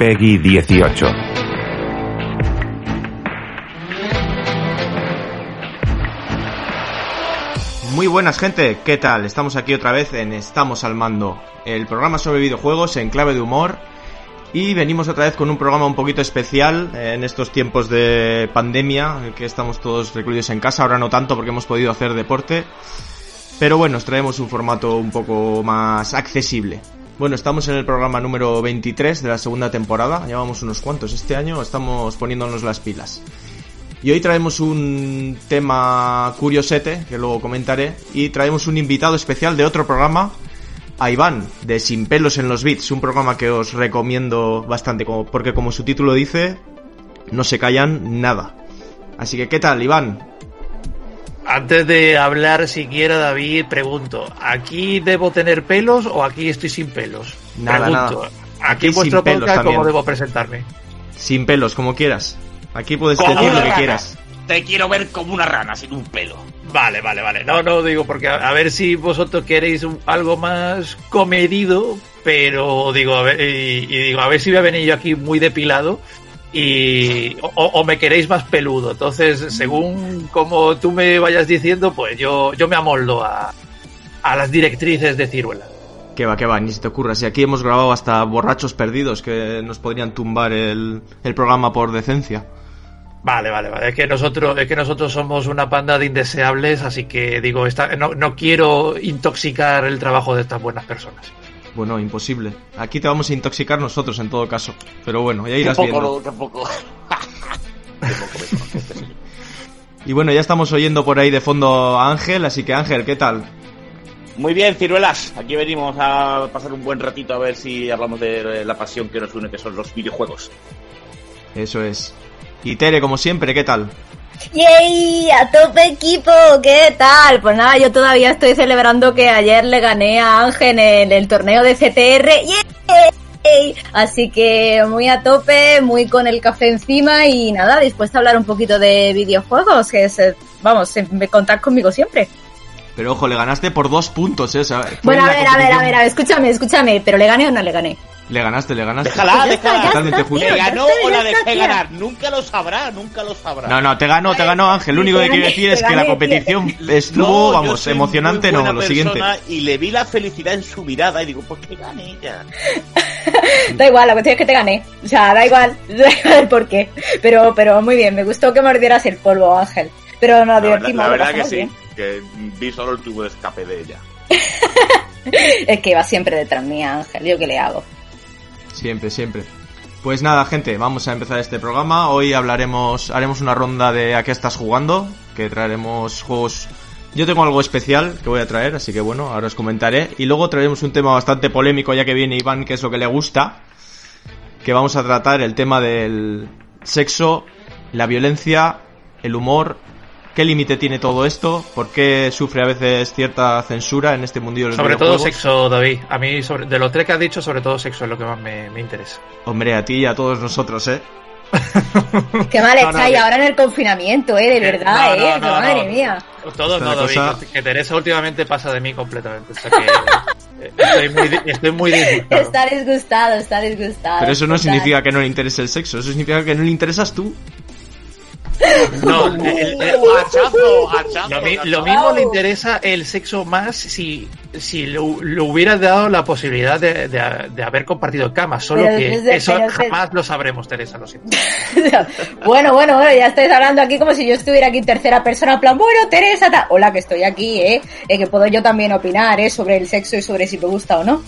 Peggy 18. Muy buenas gente, ¿qué tal? Estamos aquí otra vez en Estamos al Mando, el programa sobre videojuegos en clave de humor y venimos otra vez con un programa un poquito especial en estos tiempos de pandemia, que estamos todos recluidos en casa, ahora no tanto porque hemos podido hacer deporte, pero bueno, os traemos un formato un poco más accesible. Bueno, estamos en el programa número 23 de la segunda temporada, llevamos unos cuantos este año, estamos poniéndonos las pilas. Y hoy traemos un tema curiosete, que luego comentaré, y traemos un invitado especial de otro programa, a Iván, de Sin pelos en los bits, un programa que os recomiendo bastante, porque como su título dice, no se callan nada. Así que, ¿qué tal, Iván? Antes de hablar siquiera, David, pregunto, ¿aquí debo tener pelos o aquí estoy sin pelos? Nada, pregunto, nada. Aquí, en vuestro sin pelos podcast, también. ¿cómo debo presentarme? Sin pelos, como quieras. Aquí puedes Como decir lo que rana. quieras. Te quiero ver como una rana sin un pelo. Vale, vale, vale. No, no, digo, porque a, a ver si vosotros queréis un- algo más comedido, pero digo, a ver, y, y digo, a ver si voy a venir yo aquí muy depilado y o, o me queréis más peludo. Entonces, según como tú me vayas diciendo, pues yo, yo me amoldo a, a las directrices de Ciruela. Que va, que va, ni se te ocurra. Si aquí hemos grabado hasta borrachos perdidos que nos podrían tumbar el, el programa por decencia. Vale, vale, vale. Es que nosotros, es que nosotros somos una panda de indeseables, así que digo, esta, no, no quiero intoxicar el trabajo de estas buenas personas. Bueno, imposible. Aquí te vamos a intoxicar nosotros en todo caso. Pero bueno, ya Qué irás poco, viendo. qué poco. Qué poco me conoce este señor. Y bueno, ya estamos oyendo por ahí de fondo a Ángel, así que Ángel, ¿qué tal? Muy bien, ciruelas. Aquí venimos a pasar un buen ratito a ver si hablamos de la pasión que nos une, que son los videojuegos. Eso es. Y Tere, como siempre, ¿qué tal? ¡Yay! ¡A tope equipo! ¿Qué tal? Pues nada, yo todavía estoy celebrando que ayer le gané a Ángel en el torneo de CTR. ¡Yay! Así que muy a tope, muy con el café encima y nada, dispuesta a hablar un poquito de videojuegos, que es, eh, vamos, me contad conmigo siempre. Pero ojo, le ganaste por dos puntos, ¿eh? O sea, fue Bueno, a ver, a ver, a ver, a ver, escúchame, escúchame, pero ¿le gané o no le gané? Le ganaste, le ganaste. Déjala, déjala. Totalmente justo. ¿Le ganó o la dejé ganar? Nunca lo sabrá, nunca lo sabrá. No, no, te ganó, te ganó Ángel. Lo único que quiero gané, decir es que la gané, competición estuvo, vamos, emocionante, no, lo siguiente. Y le vi la felicidad en su mirada y digo, ¿por qué gane ella? Da igual, la cuestión es que te gané. O sea, da igual, da igual el por qué. Pero, pero muy bien, me gustó que mordieras el polvo, Ángel. Pero nos La verdad, divertimos. la verdad que sí, bien. que vi solo el tubo de escape de ella. Es que va siempre detrás mía, Ángel. ¿Yo qué le hago? Siempre, siempre. Pues nada, gente, vamos a empezar este programa. Hoy hablaremos, haremos una ronda de a qué estás jugando, que traeremos juegos. Yo tengo algo especial que voy a traer, así que bueno, ahora os comentaré. Y luego traeremos un tema bastante polémico, ya que viene Iván, que es lo que le gusta. Que vamos a tratar el tema del sexo, la violencia, el humor. ¿Qué límite tiene todo esto? ¿Por qué sufre a veces cierta censura en este mundillo Sobre todo sexo, David. A mí, sobre, de los tres que has dicho, sobre todo sexo es lo que más me, me interesa. Hombre, a ti y a todos nosotros, ¿eh? Qué mal No, estáis ahora en el confinamiento, ¿eh? De verdad, No, ¿eh? no, Madre no. mía. Todo Esta no, David, cosa- que, Teresa últimamente pasa de mí completamente. O sea que eh, estoy muy, estoy muy disgustado. Está disgustado, está disgustado. Pero eso no total. significa que no le interese el sexo, eso significa que no le interesas tú. No, el- el- el- hachazo, hachazo, lo, mi- hachazo. lo mismo le interesa el sexo más si, si le, hubiera dado la posibilidad de, de- de haber compartido cama. Solo Pero que eso pero jamás lo sabremos, Teresa, lo siento. bueno, bueno, bueno, ya estáis hablando aquí como si yo estuviera aquí en tercera persona, en plan, bueno, Teresa, ta- hola, que estoy aquí, ¿eh? Eh, Que puedo yo también opinar, ¿eh? Sobre el sexo y sobre si me gusta o no.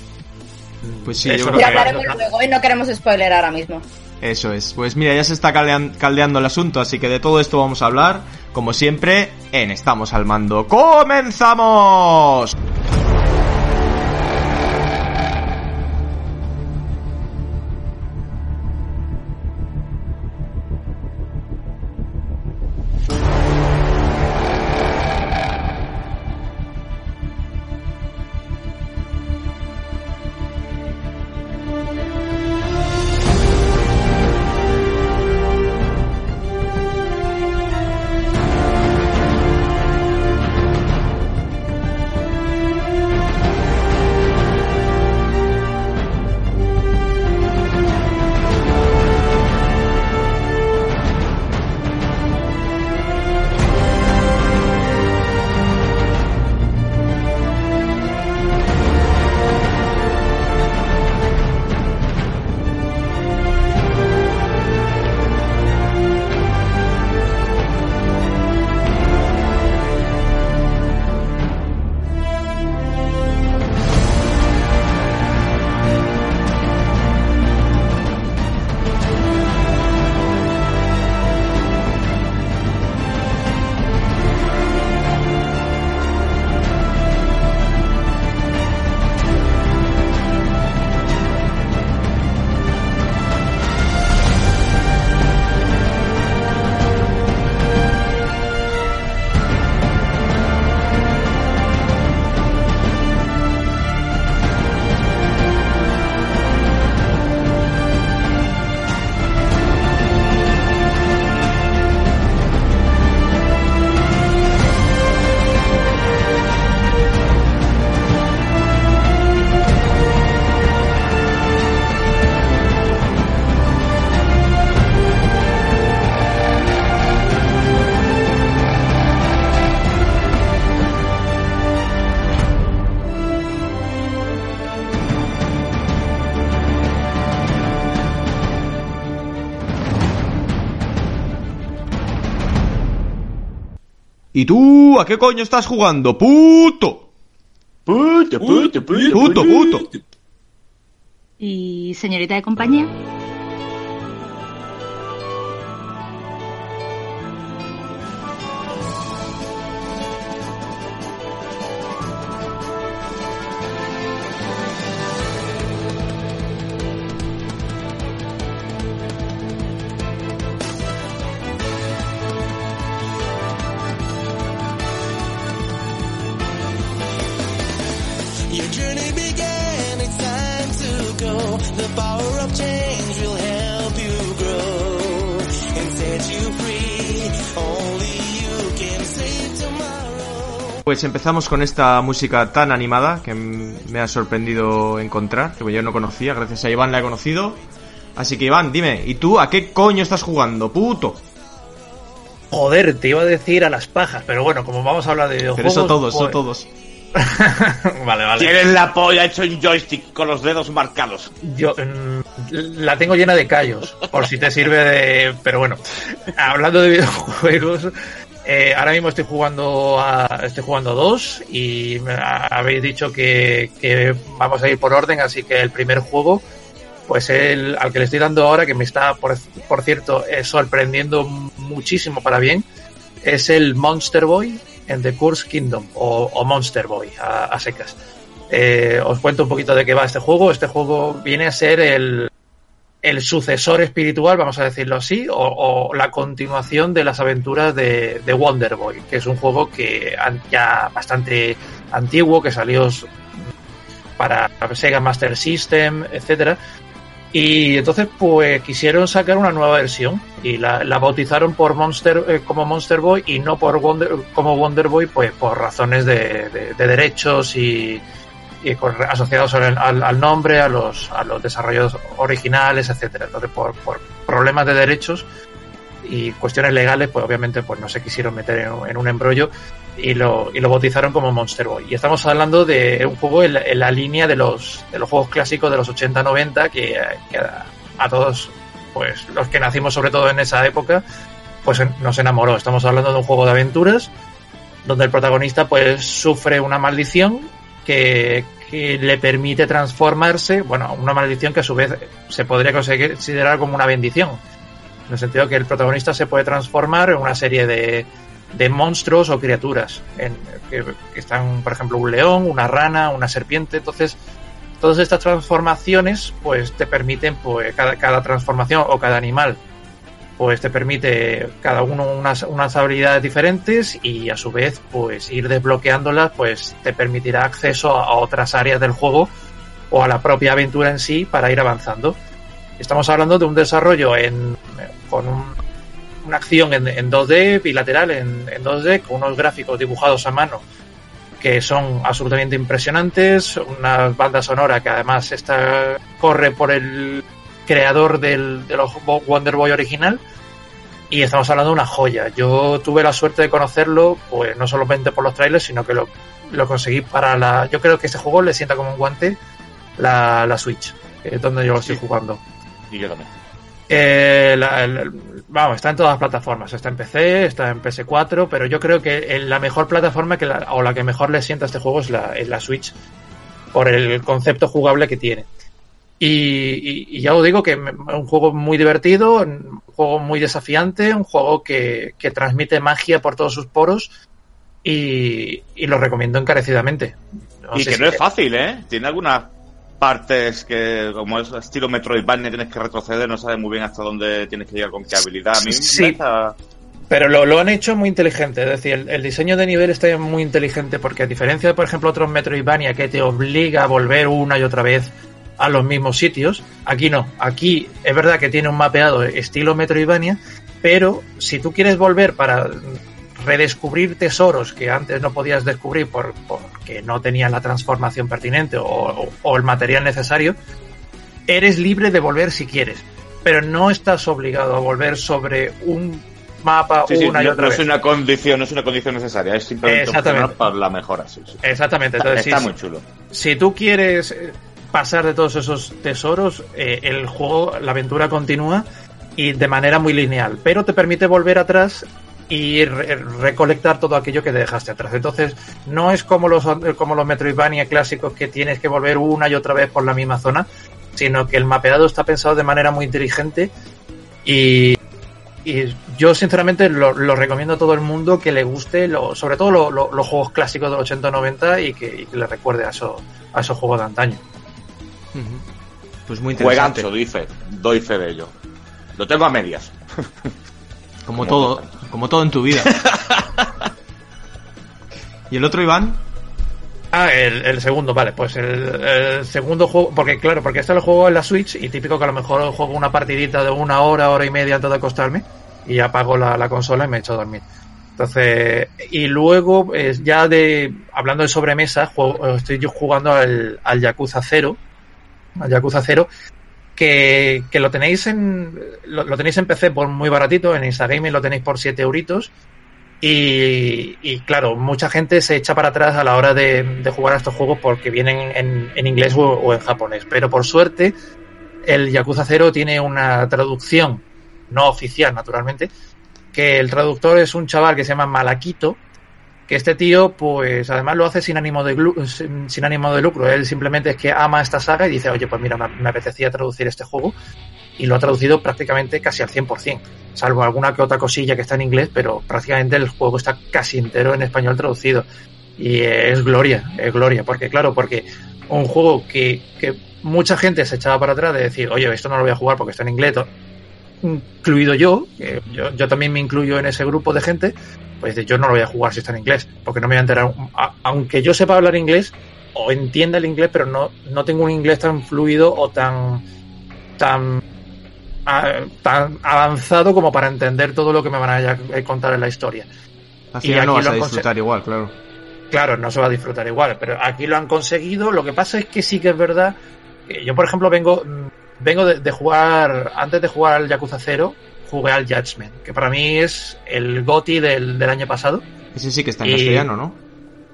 Pues sí, Eso yo creo Ya que... hablaremos luego, ¿eh? No queremos spoiler ahora mismo. Eso es. Pues mira, ya se está caldean- caldeando el asunto, así que de todo esto vamos a hablar, como siempre, en Estamos al Mando. ¡Comenzamos! A qué coño estás jugando? ¡Puto! Puto, puto, puto, ¡Puto, puto! ¿Y señorita de compañía? Pues empezamos con esta música tan animada que me ha sorprendido encontrar, que yo no conocía, gracias a Iván la he conocido. Así que Iván, dime, ¿y tú a qué coño estás jugando? ¡Puto! Joder, te iba a decir a las pajas, pero bueno, como vamos a hablar de Pero videojuegos... eso todos, eso pues- todos. vale, vale. Tienes la polla hecho en joystick con los dedos marcados. Yo mm, la tengo llena de callos, por si te sirve de. Pero bueno, hablando de videojuegos, eh, ahora mismo estoy jugando a, estoy jugando a dos y me ha- habéis dicho que, que vamos a ir por orden, así que el primer juego, pues el al que le estoy dando ahora, que me está, por, por cierto, eh, sorprendiendo muchísimo para bien, es el Monster Boy en The Curse Kingdom o, o Monster Boy a, a secas. Eh, os cuento un poquito de qué va este juego. Este juego viene a ser el, el sucesor espiritual, vamos a decirlo así, o, o la continuación de las aventuras de, de Wonder Boy, que es un juego que ya bastante antiguo, que salió para Sega Master System, etcétera. Y entonces, pues quisieron sacar una nueva versión y la, bautizaron por Monster eh, como Monster Boy y no por Wonder, como Wonder Boy, pues por razones de- de derechos y, asociados al, nombre, a los, a los desarrollos originales, etcétera. Entonces, por, por problemas de derechos y cuestiones legales, pues obviamente pues no se quisieron meter en, un- embrollo y lo, y lo bautizaron como Monster Boy. Y estamos hablando de un juego en la, línea de los, de los juegos clásicos de los 80-90 que, que a, todos, pues los que nacimos sobre todo en esa época, pues nos enamoró. Estamos hablando de un juego de aventuras donde el protagonista pues sufre una maldición que, le permite transformarse, bueno, una maldición que a su vez se podría considerar como una bendición. En el sentido que el protagonista se puede transformar en una serie de, de monstruos o criaturas. En, que, que están, por ejemplo, un león, una rana, una serpiente. Entonces, todas estas transformaciones, pues te permiten, pues, cada, cada transformación o cada animal, pues te permite cada uno unas, unas habilidades diferentes y a su vez, pues ir desbloqueándolas, pues te permitirá acceso a, a otras áreas del juego o a la propia aventura en sí para ir avanzando. Estamos hablando de un desarrollo en, con un- una acción en, en 2D, bilateral en, en 2D, con unos gráficos dibujados a mano que son absolutamente impresionantes, una banda sonora que además está, corre por el creador del, de los Wonder Boy original y estamos hablando de una joya. Yo tuve la suerte de conocerlo, pues no solamente por los trailers, sino que lo, lo conseguí para la... Yo creo que este juego le sienta como un guante la, la Switch, que es donde yo lo estoy jugando. Y yo también. Eh, la- vamos, está en todas las plataformas. Está en PC, está en PS4, pero yo creo que la mejor plataforma que la- o la que mejor le sienta a este juego es la, es la Switch, por el concepto jugable que tiene. Y, y- ya os digo que me- un juego muy divertido, un juego muy desafiante, un juego que, que transmite magia por todos sus poros y, y lo recomiendo encarecidamente. No y que si- no es fácil, ¿eh? Tiene algunas partes que, como es estilo Metroidvania, tienes que retroceder, no sabes muy bien hasta dónde tienes que llegar con qué habilidad. A mí Sí. me Pero lo, lo han hecho muy inteligente, es decir, el, el diseño de nivel está muy inteligente porque a diferencia de, por ejemplo, otros Metroidvania que te obliga a volver una y otra vez a los mismos sitios, aquí no. Aquí es verdad que tiene un mapeado estilo Metroidvania, pero si tú quieres volver para redescubrir tesoros que antes no podías descubrir por, porque no tenían la transformación pertinente o, o- o el material necesario, eres libre de volver si quieres, pero no estás obligado a volver sobre un mapa Sí, sí, una y no, otra no vez. es una condición, no es una condición necesaria, es simplemente para la mejora. Sí. Exactamente, Está, entonces está si, muy chulo. si tú quieres pasar de todos esos tesoros, eh, el juego, la aventura continúa y de manera muy lineal, pero te permite volver atrás y re- recolectar todo aquello que dejaste atrás. Entonces, no es como los, como los Metroidvania clásicos que tienes que volver una y otra vez por la misma zona, sino que el mapeado está pensado de manera muy inteligente y, yo sinceramente lo, recomiendo a todo el mundo que le guste, lo- sobre todo lo- lo- los juegos clásicos del 80-90 y y que le recuerde a, eso, a esos juegos de antaño. Pues muy interesante. Juegazo, dice. Doy fe de ello. Lo tengo a medias. Como Como todo, como todo en tu vida. ¿Y el otro, Iván? Ah, el, el segundo, vale, pues el, el segundo juego, porque claro, porque este lo juego en la Switch y típico que a lo mejor juego una partidita de una hora, hora y media antes de acostarme y apago la, la consola y me echo a dormir. Entonces, y luego, pues, ya de, hablando de sobremesa, juego- estoy yo jugando al, al Yakuza 0, al Yakuza 0, que, que lo tenéis en, lo, tenéis en PC por muy baratito, en Instagaming lo tenéis por 7 euritos, y, y, claro, mucha gente se echa para atrás a la hora de, de jugar a estos juegos porque vienen en, en inglés o, o en japonés. Pero por suerte, el Yakuza 0 tiene una traducción no oficial, naturalmente, que el traductor es un chaval que se llama Malaquito, que este tío, pues además lo hace sin ánimo de, sin, ánimo de lucro. Él simplemente es que ama esta saga y dice, oye, pues mira, me, apetecía traducir este juego y lo ha traducido prácticamente casi al 100%, salvo alguna que otra cosilla que está en inglés, pero prácticamente el juego está casi entero en español traducido. Y es gloria, es gloria, porque claro, porque un juego que, que mucha gente se echaba para atrás de decir, oye, esto no lo voy a jugar porque está en inglés, incluido yo, que yo, yo también me incluyo en ese grupo de gente, pues yo no lo voy a jugar si está en inglés, porque no me voy a enterar, aunque yo sepa hablar inglés o entienda el inglés, pero no, no tengo un inglés tan fluido o tan tan a- tan avanzado como para entender todo lo que me van a ya- contar en la historia. Al Y final no vas a disfrutar igual, claro. Claro, no se va a disfrutar igual, pero aquí lo han conseguido. Lo que pasa es que sí que es verdad. yo, por ejemplo, vengo mm, vengo de, de jugar, antes de jugar al Yakuza 0, jugué al Judgment, que para mí es el GOTI del, del año pasado, Ese sí que está en Y- castellano, ¿no?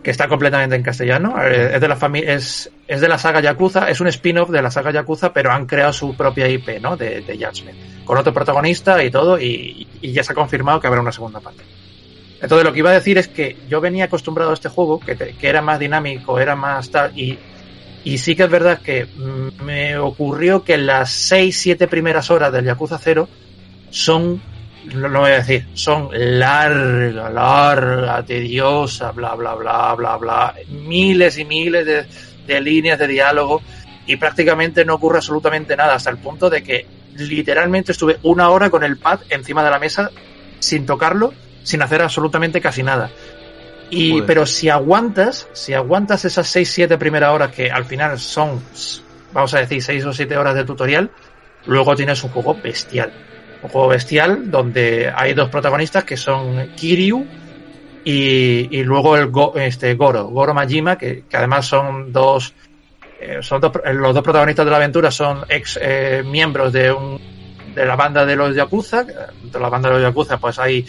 que está completamente en castellano. Es de la familia, es, es de la saga Yakuza, es un spin-off de la saga Yakuza, pero han creado su propia IP, ¿no? De, de Judgment, con otro protagonista y todo, y, y ya se ha confirmado que habrá una segunda parte. Entonces lo que iba a decir es que yo venía acostumbrado a este juego, que, te- que era más dinámico, era más tal, y, y sí que es verdad que mm, me ocurrió que las 6-7 primeras horas del Yakuza 0 son, no lo voy a decir, son larga, larga, tediosa, bla, bla, bla, bla, bla, miles y miles de, de líneas de diálogo y prácticamente no ocurre absolutamente nada, hasta el punto de que literalmente estuve una hora con el pad encima de la mesa sin tocarlo, sin hacer absolutamente casi nada. Y, Joder. pero si aguantas, si aguantas esas 6, 7 primeras horas que al final son, vamos a decir, 6 o 7 horas de tutorial, luego tienes un juego bestial. Un juego bestial donde hay dos protagonistas que son Kiryu y, luego el este Goro, Goro Majima, que, además son dos, eh, son dos, eh, los dos protagonistas de la aventura son ex eh, miembros de un, de la banda de los Yakuza. De la banda de los Yakuza, pues hay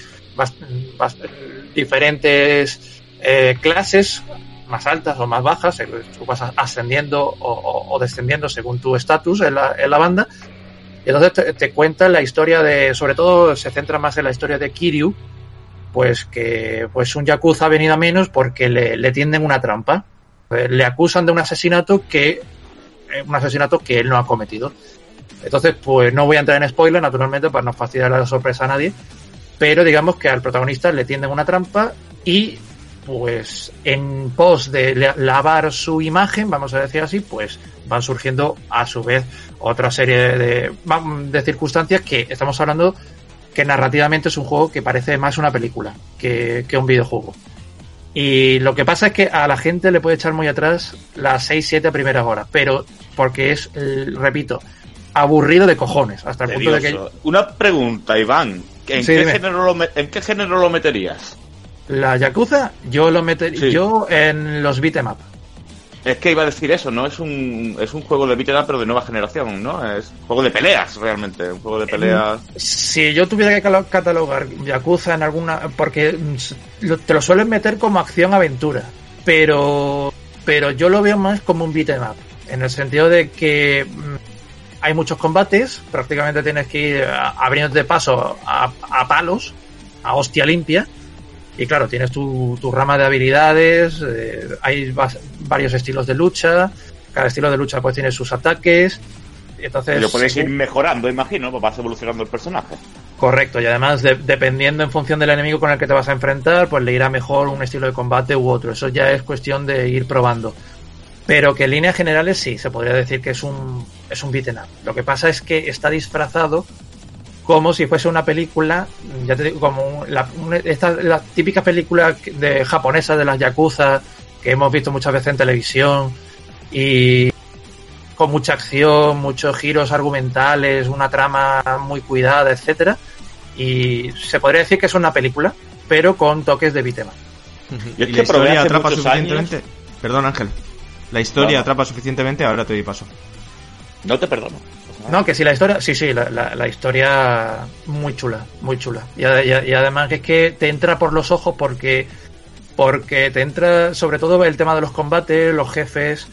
diferentes eh, clases más altas o más bajas, tú vas ascendiendo o- o descendiendo según tu estatus en la, en la banda. Entonces te, te cuenta la historia de, sobre todo se centra más en la historia de Kiryu, pues que pues un yakuza ha venido a menos porque le, le tienden una trampa. Eh, Le acusan de un asesinato que eh, un asesinato que él no ha cometido. Entonces, pues no voy a entrar en spoiler, naturalmente, para no fastidiar la sorpresa a nadie. Pero digamos que al protagonista le tienden una trampa y pues en pos de la- lavar su imagen, vamos a decir así, pues van surgiendo a su vez otra serie de, de circunstancias que estamos hablando que narrativamente es un juego que parece más una película que, que un videojuego. Y lo que pasa es que a la gente le puede echar muy atrás las 6-7 primeras horas, pero porque es, repito, aburrido de cojones, hasta el punto de que... Una pregunta, Iván. ¿En, Sí, qué género lo ¿En qué género lo meterías? La Yakuza, yo lo metería Sí. yo en los beat'em up. Es que iba a decir eso, ¿no? Es un, es un juego de beat'em up, pero de nueva generación, ¿no? Es un juego de peleas, realmente. Un juego de peleas. Si yo tuviera que catalogar Yakuza en alguna. Porque mm, te lo suelen meter como acción-aventura. Pero. Pero yo lo veo más como un beat'em up. En el sentido de que. mm, hay muchos combates. Prácticamente tienes que ir a- abriéndote paso a, a palos. a hostia limpia. Y claro, tienes tu, tu rama de habilidades, eh, hay varios estilos de lucha, cada estilo de lucha pues tiene sus ataques. Entonces, lo podéis ir mejorando, imagino, pues vas evolucionando el personaje. Correcto, y además de- dependiendo en función del enemigo con el que te vas a enfrentar, pues le irá mejor un estilo de combate u otro. Eso ya es cuestión de ir probando. Pero que en líneas generales sí, se podría decir que es un, es un beaten up. Lo que pasa es que está disfrazado como si fuese una película, ya te digo, como un- la, una- esta, la típica película de japonesa de las yakuza que hemos visto muchas veces en televisión y con mucha acción, muchos giros argumentales, una trama muy cuidada, etcétera. Y se podría decir que es una película, pero con toques de beat'em up. Yo es ¿Y que la probé historia atrapa suficientemente? Perdón, Ángel. La historia No. atrapa suficientemente, ahora te doy paso. No te perdono. No, que sí, la historia, sí, sí, la, la- historia muy chula, muy chula. Y, ade- y- y además que es que te entra por los ojos porque, porque te entra sobre todo el tema de los combates, los jefes,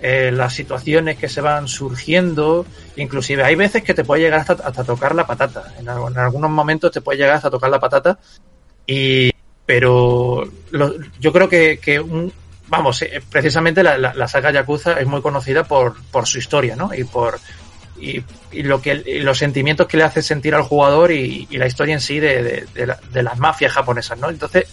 eh, las situaciones que se van surgiendo. Inclusive hay veces que te puede llegar hasta, hasta tocar la patata. En, en algunos momentos te puede llegar hasta tocar la patata. Y, pero yo creo que, que un, vamos, eh, precisamente la, la- la saga Yakuza es muy conocida por, por su historia, ¿no? Y por y, lo que los sentimientos que le hace sentir al jugador y, la historia en sí de, la- de las mafias japonesas, ¿no? Entonces,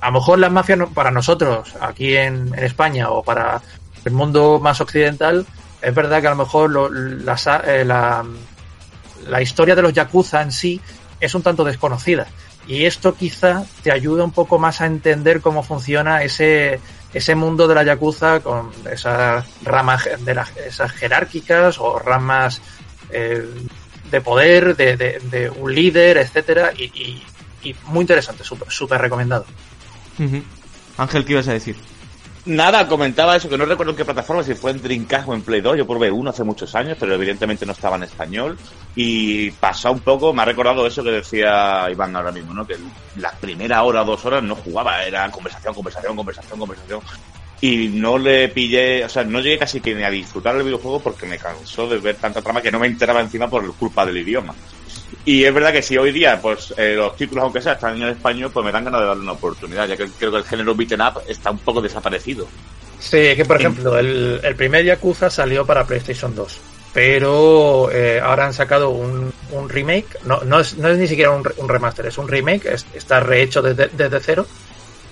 a lo mejor las mafias para nosotros aquí en, España o para el mundo más occidental, es verdad que a lo mejor lo- la, eh, la, la historia de los yakuza en sí es un tanto desconocida. Y esto quizá te ayuda un poco más a entender cómo funciona ese, ese mundo de la yakuza con esas ramas de las, esas jerárquicas o ramas eh, de poder, de, de- de un líder, etcétera, y, y- y muy interesante, súper recomendado. Ángel, ¿qué ibas a decir? Nada, comentaba eso, que no recuerdo en qué plataforma, si fue en Dreamcast o en Play 2, yo probé uno hace muchos años, pero evidentemente no estaba en español, y pasó un poco, me ha recordado eso que decía Iván ahora mismo, ¿no? Que la primera hora dos horas no jugaba, era conversación, conversación, conversación, conversación, y no le pillé, o sea, no llegué casi que ni a disfrutar el videojuego porque me cansó de ver tanta trama que no me enteraba encima por culpa del idioma. Y es verdad que si hoy día, pues, eh, los títulos, aunque sea, están en español, pues me dan ganas de darle una oportunidad, ya que creo que el género beaten up está un poco desaparecido. Sí, que por ejemplo, el, el primer Yakuza salió para PlayStation 2, pero eh, ahora han sacado un, un remake, no, no, es, no es ni siquiera un, un remaster, es un remake, es- está rehecho desde, desde cero,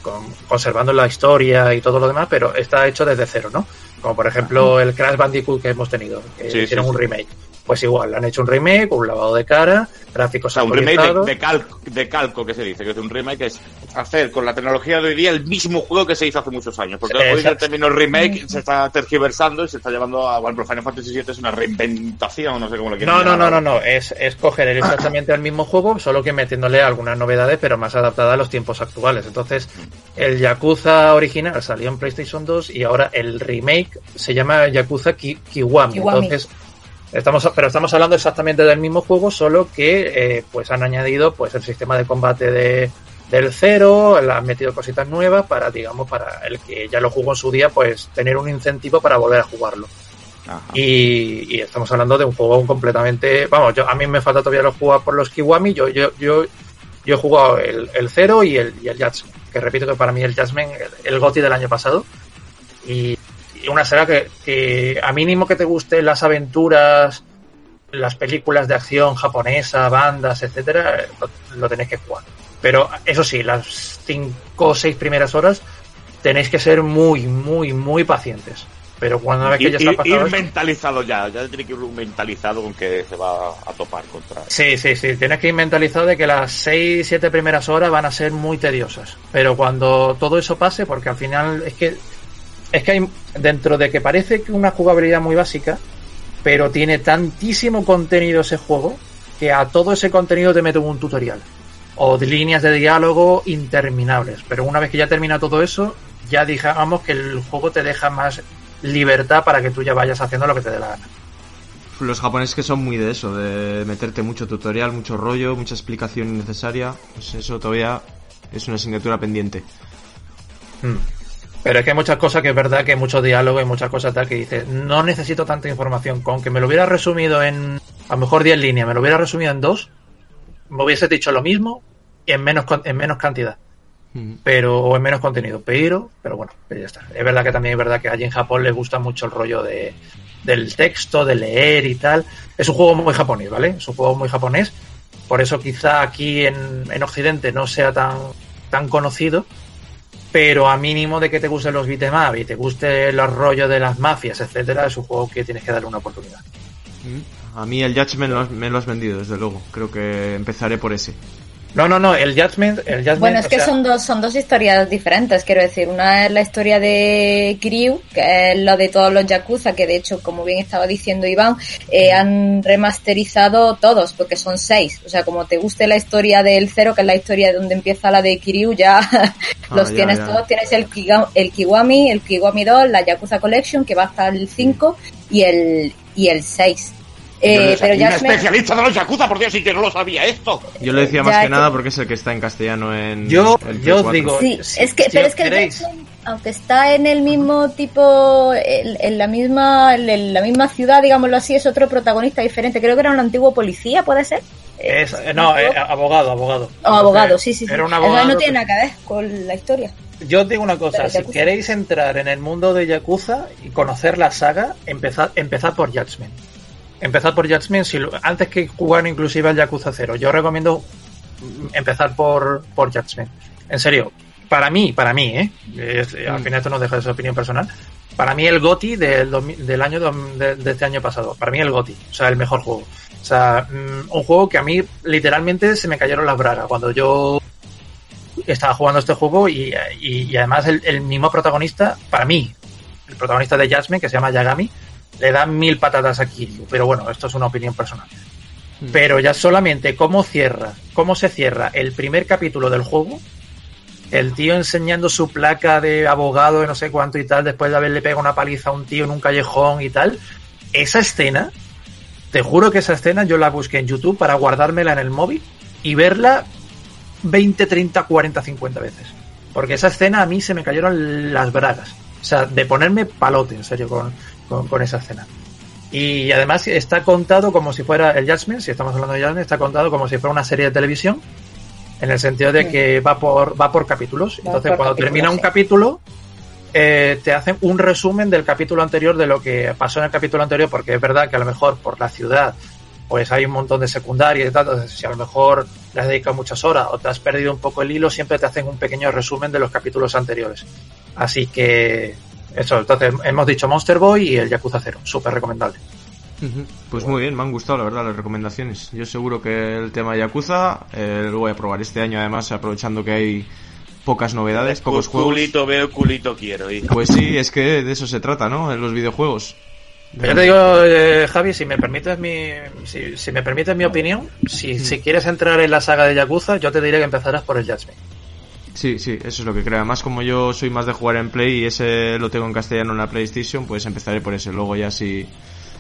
con- conservando la historia y todo lo demás, pero está hecho desde cero, ¿no? Como por ejemplo el Crash Bandicoot que hemos tenido, que Sí, hicieron sí, un remake. Pues igual, han hecho un remake, un lavado de cara, O gráficos sea, un remake de, de calco, de calco que se dice, que es un remake es hacer con la tecnología de hoy día el mismo juego que se hizo hace muchos años. Porque hoy el término remake se está tergiversando y se está llevando a, bueno, Final Fantasy VII es una reinventación, no sé cómo lo quieren No, no, no, no, no, es, es coger exactamente el mismo juego, solo que metiéndole algunas novedades, pero más adaptada a los tiempos actuales. Entonces, el Yakuza original salió en PlayStation 2 y ahora el remake se llama Yakuza Ki- Kiwami. Kiwami. Entonces, estamos, pero estamos hablando exactamente del mismo juego, solo que eh, pues han añadido pues el sistema de combate de, del cero, le han metido cositas nuevas para, digamos, para el que ya lo jugó en su día, pues tener un incentivo para volver a jugarlo. Y, y estamos hablando de un juego completamente. Vamos, yo, a mí me falta todavía los jugar por los Kiwami. Yo, yo, yo, yo he jugado el, el Zero y el, y el Judgment. Que repito que para mí el Judgment, el, el GOTY del año pasado. Y una saga que, que a mínimo que te gusten las aventuras, las películas de acción japonesa, bandas, etcétera, lo, lo tenéis que jugar. Pero eso sí, las cinco o seis primeras horas tenéis que ser muy, muy, muy pacientes. Pero cuando una vez que ya está pasado ir eso- mentalizado ya, ya tiene que ir mentalizado con que se va a topar contra. Sí, sí, sí. Tienes que ir mentalizado de que las 6, 7 primeras horas van a ser muy tediosas. Pero cuando todo eso pase, porque al final es que es que hay dentro de que parece que una jugabilidad muy básica, pero tiene tantísimo contenido ese juego que a todo ese contenido te mete un tutorial o de líneas de diálogo interminables. Pero una vez que ya termina todo eso, ya digamos que el juego te deja más libertad para que tú ya vayas haciendo lo que te dé la gana. Los japoneses que son muy de eso, de meterte mucho tutorial, mucho rollo, mucha explicación innecesaria. Pues eso todavía es una asignatura pendiente. Mm. Pero es que hay muchas cosas que es verdad que hay mucho diálogo y muchas cosas tal que dices, no necesito tanta información. Con que me lo hubiera resumido en, a lo mejor 10 líneas, me lo hubiera resumido en dos, me hubiese dicho lo mismo en menos, en menos cantidad Mm. pero o en menos contenido, pero pero bueno, pero ya está. Es verdad que también es verdad que allí en Japón les gusta mucho el rollo de del texto, de leer y tal. Es un juego muy japonés, ¿vale? Es un juego muy japonés. Por eso quizá aquí en, en Occidente no sea tan tan conocido, pero a mínimo de que te gusten los beat'em up y te guste los rollos de las mafias, etcétera, es un juego que tienes que darle una oportunidad. A mí el Judgment lo has- me lo has vendido, desde luego. Creo que empezaré por ese. No, no, no, el Judgment, el Judgment, Bueno, es que sea, son dos, son dos historias diferentes, quiero decir. Una es la historia de Kiryu, que es la de todos los Yakuza, que de hecho, como bien estaba diciendo Iván, eh, han remasterizado todos, porque son seis. O sea, como te guste la historia del cero, que es la historia donde empieza la de Kiryu, ya los ya, tienes ya. todos. Tienes el, Kiga- el Kiwami, el Kiwami 2, la Yakuza Collection, que va hasta el 5, y el, y el 6. Eh, pero un ya me- especialista de los Yakuza, por Dios, y que no lo sabía esto. Yo lo decía Ya, más que que- nada porque es el que está en castellano en. Yo- el yo os 4. digo- Sí, si- es que, si pero os es que el queréis- aunque está en el mismo tipo, en, en la misma, en la misma ciudad, digámoslo así, es otro protagonista diferente. Creo que era un antiguo policía, ¿puede ser? Eh, es- eh, no, eh, abogado, abogado. o abogado, sí, sí, sí. Era un Entonces abogado. no tiene nada que ver con la historia. Yo os digo una cosa, si queréis entrar en el mundo de Yakuza y conocer la saga, empezad, empezad por Judgment. Empezad por Judgment si lo- antes que jugar inclusive al Yakuza 0. Yo recomiendo empezar por, por Judgment. En serio, para mí, para mí, ¿eh? Es- Al Mm. final esto no deja de ser opinión personal. Para mí el GOTI del, del año de, de este año pasado. Para mí el GOTI. O sea, el mejor juego. O sea, mm, un juego que a mí literalmente se me cayeron las bragas cuando yo estaba jugando este juego y, y- y además el, el mismo protagonista, para mí, el protagonista de Jasmine, que se llama Yagami, le da mil patatas a Kiryu. Pero bueno, esto es una opinión personal. Pero ya solamente cómo cierra, cómo se cierra el primer capítulo del juego, el tío enseñando su placa de abogado de no sé cuánto y tal, después de haberle pegado una paliza a un tío en un callejón y tal, esa escena, te juro que esa escena yo la busqué en YouTube para guardármela en el móvil y verla 20, 30, 40, 50 veces. Porque esa escena a mí se me cayeron las bragas. O sea, de ponerme palote, en serio, con, con, con esa escena. Y además está contado como si fuera el Judgment, si estamos hablando de Judgment, está contado como si fuera una serie de televisión, en el sentido de que va por, va por capítulos. Entonces, por cuando termina un sí. capítulo, eh, te hacen un resumen del capítulo anterior de lo que pasó en el capítulo anterior, porque es verdad que a lo mejor por la ciudad pues hay un montón de secundarias y tal, entonces si a lo mejor le has dedicado muchas horas o te has perdido un poco el hilo, siempre te hacen un pequeño resumen de los capítulos anteriores. Así que eso, entonces hemos dicho Monster Boy y el Yakuza 0, súper recomendable. Pues muy bien, me han gustado la verdad las recomendaciones. Yo seguro que el tema de Yakuza eh, lo voy a probar este año además, aprovechando que hay pocas novedades, pocos juegos. Culito veo, culito quiero. hijo. Pues sí, es que de eso se trata, ¿no? En los videojuegos. Yo te digo, eh, Javi, si me permites mi, si, si me permites mi opinión, si, si quieres entrar en la saga de Yakuza, yo te diré que empezarás por el Judgment. Sí, sí, eso es lo que creo. Además, como yo soy más de jugar en Play y ese lo tengo en castellano en la PlayStation, pues empezaré por ese. Luego ya si,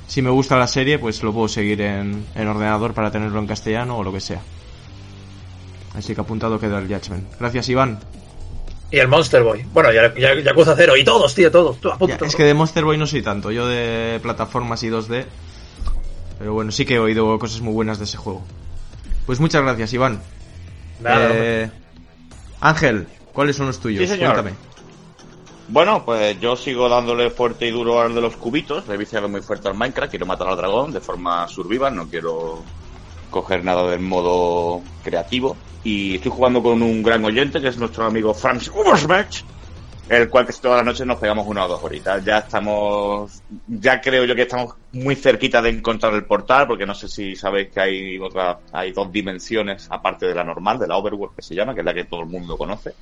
si me gusta la serie, pues lo puedo seguir en, en ordenador para tenerlo en castellano o lo que sea. Así que apuntado queda el Judgment. Gracias, Iván. Y el Monster Boy. Bueno, ya, ya, Yakuza 0 y todos, tío, todos. Tú, apunta Ya, es que de Monster Boy no soy tanto, yo de plataformas y 2D. Pero bueno, sí que he oído cosas muy buenas de ese juego. Pues muchas gracias, Iván. Nada, Eh, Ángel, ¿cuáles son los tuyos? Sí, señor. Cuéntame. Bueno, pues yo sigo dándole fuerte y duro al de los cubitos. He viciado muy fuerte al Minecraft. Quiero matar al dragón de forma survival. No quiero coger nada del modo creativo. Y estoy jugando con un gran oyente que es nuestro amigo Franz Ubersmech. El cual casi todas las noches nos pegamos una o dos horitas. Ya estamos, ya creo yo que estamos muy cerquita de encontrar el portal, porque no sé si sabéis que hay otra, hay dos dimensiones aparte de la normal, de la Overworld que se llama, que es la que todo el mundo conoce.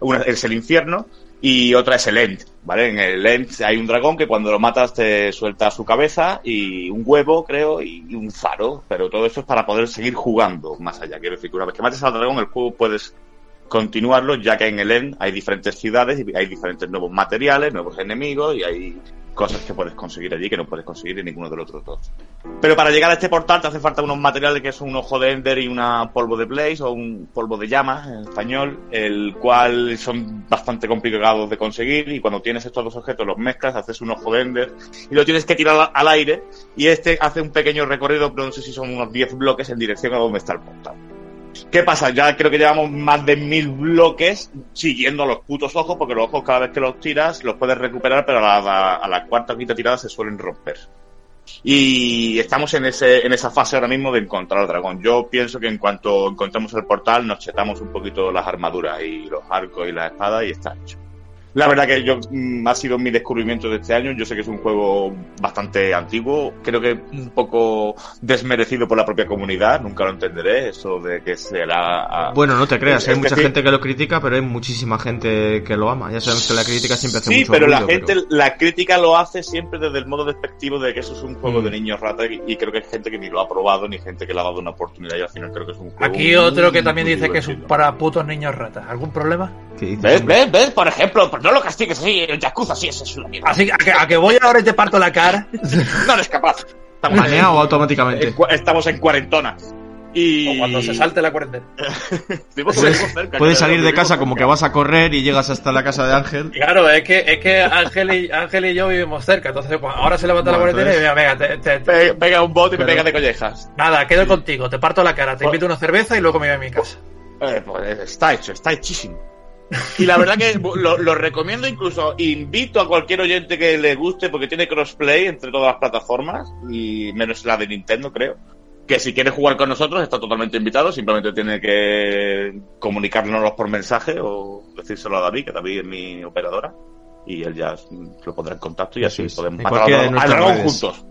Una es el infierno y otra es el End, ¿vale? En el End hay un dragón que cuando lo matas te suelta su cabeza y un huevo, creo, y un faro, pero todo esto es para poder seguir jugando más allá. Quiero decir que una vez que mates al dragón, el juego puedes continuarlo, ya que en el End hay diferentes ciudades y hay diferentes nuevos materiales, nuevos enemigos y hay cosas que puedes conseguir allí que no puedes conseguir en ninguno de los otros dos. Pero para llegar a este portal te hace falta unos materiales que es un ojo de Ender y una polvo de Blaze o un polvo de llama en español, el cual son bastante complicados de conseguir y cuando tienes estos dos objetos los mezclas, haces un ojo de Ender y lo tienes que tirar al aire y este hace un pequeño recorrido, pero no sé si son unos 10 bloques en dirección a donde está el portal. ¿Qué pasa? Ya creo que llevamos más de mil bloques siguiendo los putos ojos, porque los ojos cada vez que los tiras los puedes recuperar, pero a la, cuarta o quinta tirada se suelen romper. Y estamos en, ese, en esa fase ahora mismo de encontrar al dragón. Yo pienso que en cuanto encontremos el portal nos chetamos un poquito las armaduras y los arcos y las espadas y está hecho. La verdad que yo mm, ha sido mi descubrimiento de este año. Yo sé que es un juego bastante antiguo, creo que un poco desmerecido por la propia comunidad. Nunca lo entenderé eso de que será. ah, Bueno, no te creas, hay Es mucha decir- gente que lo critica, pero hay muchísima gente que lo ama. Ya sabemos que la crítica siempre hace Sí, mucho pero la ruido, gente, pero- la crítica lo hace siempre desde el modo despectivo de que eso es un juego Mm. de niños rata y, y creo que hay gente que ni lo ha probado ni gente que le ha dado una oportunidad y al final creo que es un juego. Aquí muy, otro que también muy dice que es un divertido. para putos niños ratas. ¿Algún problema? ¿Qué dices, ¿Ves? ¿Ves? ¿Ves? Por ejemplo, pues no lo castigues así, el Yakuza sí, eso es una mierda. Así que a, que a que voy ahora y te parto la cara. No eres capaz. Estamos, ¿Baneado en, automáticamente? estamos en cuarentona. Y... O cuando se salte la cuarentena. Vivimos- vivimos cerca, Puedes creo, salir de casa como que vas a correr y llegas hasta la casa de Ángel. Claro, es que, es que Ángel, y, Ángel y yo vivimos cerca. Entonces, pues, ahora se levanta Bueno, la cuarentena y entonces- venga, venga, te- te- te- Pe- Pega un bote y me pega de collejas. nada, quedo contigo, te parto la cara, te invito una cerveza y luego me voy a mi casa. Eh, pues está hecho, está hechísimo. Y la verdad que lo, lo recomiendo incluso, invito a cualquier oyente que le guste porque tiene crossplay entre todas las plataformas y menos la de Nintendo creo. Que si quiere jugar con nosotros está totalmente invitado, simplemente tiene que comunicárnoslo por mensaje o decírselo a David, que David es mi operadora, y él ya lo pondrá en contacto y así podemos matar dragón- nuestras dragón redes. juntos.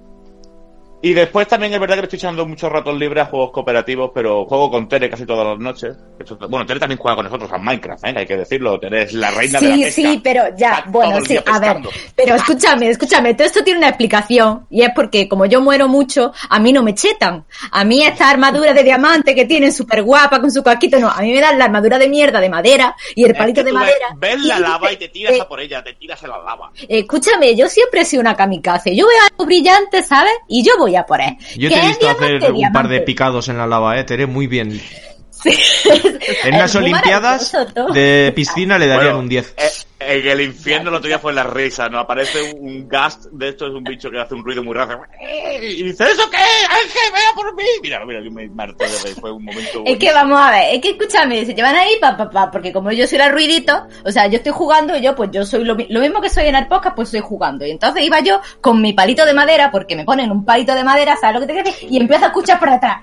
Y después también es verdad que le estoy echando muchos ratos libres a juegos cooperativos, pero juego con Tere casi todas las noches. Bueno, Tere también juega con nosotros a Minecraft, ¿eh? hay que decirlo. Tere es la reina de la Sí, pesca. sí, pero ya, Está bueno, sí, a ver, pero escúchame, escúchame, todo esto tiene una explicación y es porque como yo muero mucho, a mí no me chetan. A mí esta armadura de diamante que tienen súper guapa con su casquito, no, a mí me dan la armadura de mierda de madera y el Es palito que de madera. Ves, ves la lava y te tiras eh, a por ella, te tiras en la lava. Escúchame, yo siempre he sido una kamikaze. Yo veo algo brillante, ¿sabes? Y yo voy a. Yo ¿Qué te he visto hacer un par de picados en la lava, eh, Tere, muy bien. Sí. En muy olimpiadas de piscina le darían Bueno, un 10. eh, en el infierno el otro día fue la risa, ¿no? Aparece un ghast, de esto es un bicho que hace un ruido muy raro. Y dice, ¿eso qué? Ángel, vea por mí. Mira, mira, yo me marté de fue un momento Es que vamos a ver, es que escúchame, se llevan ahí pa, pa, pa, porque como yo soy la ruidito, o sea, yo estoy jugando y yo, pues yo soy lo, mi- lo mismo que soy en el podcast, pues estoy jugando. Y entonces iba yo con mi palito de madera, porque me ponen un palito de madera, ¿sabes lo que te quiero decir? Y empiezo a escuchar por detrás.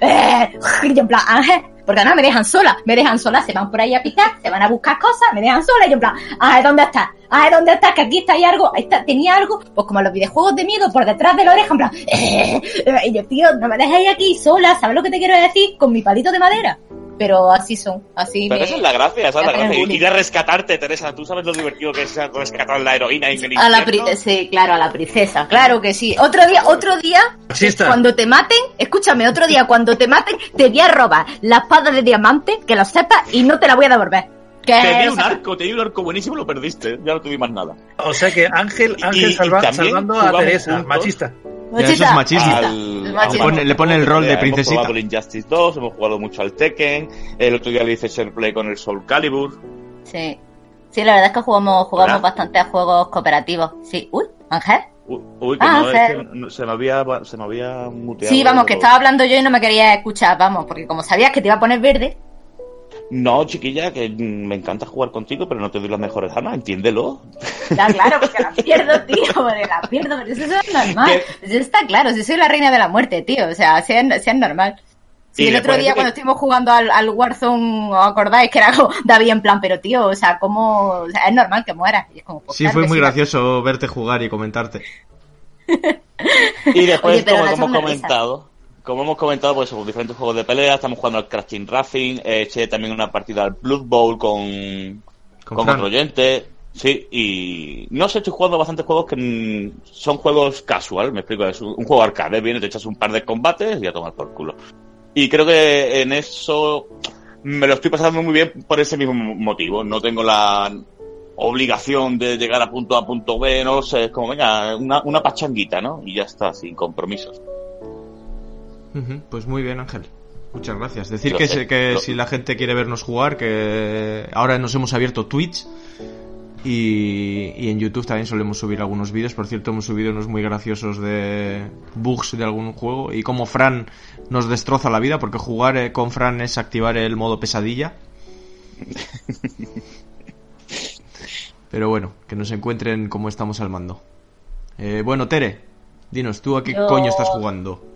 Eh, yo en plan, Ángel, porque no me dejan sola, me dejan sola, se van por ahí a picar, se van a buscar cosas, me dejan sola, y yo en plan, Ángel, ¿dónde estás? Ángel, ¿dónde estás? Que aquí está ahí algo, ahí está, tenía algo, pues como los videojuegos de miedo, por detrás de la oreja, en plan, eh, y yo, tío, no me dejáis aquí sola, ¿sabes lo que te quiero decir? Con mi palito de madera. Pero así son, así Pero me... esa es la gracia, esa es la gracia. Ir a rescatarte, Teresa. ¿Tú sabes lo divertido que es rescatar a la heroína en el A la sí, claro, a la princesa, claro que sí. Otro día, otro día, cuando te maten, escúchame, otro día cuando te maten, te voy a robar la espada de diamante, que lo sepas, y no te la voy a devolver. Te di un arco, te di un arco buenísimo, lo perdiste. Ya no te di más nada. O sea que Ángel, Y- Ángel y salva- salvando a Teresa, juntos. machista. Ya, eso es machista, machismo. Al- pone- le pone el rol de Hemos princesita. jugado el Injustice 2, hemos jugado mucho al Tekken. El otro día le hice share play con el Soul Calibur. Sí. Sí, la verdad es que jugamos, jugamos bastante a juegos cooperativos. Sí. Uy, Ángel. Uy, que Ah, no, es que no- se me había, se me había muteado. Sí, vamos, que estaba hablando yo y no me quería escuchar, vamos, porque como sabías que te iba a poner verde, No, chiquilla, que me encanta jugar contigo, pero no te doy las mejores armas, entiéndelo. Ya, claro, porque las pierdo, tío, porque las pierdo, pero eso es normal. Eso está claro, si soy la reina de la muerte, tío, o sea, sea, sea normal. Sí, Y el otro día que- cuando estuvimos jugando al, al Warzone, ¿os acordáis? Que era como David en plan, pero tío, o sea, como, o sea, es normal que muera. Y es como, pues, Sí, claro fue muy sí. gracioso verte jugar y comentarte. Y después, Oye, como hemos comentado, como hemos comentado, pues sobre diferentes juegos de pelea, estamos jugando al Crash Team Racing, eh, eché también una partida al Blood Bowl con, Con con otro oyente. Sí, y no sé, estoy jugando bastantes juegos que mm, son juegos casual, me explico, es un un juego arcade, viene, te echas un par de combates y a tomar por culo. Y creo que en eso me lo estoy pasando muy bien por ese mismo motivo. No tengo la obligación de llegar a punto A, punto B, no lo sé, es como, venga, una, una pachanguita, ¿no? Y ya está, sin compromisos. Pues muy bien, Ángel. Muchas gracias. Decir Lo que, sé, que lo- si la gente quiere vernos jugar, que ahora nos hemos abierto Twitch. Y, y en YouTube también solemos subir algunos vídeos. Por cierto, hemos subido unos muy graciosos de bugs de algún juego. Y como Fran nos destroza la vida, porque jugar eh, con Fran es activar el modo pesadilla. Pero bueno, que nos encuentren como estamos al mando. Eh, bueno, Tere, dinos, ¿tú a qué Yo- coño estás jugando?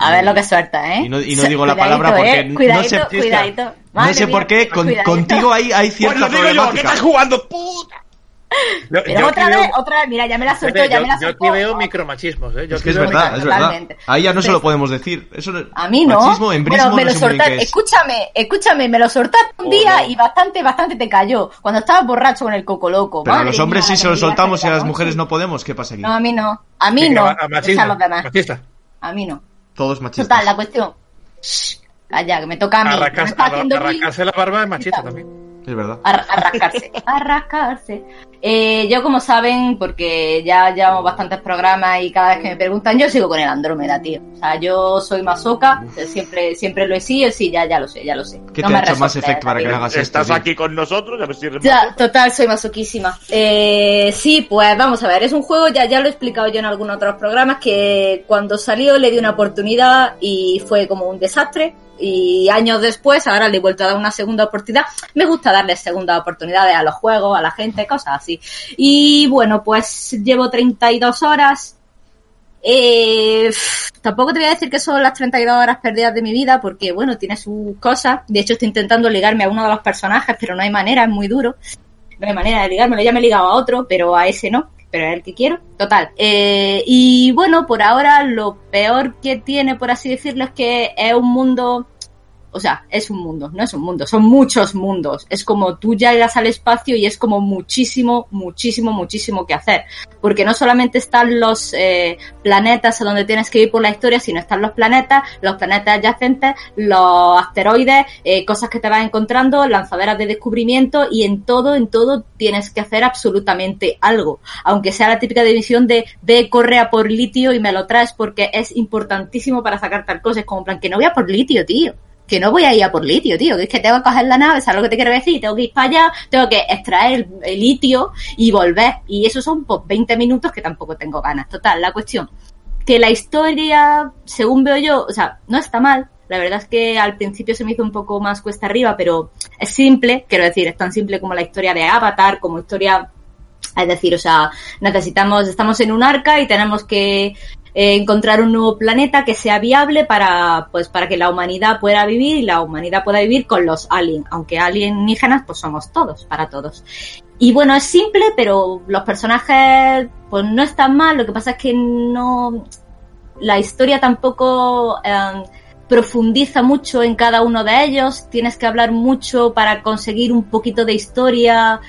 A ver lo que suelta, ¿eh? Y no- y no digo la Cuidadito, palabra porque ¿eh? no Cuidadito, sé- cuidadito. No sé mía, por qué, con- contigo hay, hay Pues cierta lo digo yo, ¿qué estás jugando, puta? Yo, Pero yo otra vez, veo- otra vez, mira, ya me la soltó, ya yo, me la yo soltó. aquí veo micromachismos, ¿eh? Yo Es que es verdad, es verdad. Ahí ya no se lo podemos decir. Eso no- A mí no. Machismo, embrismo, bueno, me no lo soltaste. qué es. Escúchame, escúchame, me lo soltaste un Oh, día no. y bastante, bastante te cayó. Cuando estabas borracho con el coco loco. Pero a los hombres mía, sí se lo soltamos y a las no. mujeres no podemos. ¿Qué pasa aquí? No, a mí no. A mí no. a los demás. machista. A mí no. Todos machistas. Total, la cuestión. Shh, Calla, que me toca a mí. Arrancarse la barba es machista también. Es verdad. A, a rascarse. A rascarse. Eh, yo, como saben, porque ya llevamos bastantes programas y cada vez que me preguntan, yo sigo con el Andrómeda, tío. O sea, yo soy masoca, siempre, siempre lo he sido, sí, ya, ya lo sé, ya lo sé. ¿Qué No te me ha hecho más efecto para que hagas esto? Estás tío? aquí con nosotros, a ver si eres Ya, total, soy masoquísima. Eh, sí, pues vamos a ver, es un juego, ya, ya lo he explicado yo en algunos otros programas, que cuando salió le di una oportunidad y fue como un desastre. Y años después, ahora le he vuelto a dar una segunda oportunidad. Me gusta darle segundas oportunidades a los juegos, a la gente, cosas así. Y bueno, pues llevo 32 horas. Eh, tampoco te voy a decir que son las 32 horas perdidas de mi vida, porque bueno, tiene sus cosas. De hecho, estoy intentando ligarme a uno de los personajes, pero no hay manera, es muy duro. No hay manera de ligármelo. Ya me he ligado a otro, pero a ese no. Pero es el que quiero. Total. Eh, y bueno, por ahora lo peor que tiene, por así decirlo, es que es un mundo o sea, es un mundo, no es un mundo, son muchos mundos. Es como tú llegas al espacio y es como muchísimo, muchísimo, muchísimo que hacer. Porque no solamente están los eh, planetas a donde tienes que ir por la historia, sino están los planetas, los planetas adyacentes, los asteroides, eh, cosas que te vas encontrando, lanzaderas de descubrimiento y en todo, en todo tienes que hacer absolutamente algo. Aunque sea la típica división de ve, corre a por litio y me lo traes porque es importantísimo para sacar tal cosa. Es como en plan, que no voy a por litio, tío que no voy a ir a por litio, tío, que es que tengo que coger la nave, ¿sabes lo que te quiero decir? Tengo que ir para allá, tengo que extraer el, el litio y volver. Y eso son pues 20 minutos que tampoco tengo ganas. Total, la cuestión. Que la historia, según veo yo, o sea, no está mal. La verdad es que al principio se me hizo un poco más cuesta arriba, pero es simple, quiero decir, es tan simple como la historia de Avatar, como historia es decir, o sea, necesitamos, estamos en un arca y tenemos que eh, encontrar un nuevo planeta que sea viable para, pues, para que la humanidad pueda vivir y la humanidad pueda vivir con los aliens, aunque alienígenas, pues somos todos, para todos. Y bueno, es simple, pero los personajes, pues no están mal, lo que pasa es que no, la historia tampoco, eh, profundiza mucho en cada uno de ellos, tienes que hablar mucho para conseguir un poquito de historia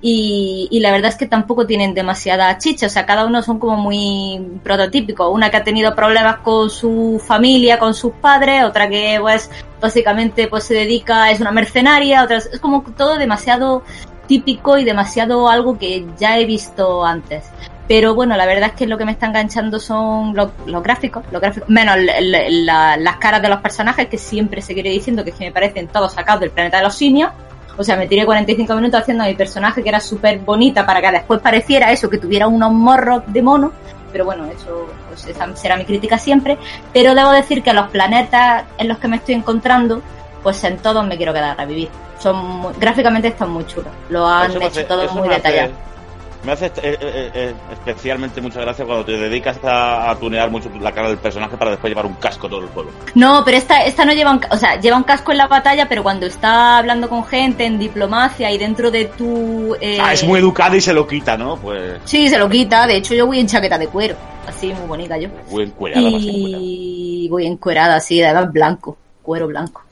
y, y, la verdad es que tampoco tienen demasiada chicha, o sea, cada uno son como muy prototípicos. Una que ha tenido problemas con su familia, con sus padres, otra que pues básicamente pues se dedica, es una mercenaria, otra es como todo demasiado típico y demasiado algo que ya he visto antes. Pero bueno, la verdad es que lo que me está enganchando son los, gráficos, los gráficos, menos la, la, las caras de los personajes, que siempre seguiré diciendo que, es que me parecen todos sacados del planeta de los simios. O sea, me tiré 45 minutos haciendo a mi personaje que era súper bonita para que después pareciera eso, que tuviera unos morros de mono. Pero bueno, eso pues esa será mi crítica siempre. Pero debo decir que los planetas en los que me estoy encontrando, pues en todos me quiero quedar a vivir. Son muy, gráficamente están muy chulos. Lo han hecho hace- todo muy detallado. Me hace eh, eh, eh, especialmente mucha gracia cuando te dedicas a, tunear mucho la cara del personaje para después llevar un casco todo el juego. No, pero esta, esta no lleva un, o sea, lleva un casco en la batalla, pero cuando está hablando con gente en diplomacia y dentro de tu... eh, Ah, es muy educada y se lo quita, ¿no? Pues Sí, se lo quita. De hecho, yo voy en chaqueta de cuero. Así, muy bonita yo. muy encuerada. Y voy encuerada así, además blanco. Cuero blanco.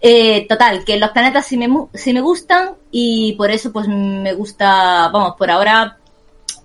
Eh, total, que los planetas sí me, sí me gustan y por eso pues me gusta, vamos, por ahora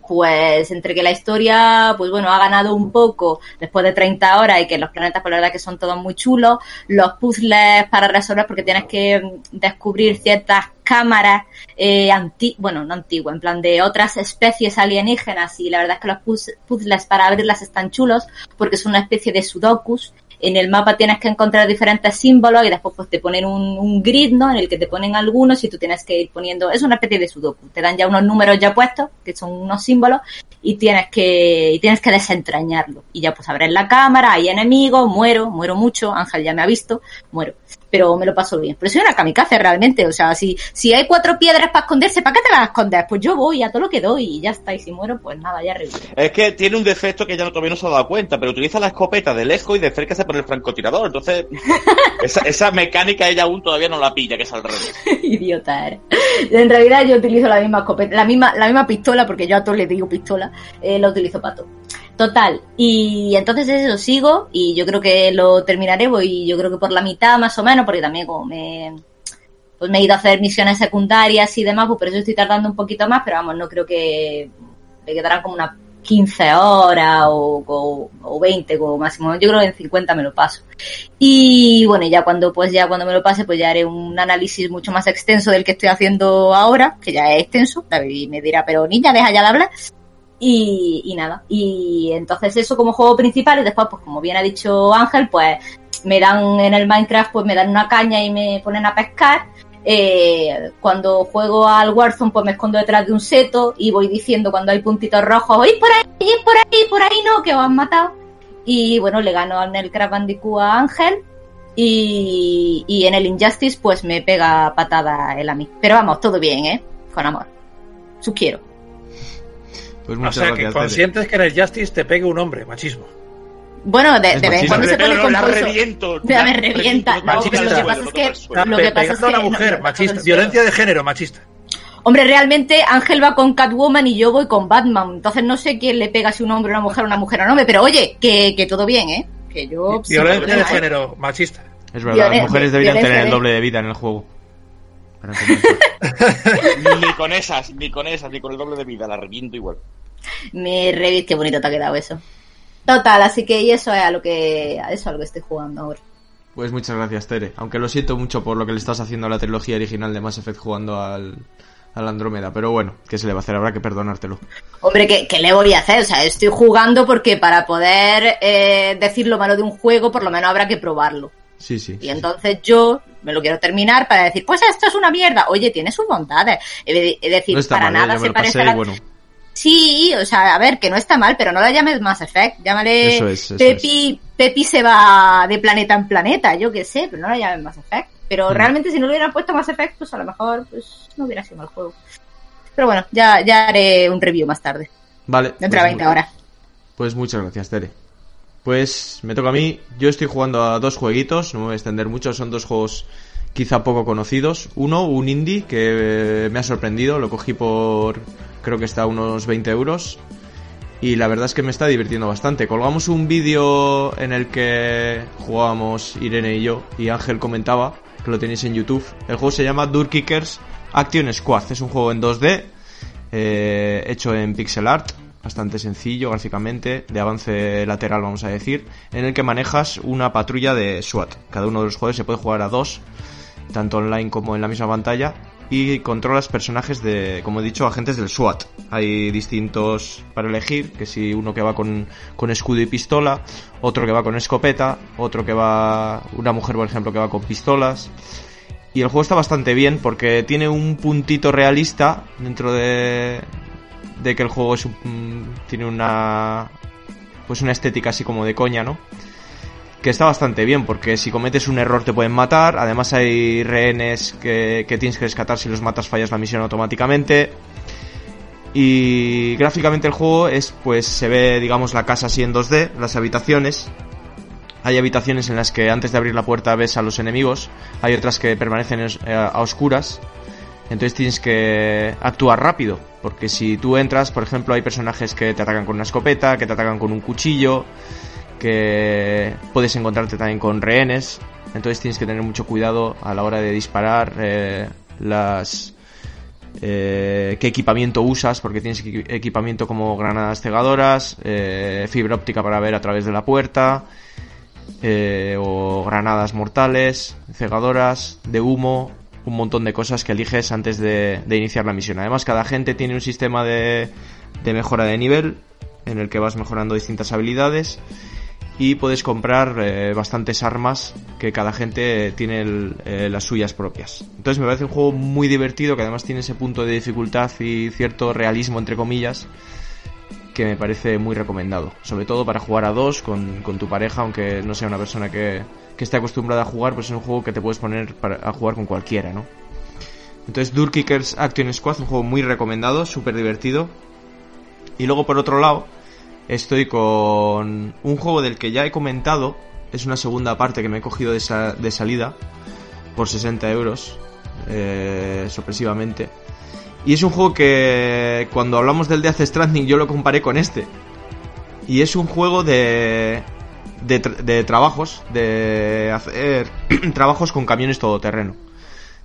pues entre que la historia, pues bueno, ha ganado un poco después de 30 horas y que los planetas, por la verdad, que son todos muy chulos, los puzzles para resolver porque tienes que descubrir ciertas cámaras eh, anti bueno, no antiguas, en plan de otras especies alienígenas y la verdad es que los puz- puzzles para abrirlas están chulos porque es una especie de sudokus en el mapa tienes que encontrar diferentes símbolos y después pues te ponen un, un grid, ¿no? En el que te ponen algunos y tú tienes que ir poniendo, es una especie de sudoku, te dan ya unos números ya puestos, que son unos símbolos, y tienes que, y tienes que desentrañarlo. Y ya pues abres la cámara, hay enemigos, muero, muero mucho, Ángel ya me ha visto, muero. Pero me lo paso bien. Pero soy una kamikaze realmente, o sea, si, si hay cuatro piedras para esconderse, ¿para qué te las escondes? Pues yo voy a todo lo que doy y ya está, y si muero, pues nada, ya revivo. Es que tiene un defecto que ya no- todavía no se ha dado cuenta, pero utiliza la escopeta de lejos y de cerca se pone el francotirador. Entonces, esa, esa mecánica ella aún todavía no la pilla, que es al revés. Idiota eres. En realidad yo utilizo la misma escopeta, la misma, la misma pistola, porque yo a todos les digo pistola, eh, la utilizo para todo. Total, y entonces eso sigo y yo creo que lo terminaré, voy yo creo que por la mitad más o menos, porque también como me, pues me he ido a hacer misiones secundarias y demás, pues por eso estoy tardando un poquito más, pero vamos, no creo que me quedarán como unas 15 horas o, o, o 20 como máximo. Yo creo que en 50 me lo paso. Y bueno, ya cuando pues ya cuando me lo pase, pues ya haré un análisis mucho más extenso del que estoy haciendo ahora, que ya es extenso. David me dirá, pero niña, deja ya de hablar. Y, nada. Y entonces eso como juego principal y después, pues como bien ha dicho Ángel, pues me dan en el Minecraft, pues me dan una caña y me ponen a pescar. Eh, cuando juego al Warzone, pues me escondo detrás de un seto y voy diciendo cuando hay puntitos rojos, ¡y por ahí, y por ahí, por ahí no! Que os han matado. Y bueno, le gano en el Crash Bandicoot a Ángel. Y, y en el Injustice, pues me pega patada él a mí. Pero vamos, todo bien, ¿eh? Con amor. Sus quiero. Pues O muchas sea, que gracias. Tere. consientes que en el Justice te pegue un hombre, machismo. Bueno, de, vez en cuando se pone Pero la reviento. Ya me la revienta. No, lo que pasa es que- Lo que pasa es a una que- mujer, no, machista. Violencia de género, machista. Hombre, realmente Ángel va con Catwoman y yo voy con Batman. Entonces no sé quién le pega si un hombre una mujer o una mujer a un hombre. Pero oye, que, que todo bien, ¿eh? Que yo... Violencia de ¿eh? género, machista. Es verdad, las mujeres deberían tener el doble de vida en el juego. Ni con esas, ni con esas, ni con el doble de vida, la reviento igual. Me re... Qué bonito te ha quedado eso. Total, así que y eso es a lo que, a eso a lo que estoy jugando ahora. Pues muchas gracias, Tere. Aunque lo siento mucho por lo que le estás haciendo a la trilogía original de Mass Effect jugando al, al Andrómeda. Pero bueno, ¿qué se le va a hacer? Habrá que perdonártelo. Hombre, ¿qué, qué le voy a hacer? O sea, estoy jugando porque para poder eh, decir lo malo de un juego, por lo menos habrá que probarlo. Sí, sí. Y entonces yo me lo quiero terminar para decir, pues esto es una mierda. Oye, tiene sus bondades. Es decir, No para mal, ¿eh? nada se parece a la... bueno. Sí, o sea, a ver, que no está mal, pero no la llames Mass Effect. Llámale Eso es, eso Pepi, Pepi se va de planeta en planeta, yo qué sé, pero no la llames Mass Effect. Pero Mm. realmente si no le hubieran puesto Mass Effect, pues a lo mejor pues no hubiera sido mal juego. Pero bueno, ya, ya haré un review más tarde, Vale. dentro pues de 20 mu- horas. Pues muchas gracias, Tere. Pues me toca a mí. Yo estoy jugando a dos jueguitos, no me voy a extender mucho, son dos juegos quizá poco conocidos. Uno, un indie que eh, me ha sorprendido, lo cogí por creo que está a unos 20 euros. Y la verdad es que me está divirtiendo bastante. Colgamos un vídeo en el que jugábamos Irene y yo y Ángel comentaba, que lo tenéis en YouTube. El juego se llama Dur Kickers Action Squad. Es un juego en 2D, eh, hecho en pixel art, bastante sencillo gráficamente, de avance lateral vamos a decir, en el que manejas una patrulla de SWAT. Cada uno de los juegos se puede jugar a dos, tanto online como en la misma pantalla, y controlas personajes de, como he dicho, agentes del SWAT. Hay distintos para elegir, que si uno que va con, con escudo y pistola, otro que va con escopeta, otro que va, una mujer por ejemplo que va con pistolas. Y el juego está bastante bien porque tiene un puntito realista dentro de, de que el juego es un- tiene una pues una estética así como de coña, ¿no? Que está bastante bien porque si cometes un error te pueden matar, además hay rehenes que, que tienes que rescatar si los matas fallas la misión automáticamente. Y gráficamente el juego es pues se ve digamos la casa así en 2D, las habitaciones. Hay habitaciones en las que antes de abrir la puerta ves a los enemigos, hay otras que permanecen eh, a oscuras. Entonces tienes que actuar rápido, porque si tú entras, por ejemplo, hay personajes que te atacan con una escopeta, que te atacan con un cuchillo, que puedes encontrarte también con rehenes. Entonces tienes que tener mucho cuidado a la hora de disparar eh, las eh, qué equipamiento usas, porque tienes equi- equipamiento como granadas cegadoras, eh, fibra óptica para ver a través de la puerta, o granadas mortales, cegadoras, de humo, un montón de cosas que eliges antes de, iniciar la misión. Además, cada agente tiene un sistema de mejora de nivel en el que vas mejorando distintas habilidades. Y puedes comprar eh, bastantes armas que cada gente tiene eh, las suyas propias. Entonces me parece un juego muy divertido que además tiene ese punto de dificultad y cierto realismo entre comillas que me parece muy recomendado. Sobre todo para jugar a dos con, con tu pareja, aunque no sea una persona que, que esté acostumbrada a jugar, pues es un juego que te puedes poner para, a jugar con cualquiera, ¿no? Entonces, Dur Kickers Action Squad, un juego muy recomendado, súper divertido. Y luego, por otro lado, estoy con un juego del que ya he comentado. Es una segunda parte que me he cogido de, sa- de salida por 60 euros, eh, sorpresivamente. Y es un juego que cuando hablamos del Death Stranding yo lo comparé con este. Y es un juego de, de, tra- de trabajos, de hacer trabajos con camiones todoterreno.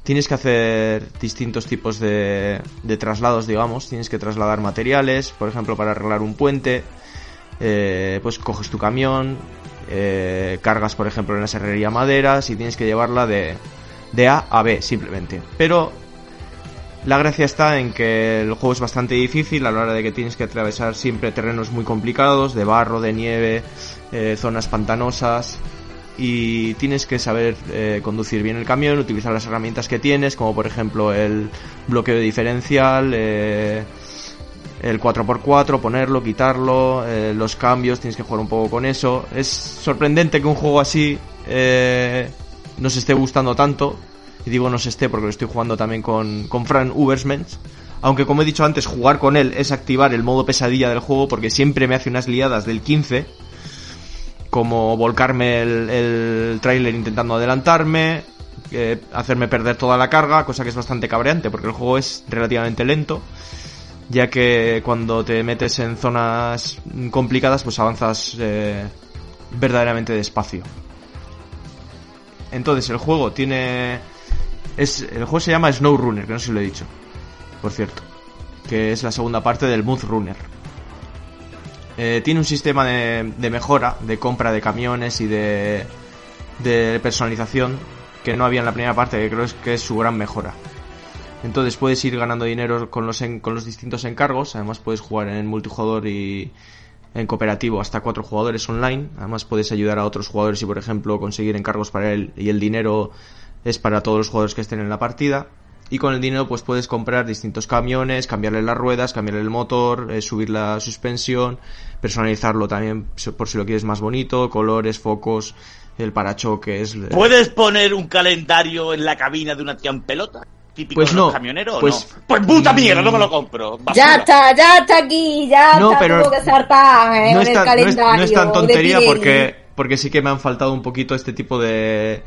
Tienes que hacer distintos tipos de, de traslados, digamos. Tienes que trasladar materiales, por ejemplo, para arreglar un puente. Eh, pues coges tu camión, eh, cargas, por ejemplo, en la serrería maderas y tienes que llevarla de, de A a B, simplemente. Pero la gracia está en que el juego es bastante difícil a la hora de que tienes que atravesar siempre terrenos muy complicados, de barro, de nieve, eh, zonas pantanosas y tienes que saber eh, conducir bien el camión, utilizar las herramientas que tienes, como por ejemplo el bloqueo diferencial, eh, el 4x4, ponerlo, quitarlo, eh, los cambios, tienes que jugar un poco con eso. Es sorprendente que un juego así eh, nos esté gustando tanto. Y digo nos esté porque lo estoy jugando también con, con Fran Ubersmens. Aunque como he dicho antes, jugar con él es activar el modo pesadilla del juego porque siempre me hace unas liadas del 15. Como volcarme el, tráiler intentando adelantarme, eh, hacerme perder toda la carga, cosa que es bastante cabreante porque el juego es relativamente lento ya que cuando te metes en zonas complicadas pues avanzas eh, verdaderamente despacio. Entonces el juego tiene es el juego se llama Snow Runner, que no sé si lo he dicho. Por cierto, que es la segunda parte del Mood Runner. Eh, tiene un sistema de, de mejora, de compra de camiones y de, de personalización que no había en la primera parte, que creo que es su gran mejora. Entonces puedes ir ganando dinero con los, en- con los distintos encargos. Además puedes jugar en multijugador y en cooperativo hasta cuatro jugadores online. Además puedes ayudar a otros jugadores y por ejemplo conseguir encargos para él y el dinero es para todos los jugadores que estén en la partida. Y con el dinero pues puedes comprar distintos camiones, cambiarle las ruedas, cambiarle el motor, eh, subir la suspensión, personalizarlo también por si lo quieres más bonito, colores, focos, el parachoques. ¿Puedes poner un calendario en la cabina de una tía en pelota? Típico Pues de los no, camioneros, pues- ¿no? Pues puta Mm. mierda, no me lo compro. Ya está, ya está aquí, ya No, está, pero tuvo que saltar eh, no tan, el no es- calendario. no es tan tontería porque, porque sí que me han faltado un poquito este tipo de,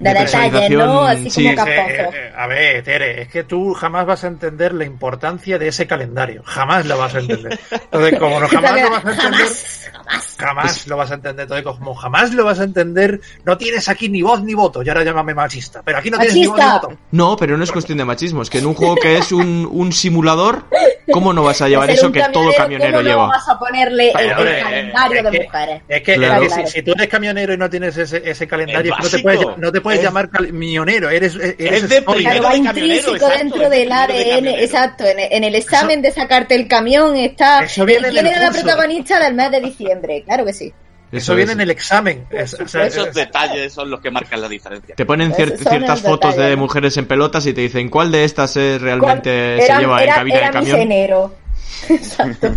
De detalles, ¿no? Así sí. como Eh, eh, a ver, Tere, es que tú jamás vas a entender la importancia de ese calendario. Jamás lo vas a entender. Entonces, como no jamás lo vas a entender, Jamás, jamás. jamás lo vas a entender. Entonces, como jamás lo vas a entender, no tienes aquí ni voz ni voto. Y ahora llámame machista. Pero aquí no tienes ni voz ni Machista. voto. No, pero no es cuestión de machismo, es que en un juego que es un, un simulador, ¿cómo no vas a llevar eso que todo camionero ¿cómo lleva? no vas a ponerle el, Pero, el eh, calendario es de que- mujeres? Es que, Claro. es que si, si tú eres camionero y no tienes ese, ese calendario, Es no te puedes, no te puedes Es- llamar camionero. Eres, eres Es de primero va de camionero, intrínseco exacto, dentro es de del de ADN, camionero. exacto. En, en el examen de sacarte el camión está. Eso viene en ¿Quién el era la protagonista del mes de diciembre? Claro que sí. Eso viene en el examen. Es- o sea, Esos es- detalles son los que marcan la diferencia. Te ponen cier- ciertas fotos de mujeres en pelotas y te dicen cuál de estas es realmente se lleva era- en cabina era de camión. misionero. Exacto.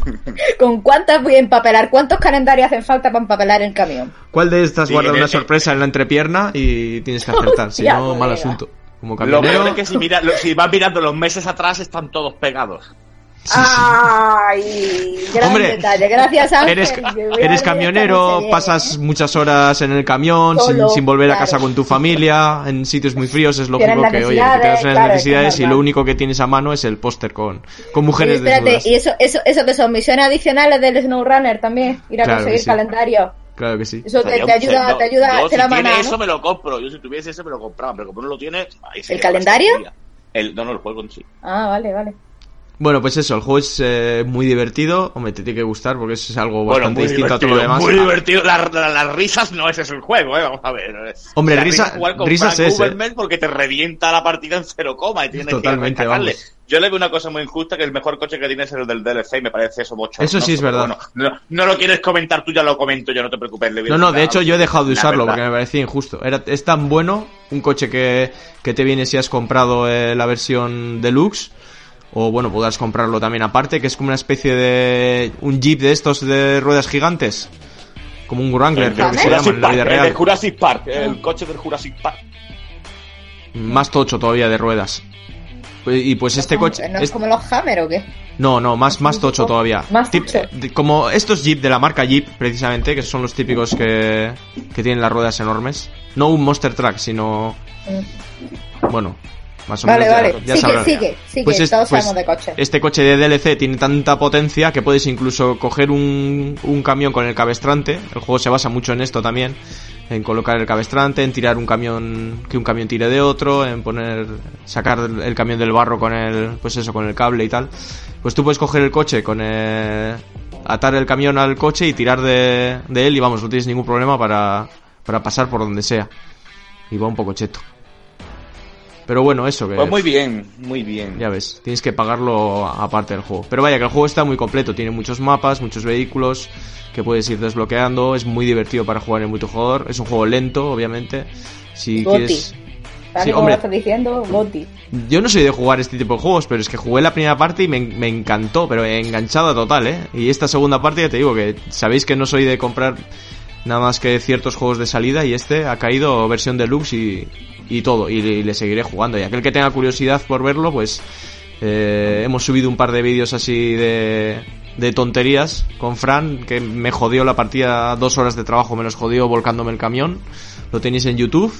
¿Con cuántas voy a empapelar? ¿Cuántos calendarios hacen falta para empapelar el camión? ¿Cuál de estas Sí, guarda en una el- sorpresa en la entrepierna y tienes que acertar? si no, mal colega. asunto. Como Lo peor es que si, mira, lo- si vas mirando los meses atrás están todos pegados. Ay, gran Hombre, detalle. Gracias, Ángel. eres, a camionero, pasas muchas horas en el camión sin, Solo, sin volver a casa con tu familia, en sitios muy fríos, es lógico que, oye, que te necesidades, das claro, es necesidades y lo único que tienes a mano es el póster con, con mujeres espérate, desnudas. y eso, eso, eso que son misiones adicionales del SnowRunner también, ir a Claro que conseguir sí. calendario. Claro que sí. Eso te, ayuda, no, te ayuda, yo te si la mano, eso ¿no? me lo compro. Yo si tuviese ese me lo compraba, pero como no lo tiene, ahí se ¿El calendario? El, no, no, el juego en sí. Ah, vale, vale. Bueno, pues eso, el juego es eh, muy divertido. Hombre, te tiene que gustar porque es algo bastante distinto a todo lo demás. muy divertido. La- la- las risas no ese es el juego, ¿eh? Vamos a ver. Hombre, La risa- con risas Frank es, ¿eh? Uberman porque te revienta la partida en cero coma y tienes Totalmente, que vamos. Yo le veo una cosa muy injusta que el mejor coche que tienes es el del DLC y me parece eso bochornoso. Eso sí es verdad. bueno, no, no lo quieres comentar tú, ya lo comento yo, no te preocupes. le No, no, de hecho yo he dejado de usarlo porque me parecía injusto. Era, es tan bueno un coche que, que te viene si has comprado eh, la versión deluxe. O bueno, podrás comprarlo también aparte, que es como una especie de... Un jeep de estos de ruedas gigantes. Como un Wrangler, El creo que se llama en la vida el real. Jurassic Park, el coche del Jurassic Park. Más tocho todavía de ruedas. Y pues este coche... ¿No es como los Hammer o qué? No, no, más, más tocho todavía. Más tocho. eh, de- como estos Jeep de la marca Jeep, precisamente, que son los típicos que, que tienen las ruedas enormes. No un Monster Truck, sino... Bueno, más o Vale, menos. ya- vale. ya Sigue, sabrán. sigue, sigue. Pues es- Todos pues sabemos de coche. Este coche de DLC tiene tanta potencia que puedes incluso coger un, un camión con el cabestrante. El juego se basa mucho en esto también. En colocar el cabestrante, en tirar un camión, que un camión tire de otro, en poner, sacar el camión del barro con el, pues eso, con el cable y tal. Pues tú puedes coger el coche con el, atar el camión al coche y tirar de, de él y vamos, no tienes ningún problema para, para pasar por donde sea. Y va un poco cheto. Pero bueno, eso que... Pues muy bien, muy bien. Ya ves, tienes que pagarlo aparte del juego. Pero vaya, que el juego está muy completo. Tiene muchos mapas, muchos vehículos que puedes ir desbloqueando. Es muy divertido para jugar en multijugador. Es un juego lento, obviamente. Si Goti. quieres... Sí, hombre. lo estás diciendo, Goti. Yo no soy de jugar este tipo de juegos, pero es que jugué la primera parte y me, me encantó, pero enganchada total, ¿eh? Y esta segunda parte ya te digo que sabéis que no soy de comprar nada más que ciertos juegos de salida y este ha caído versión deluxe y, y todo, y, le- seguiré jugando. Y aquel que tenga curiosidad por verlo, pues eh, hemos subido un par de vídeos así de, de tonterías con Fran, que me jodió la partida, dos horas de trabajo me los jodió volcándome el camión. Lo tenéis en YouTube.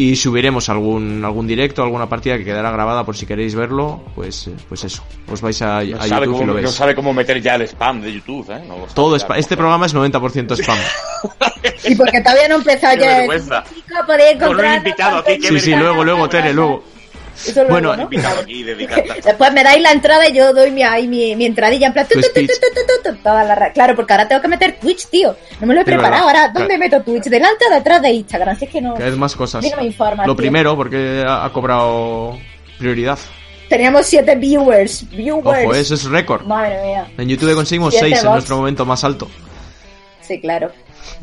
Y subiremos algún, algún directo, alguna partida que quedará grabada por si queréis verlo, pues, eh, pues eso. Os vais a, a No sabe, YouTube y cómo, lo no veis. sabe cómo meter ya el spam de YouTube, ¿eh? No lo Todo ya spa- cómo este programa es 90% spam. Y porque todavía no he empezado Qué ya. Con un invitado aquí, Sí, sí, luego, luego, Tere, luego. Eso Bueno, ¿no? Aquí, dedicado. Después me dais la entrada y yo doy mi, ahí mi, mi entradilla en plan. tu, Tu tu, toda la Claro, porque ahora tengo que meter Twitch, tío. No me lo he preparado. verdad. Ahora, ¿dónde meto Twitch? ¿Delante o detrás de Instagram? Si es que no. Que es más cosas. A mí no me informa, Lo tío. primero, porque ha, cobrado prioridad. Teníamos 7 viewers. Viewers. Ojo, eso es récord. Madre mía. En YouTube conseguimos Siete 6 en nuestro momento más alto. Sí, claro.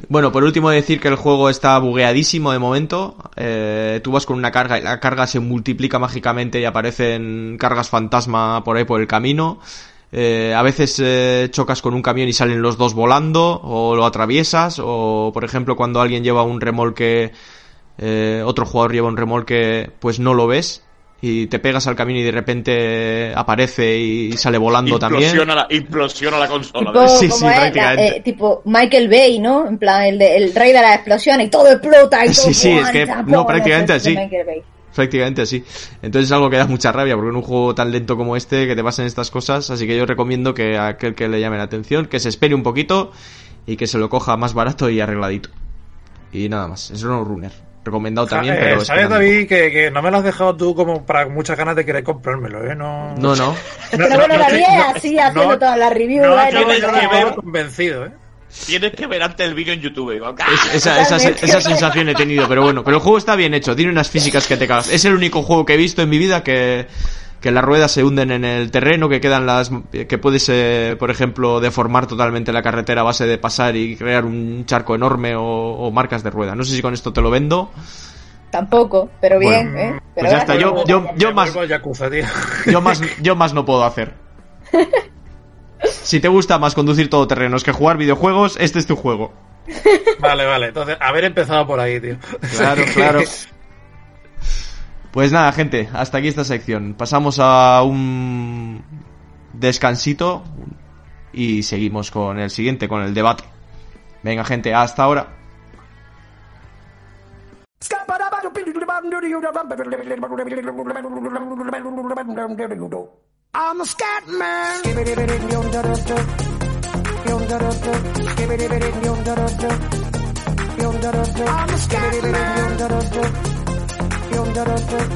Bueno, por último decir que el juego está bugueadísimo de momento. Eh, tú vas con una carga y la carga se multiplica mágicamente y aparecen cargas fantasma por ahí por el camino. Eh, a veces eh, chocas con un camión y salen los dos volando o lo atraviesas o por ejemplo cuando alguien lleva un remolque eh, otro jugador lleva un remolque pues no lo ves y te pegas al camión y de repente aparece y sale volando también. Implosiona la, implosiona la consola. Tipo, Sí, sí, la- prácticamente. eh, tipo Michael Bay, ¿no? En plan, el, de, el rey de las explosiones y todo explota y todo. Sí, sí, es que- no, prácticamente así. Prácticamente así. Entonces es algo que da mucha rabia, porque en un juego tan lento como este, que te pasen estas cosas, así que yo recomiendo que a aquel que le llame la atención, que se espere un poquito y que se lo coja más barato y arregladito. Y nada más, es un runner. Recomendado también, Eh, pero... ¿Sabes. David, que, que no me lo has dejado tú como para muchas ganas de querer comprármelo, ¿eh? No, No, no. Pero bueno, David es así, haciendo todas las reviews. No, ¿eh? tienes que no ver- convencido, ¿eh? Tienes que ver antes el vídeo en YouTube. Es- esa, esa, esa sensación he tenido, pero bueno. Pero el juego está bien hecho, tiene unas físicas que te cagas. Es el único juego que he visto en mi vida que, que las ruedas se hunden en el terreno, que quedan las. que puedes, eh, por ejemplo, deformar totalmente la carretera a base de pasar y crear un charco enorme o, o marcas de rueda. No sé si con esto te lo vendo. Tampoco, pero bien, Bueno, ¿eh? pues Pero ya está, yo- yo- más- Yakuza. Yo más, yo más no puedo hacer. Si te gusta más conducir todoterrenos que jugar videojuegos, este es tu juego. Vale, vale. Entonces, haber empezado por ahí, tío. Claro, claro. Pues nada, gente, hasta aquí esta sección. Pasamos a un descansito y seguimos con el siguiente, con el debate. Venga, gente, hasta ahora. I'm a. I'm a. Gracias.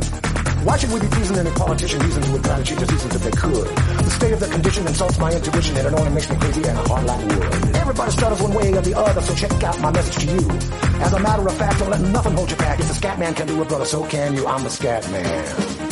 Why should we be pleasing any politician reasons who would try to cheat if they could? The state of the condition insults my intuition and it only makes me crazy and hard like wood. Everybody stutters one way or the other, so check out my message to you. As a matter of fact, don't let nothing hold you back. If the scat man can do it, brother, so can you. I'm the scat man.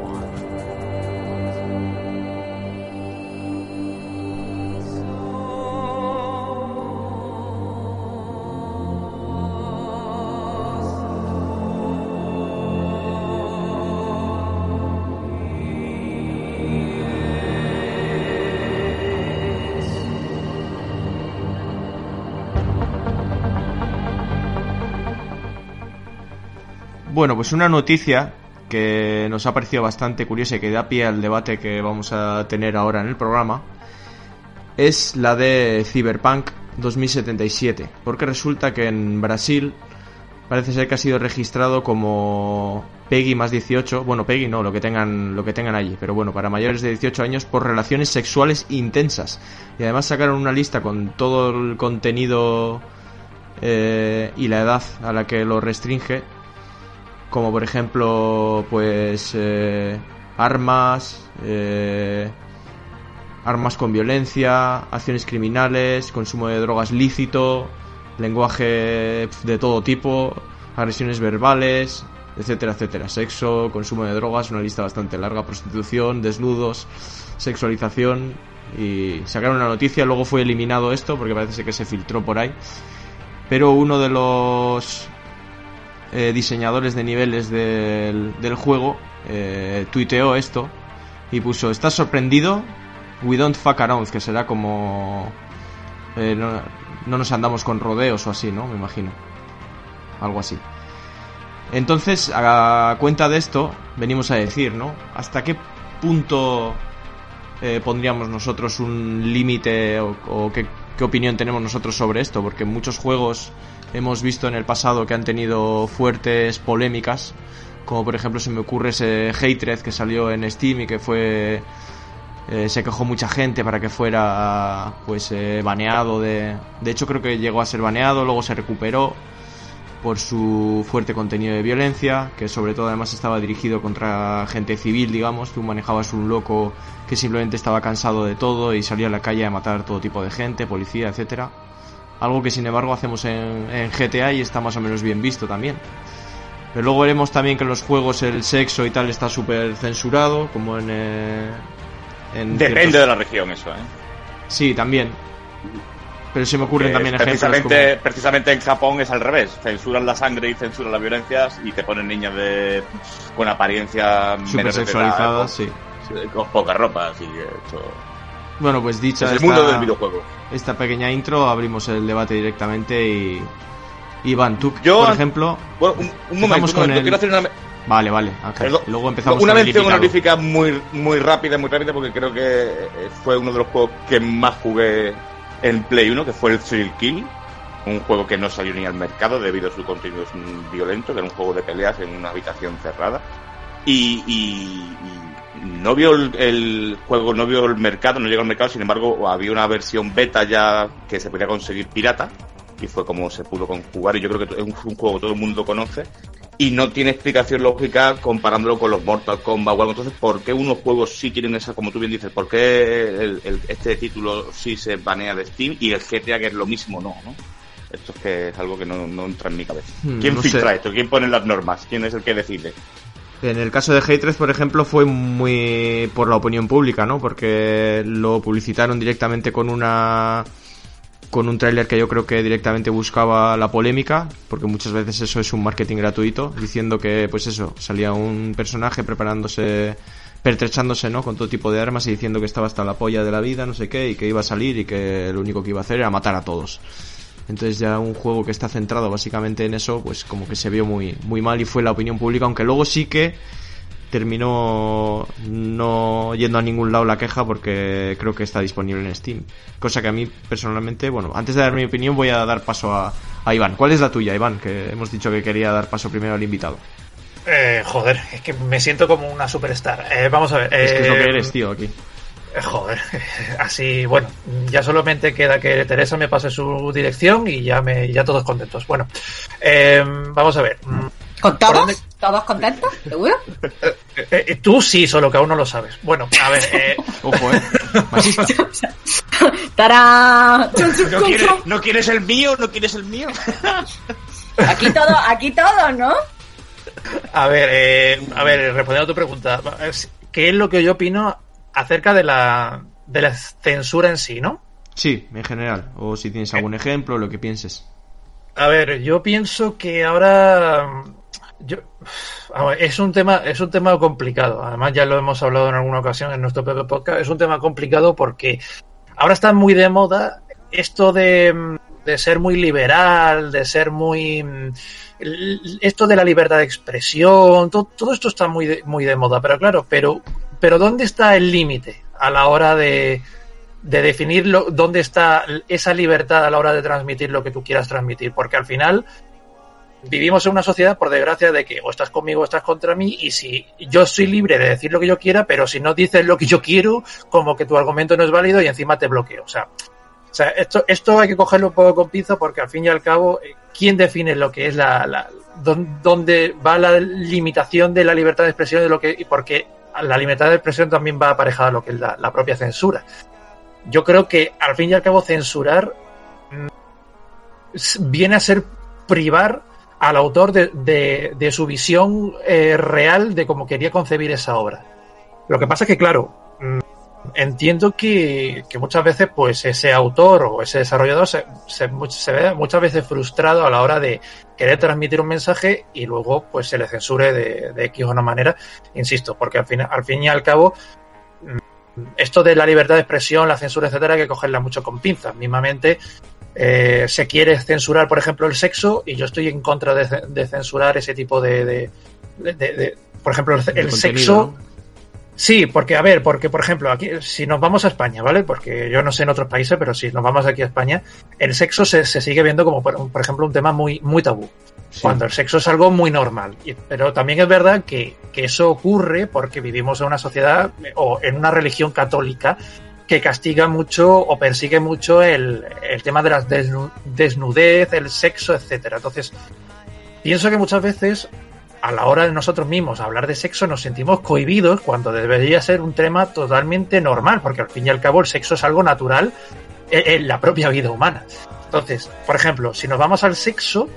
Bueno, pues una noticia que nos ha parecido bastante curiosa y que da pie al debate que vamos a tener ahora en el programa es la de Cyberpunk 2077, porque resulta que en Brasil parece ser que ha sido registrado como Peggy más 18, bueno, Peggy no, lo que tengan lo que tengan allí, pero bueno, para mayores de 18 años por relaciones sexuales intensas. Y además sacaron una lista con todo el contenido eh, y la edad a la que lo restringe como por ejemplo pues eh, armas eh, armas con violencia acciones criminales consumo de drogas lícito lenguaje de todo tipo agresiones verbales etcétera etcétera. Sexo consumo de drogas una lista bastante larga prostitución desnudos sexualización y sacaron una noticia luego fue eliminado esto porque parece que se filtró por ahí. Pero uno de los eh, diseñadores de niveles del, juego eh, tuiteó esto y puso ¿Estás sorprendido? We don't fuck around, que será como eh, no, no nos andamos con rodeos o así, ¿no? Me imagino. Algo así. Entonces, a cuenta de esto, venimos a decir, ¿no? ¿Hasta qué punto eh, pondríamos nosotros un límite o, o qué, qué opinión tenemos nosotros sobre esto? Porque muchos juegos hemos visto en el pasado que han tenido fuertes polémicas, como por ejemplo se me ocurre ese Hatred que salió en Steam y que fue eh, se quejó mucha gente para que fuera pues eh, baneado de de hecho creo que llegó a ser baneado, luego se recuperó por su fuerte contenido de violencia, que sobre todo además estaba dirigido contra gente civil, digamos, tú manejabas un loco que simplemente estaba cansado de todo y salía a la calle a matar todo tipo de gente, policía, etcétera algo que sin embargo hacemos en, en, GTA y está más o menos bien visto también. Pero luego veremos también que en los juegos el sexo y tal está súper censurado, como en... Eh, en Depende ciertos... de la región eso, ¿eh? Sí, también. Pero se me ocurren también precisamente, ejemplos como... precisamente en Japón es al revés. Censuran la sangre y censuran las violencias y te ponen niñas de con apariencia Súper sexualizadas, sí. con, con poca ropa, así que eso... Bueno, pues dicha Es el esta, mundo del videojuego. esta pequeña intro, abrimos el debate directamente y... Iván, tú, Yo, por ejemplo... Bueno, un, un momento, Empezamos un con momento, el- quiero hacer una, Vale, vale, Ángel. Perdón. Luego empezamos una con mención honorífica muy, muy rápida, muy rápida, porque creo que eh, fue uno de los juegos que más jugué en Play 1, que fue el Thrill Kill. Un juego que no salió ni al mercado debido a su contenido violento, que era un juego de peleas en una habitación cerrada. y, y- y no vio el, el juego, no vio el mercado, no llegó al mercado, sin embargo había una versión beta ya que se podía conseguir pirata y fue como se pudo conjugar y yo creo que es un, un juego que todo el mundo conoce y no tiene explicación lógica comparándolo con los Mortal Kombat o algo. Entonces, ¿por qué unos juegos sí tienen esa, como tú bien dices, por qué el- el- este título sí se banea de Steam y el GTA, que es lo mismo, no? ¿no? Esto es que es algo que no, no entra en mi cabeza. Hmm, ¿Quién no filtra sé. esto? ¿Quién pone las normas? ¿Quién es el que decide? En el caso de Hatred, por ejemplo, fue muy por la opinión pública, ¿no? Porque lo publicitaron directamente con una con un tráiler que yo creo que directamente buscaba la polémica, porque muchas veces eso es un marketing gratuito, diciendo que pues eso, salía un personaje preparándose pertrechándose, ¿no? Con todo tipo de armas y diciendo que estaba hasta la polla de la vida, no sé qué, y que iba a salir y que lo único que iba a hacer era matar a todos. Entonces ya un juego que está centrado básicamente en eso, pues como que se vio muy, muy mal y fue la opinión pública, aunque luego sí que terminó no yendo a ningún lado la queja porque creo que está disponible en Steam. Cosa que a mí personalmente, bueno, antes de dar mi opinión voy a dar paso a, a Iván. ¿Cuál es la tuya, Iván? Que hemos dicho que quería dar paso primero al invitado. Eh, joder, es que me siento como una superstar. Eh, vamos a ver. Es que es lo que eh, eres, tío, aquí. Eh, Joder, así, bueno, ya solamente queda que Teresa me pase su dirección y ya me, ya todos contentos. Bueno, eh, vamos a ver. ¿Con ¿Por todos? dónde? ¿Todos contentos? ¿Seguro? eh, eh, tú sí, solo que aún no lo sabes. Bueno, a ver, eh, Ojo, eh. ¡Tarán! ¿No quieres, ¿No quieres el mío? ¿No quieres el mío? Aquí todo, aquí todo, ¿no? a ver, eh, a ver, respondiendo a tu pregunta, ¿qué es lo que yo opino acerca de la, de la censura en sí, no? Sí, en general. O si tienes algún ejemplo, lo que pienses. A ver, yo pienso que ahora yo, ver, es un tema es un tema complicado. Además ya lo hemos hablado en alguna ocasión en nuestro PP podcast. Es un tema complicado porque ahora está muy de moda esto de, de ser muy liberal, de ser muy mm, esto de la libertad de expresión. Todo, todo esto está muy de, muy de moda. Pero claro, pero pero dónde está el límite a la hora de de definir lo- dónde está esa libertad a la hora de transmitir lo que tú quieras transmitir, porque al final vivimos en una sociedad, por desgracia, de que o estás conmigo o estás contra mí, y si yo soy libre de decir lo que yo quiera, pero si no dices lo que yo quiero, como que tu argumento no es válido y encima te bloqueo. O sea, o sea esto, esto hay que cogerlo un poco con pinza porque al fin y al cabo, eh, ¿quién define lo que es la, la dón- dónde va la limitación de la libertad de expresión de lo que, la libertad de expresión también va aparejada a lo que es la, propia censura. Yo creo que al fin y al cabo censurar mm, viene a ser privar al autor de, de- de su visión eh, real de cómo quería concebir esa obra. Lo que pasa es que, claro, mm, entiendo que, que muchas veces pues ese autor o ese desarrollador se, se, ve muchas veces frustrado a la hora de querer transmitir un mensaje y luego pues se le censure de, de X o una manera, insisto, porque al fin, al fin y al cabo mm, esto de la libertad de expresión, la censura, etcétera, hay que cogerla mucho con pinzas. Mismamente, eh, se quiere censurar, por ejemplo, el sexo, y yo estoy en contra de, ce- de censurar ese tipo de. de- por ejemplo, el, sexo. ¿no? Sí, porque, a ver, porque, por ejemplo, aquí, si nos vamos a España, ¿vale? Porque yo no sé en otros países, pero si nos vamos aquí a España, el sexo se, se sigue viendo como, por, por ejemplo, un tema muy, muy tabú Sí. cuando el sexo es algo muy normal. Pero también es verdad que, que eso ocurre porque vivimos en una sociedad o en una religión católica que castiga mucho o persigue mucho el, el tema de la desnu- desnudez, el sexo, etcétera. Entonces, pienso que muchas veces a la hora de nosotros mismos hablar de sexo nos sentimos cohibidos cuando debería ser un tema totalmente normal, porque al fin y al cabo el sexo es algo natural en, la propia vida humana. Entonces, por ejemplo, si nos vamos al sexo,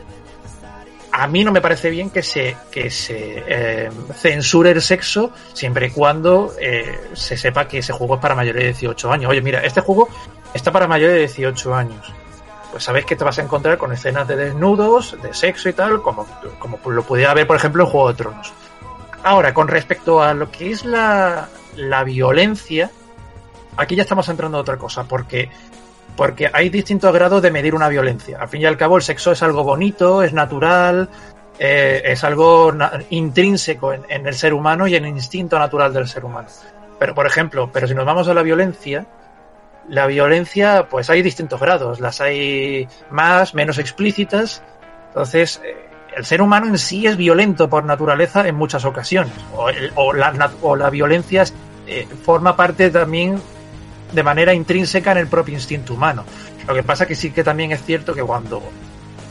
a mí no me parece bien que se, que se eh, censure el sexo siempre y cuando eh, se sepa que ese juego es para mayores de 18 años. Oye, mira, este juego está para mayores de 18 años. Pues sabes que te vas a encontrar con escenas de desnudos, de sexo y tal, como, como lo pudiera haber, por ejemplo, en Juego de Tronos. Ahora, con respecto a lo que es la, la violencia, aquí ya estamos entrando a otra cosa, porque porque hay distintos grados de medir una violencia. Al fin y al cabo, el sexo es algo bonito, es natural, eh, es algo intrínseco en, en el ser humano y en el instinto natural del ser humano. Pero, por ejemplo, pero si nos vamos a la violencia, la violencia, pues hay distintos grados. Las hay más, menos explícitas. Entonces, eh, el ser humano en sí es violento por naturaleza en muchas ocasiones. O, el- o la, o la violencia eh, forma parte también de manera intrínseca en el propio instinto humano. Lo que pasa que sí que también es cierto que cuando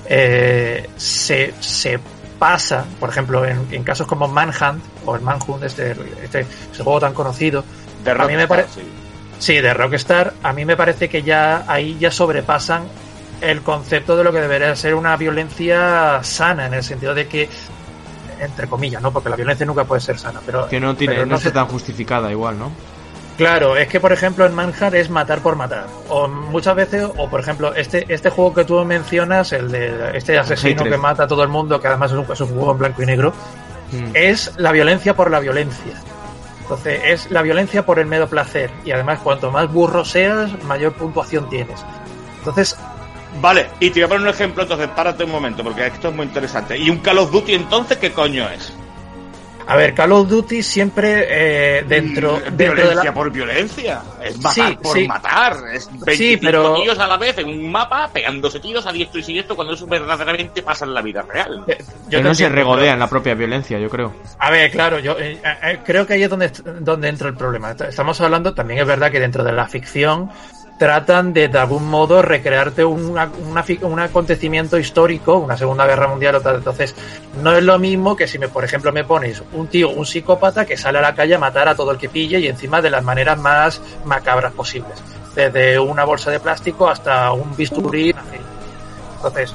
eh, se, se pasa, por ejemplo, en, en casos como Manhunt o el Manhunt, este, este, este juego tan conocido, De A mí me Rockstar, pare- sí. Sí, de Rockstar, a mí me parece que ya ahí ya sobrepasan el concepto de lo que debería ser una violencia sana, en el sentido de que, entre comillas, ¿no? Porque la violencia nunca puede ser sana, pero. Que no tiene, pero no está tan justificada igual, ¿no? Claro, es que por ejemplo en Manhunt es matar por matar. O muchas veces, o por ejemplo, este, este juego que tú mencionas, el de este asesino que mata a todo el mundo, que además es un, es un juego en blanco y negro, Mm. es la violencia por la violencia. Entonces, es la violencia por el mero placer. Y además, cuanto más burro seas, mayor puntuación tienes. Entonces, Vale, y te voy a poner un ejemplo, entonces párate un momento, porque esto es muy interesante. ¿Y un Call of Duty entonces qué coño es? A ver, Call of Duty siempre eh, dentro, Mm, dentro de violencia la... por violencia. Es matar Sí, por sí. matar. Es 25 pero- tíos a la vez en un mapa pegándose tiros a diestro y siniestro cuando eso verdaderamente pasa en la vida real. Eh, yo te no se regodea pero- en la propia violencia, yo creo. A ver, claro, yo eh, eh, creo que ahí es donde, donde entra el problema. Estamos hablando, también es verdad que dentro de la ficción tratan de de algún modo recrearte una- una un acontecimiento histórico, una Segunda Guerra Mundial o tal. Entonces, no es lo mismo que si me, por ejemplo, me pones un tío, un psicópata que sale a la calle a matar a todo el que pille y encima de las maneras más macabras posibles. Desde una bolsa de plástico hasta un bisturí. Entonces,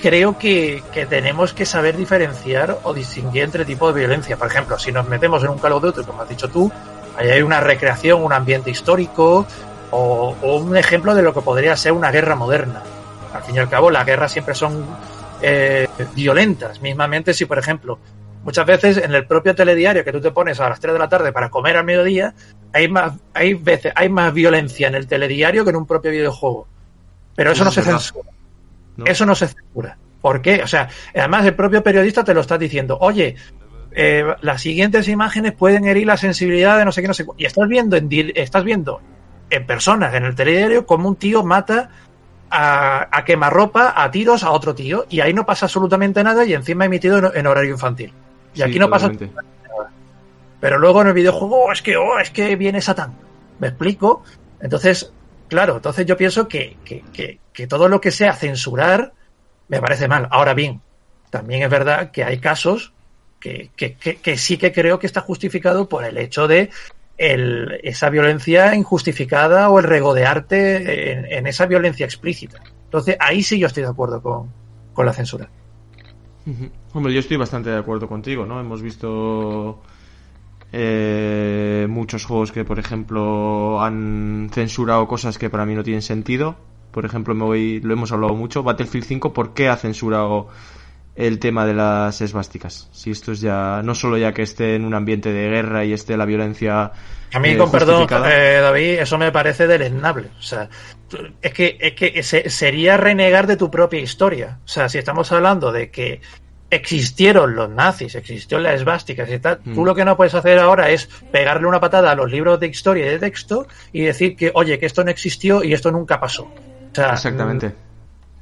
creo que, que tenemos que saber diferenciar o distinguir entre tipos de violencia. Por ejemplo, si nos metemos en un Call of Duty, como has dicho tú, ahí hay una recreación, un ambiente histórico o, o un ejemplo de lo que podría ser una guerra moderna. Al fin y al cabo, las guerras siempre son eh, violentas. Mismamente, si por ejemplo, muchas veces en el propio telediario que tú te pones a las 3 de la tarde para comer al mediodía, hay más, hay veces, hay más violencia en el telediario que en un propio videojuego. Pero eso no se censura. ¿no? Eso no se censura. ¿Por qué? O sea, además el propio periodista te lo está diciendo, oye, eh, las siguientes imágenes pueden herir la sensibilidad de no sé qué, no sé cu-". Y estás viendo en, estás viendo en personas en el telediario como un tío mata a, a quemarropa, a tiros a otro tío, y ahí no pasa absolutamente nada y encima emitido en, en horario infantil. Y Sí, aquí no pasa totalmente. pero luego en el videojuego "Oh, es que oh, es que viene Satán. ¿Me explico? Entonces, claro, entonces yo pienso que, que, que, que todo lo que sea censurar me parece mal. Ahora bien, también es verdad que hay casos que, que, que, que sí que creo que está justificado por el hecho de esa violencia injustificada o el regodearte en, en esa violencia explícita. Entonces, ahí sí yo estoy de acuerdo con, con la censura. Hombre, yo estoy bastante de acuerdo contigo, ¿no? Hemos visto eh, muchos juegos que, por ejemplo, han censurado cosas que para mí no tienen sentido. Por ejemplo, me voy, lo hemos hablado mucho, Battlefield 5, ¿por qué ha censurado el tema de las esvásticas? Si esto es ya, no solo ya que esté en un ambiente de guerra y esté la violencia A mí, eh, con perdón, eh, David, eso me parece deleznable. O sea, es que, es que se- sería renegar de tu propia historia. O sea, si estamos hablando de que existieron los nazis, existió la esvástica y tal, Mm. tú lo que no puedes hacer ahora es pegarle una patada a los libros de historia y de texto y decir que, oye, que esto no existió y esto nunca pasó. O sea, Exactamente.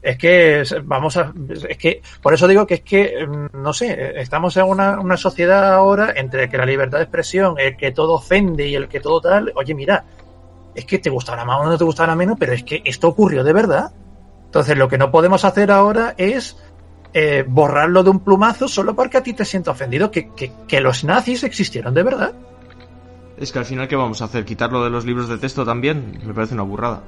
Es que vamos a es que por eso digo que es que mm, no sé estamos en una, una sociedad ahora entre que la libertad de expresión el que todo ofende y el que todo tal oye mira es que te gustará más o no te gustará menos pero es que esto ocurrió de verdad entonces lo que no podemos hacer ahora es eh, borrarlo de un plumazo solo porque a ti te sienta ofendido que, que, que los nazis existieron de verdad Es que al final, ¿qué vamos a hacer? ¿Quitarlo de los libros de texto también? Me parece una burrada.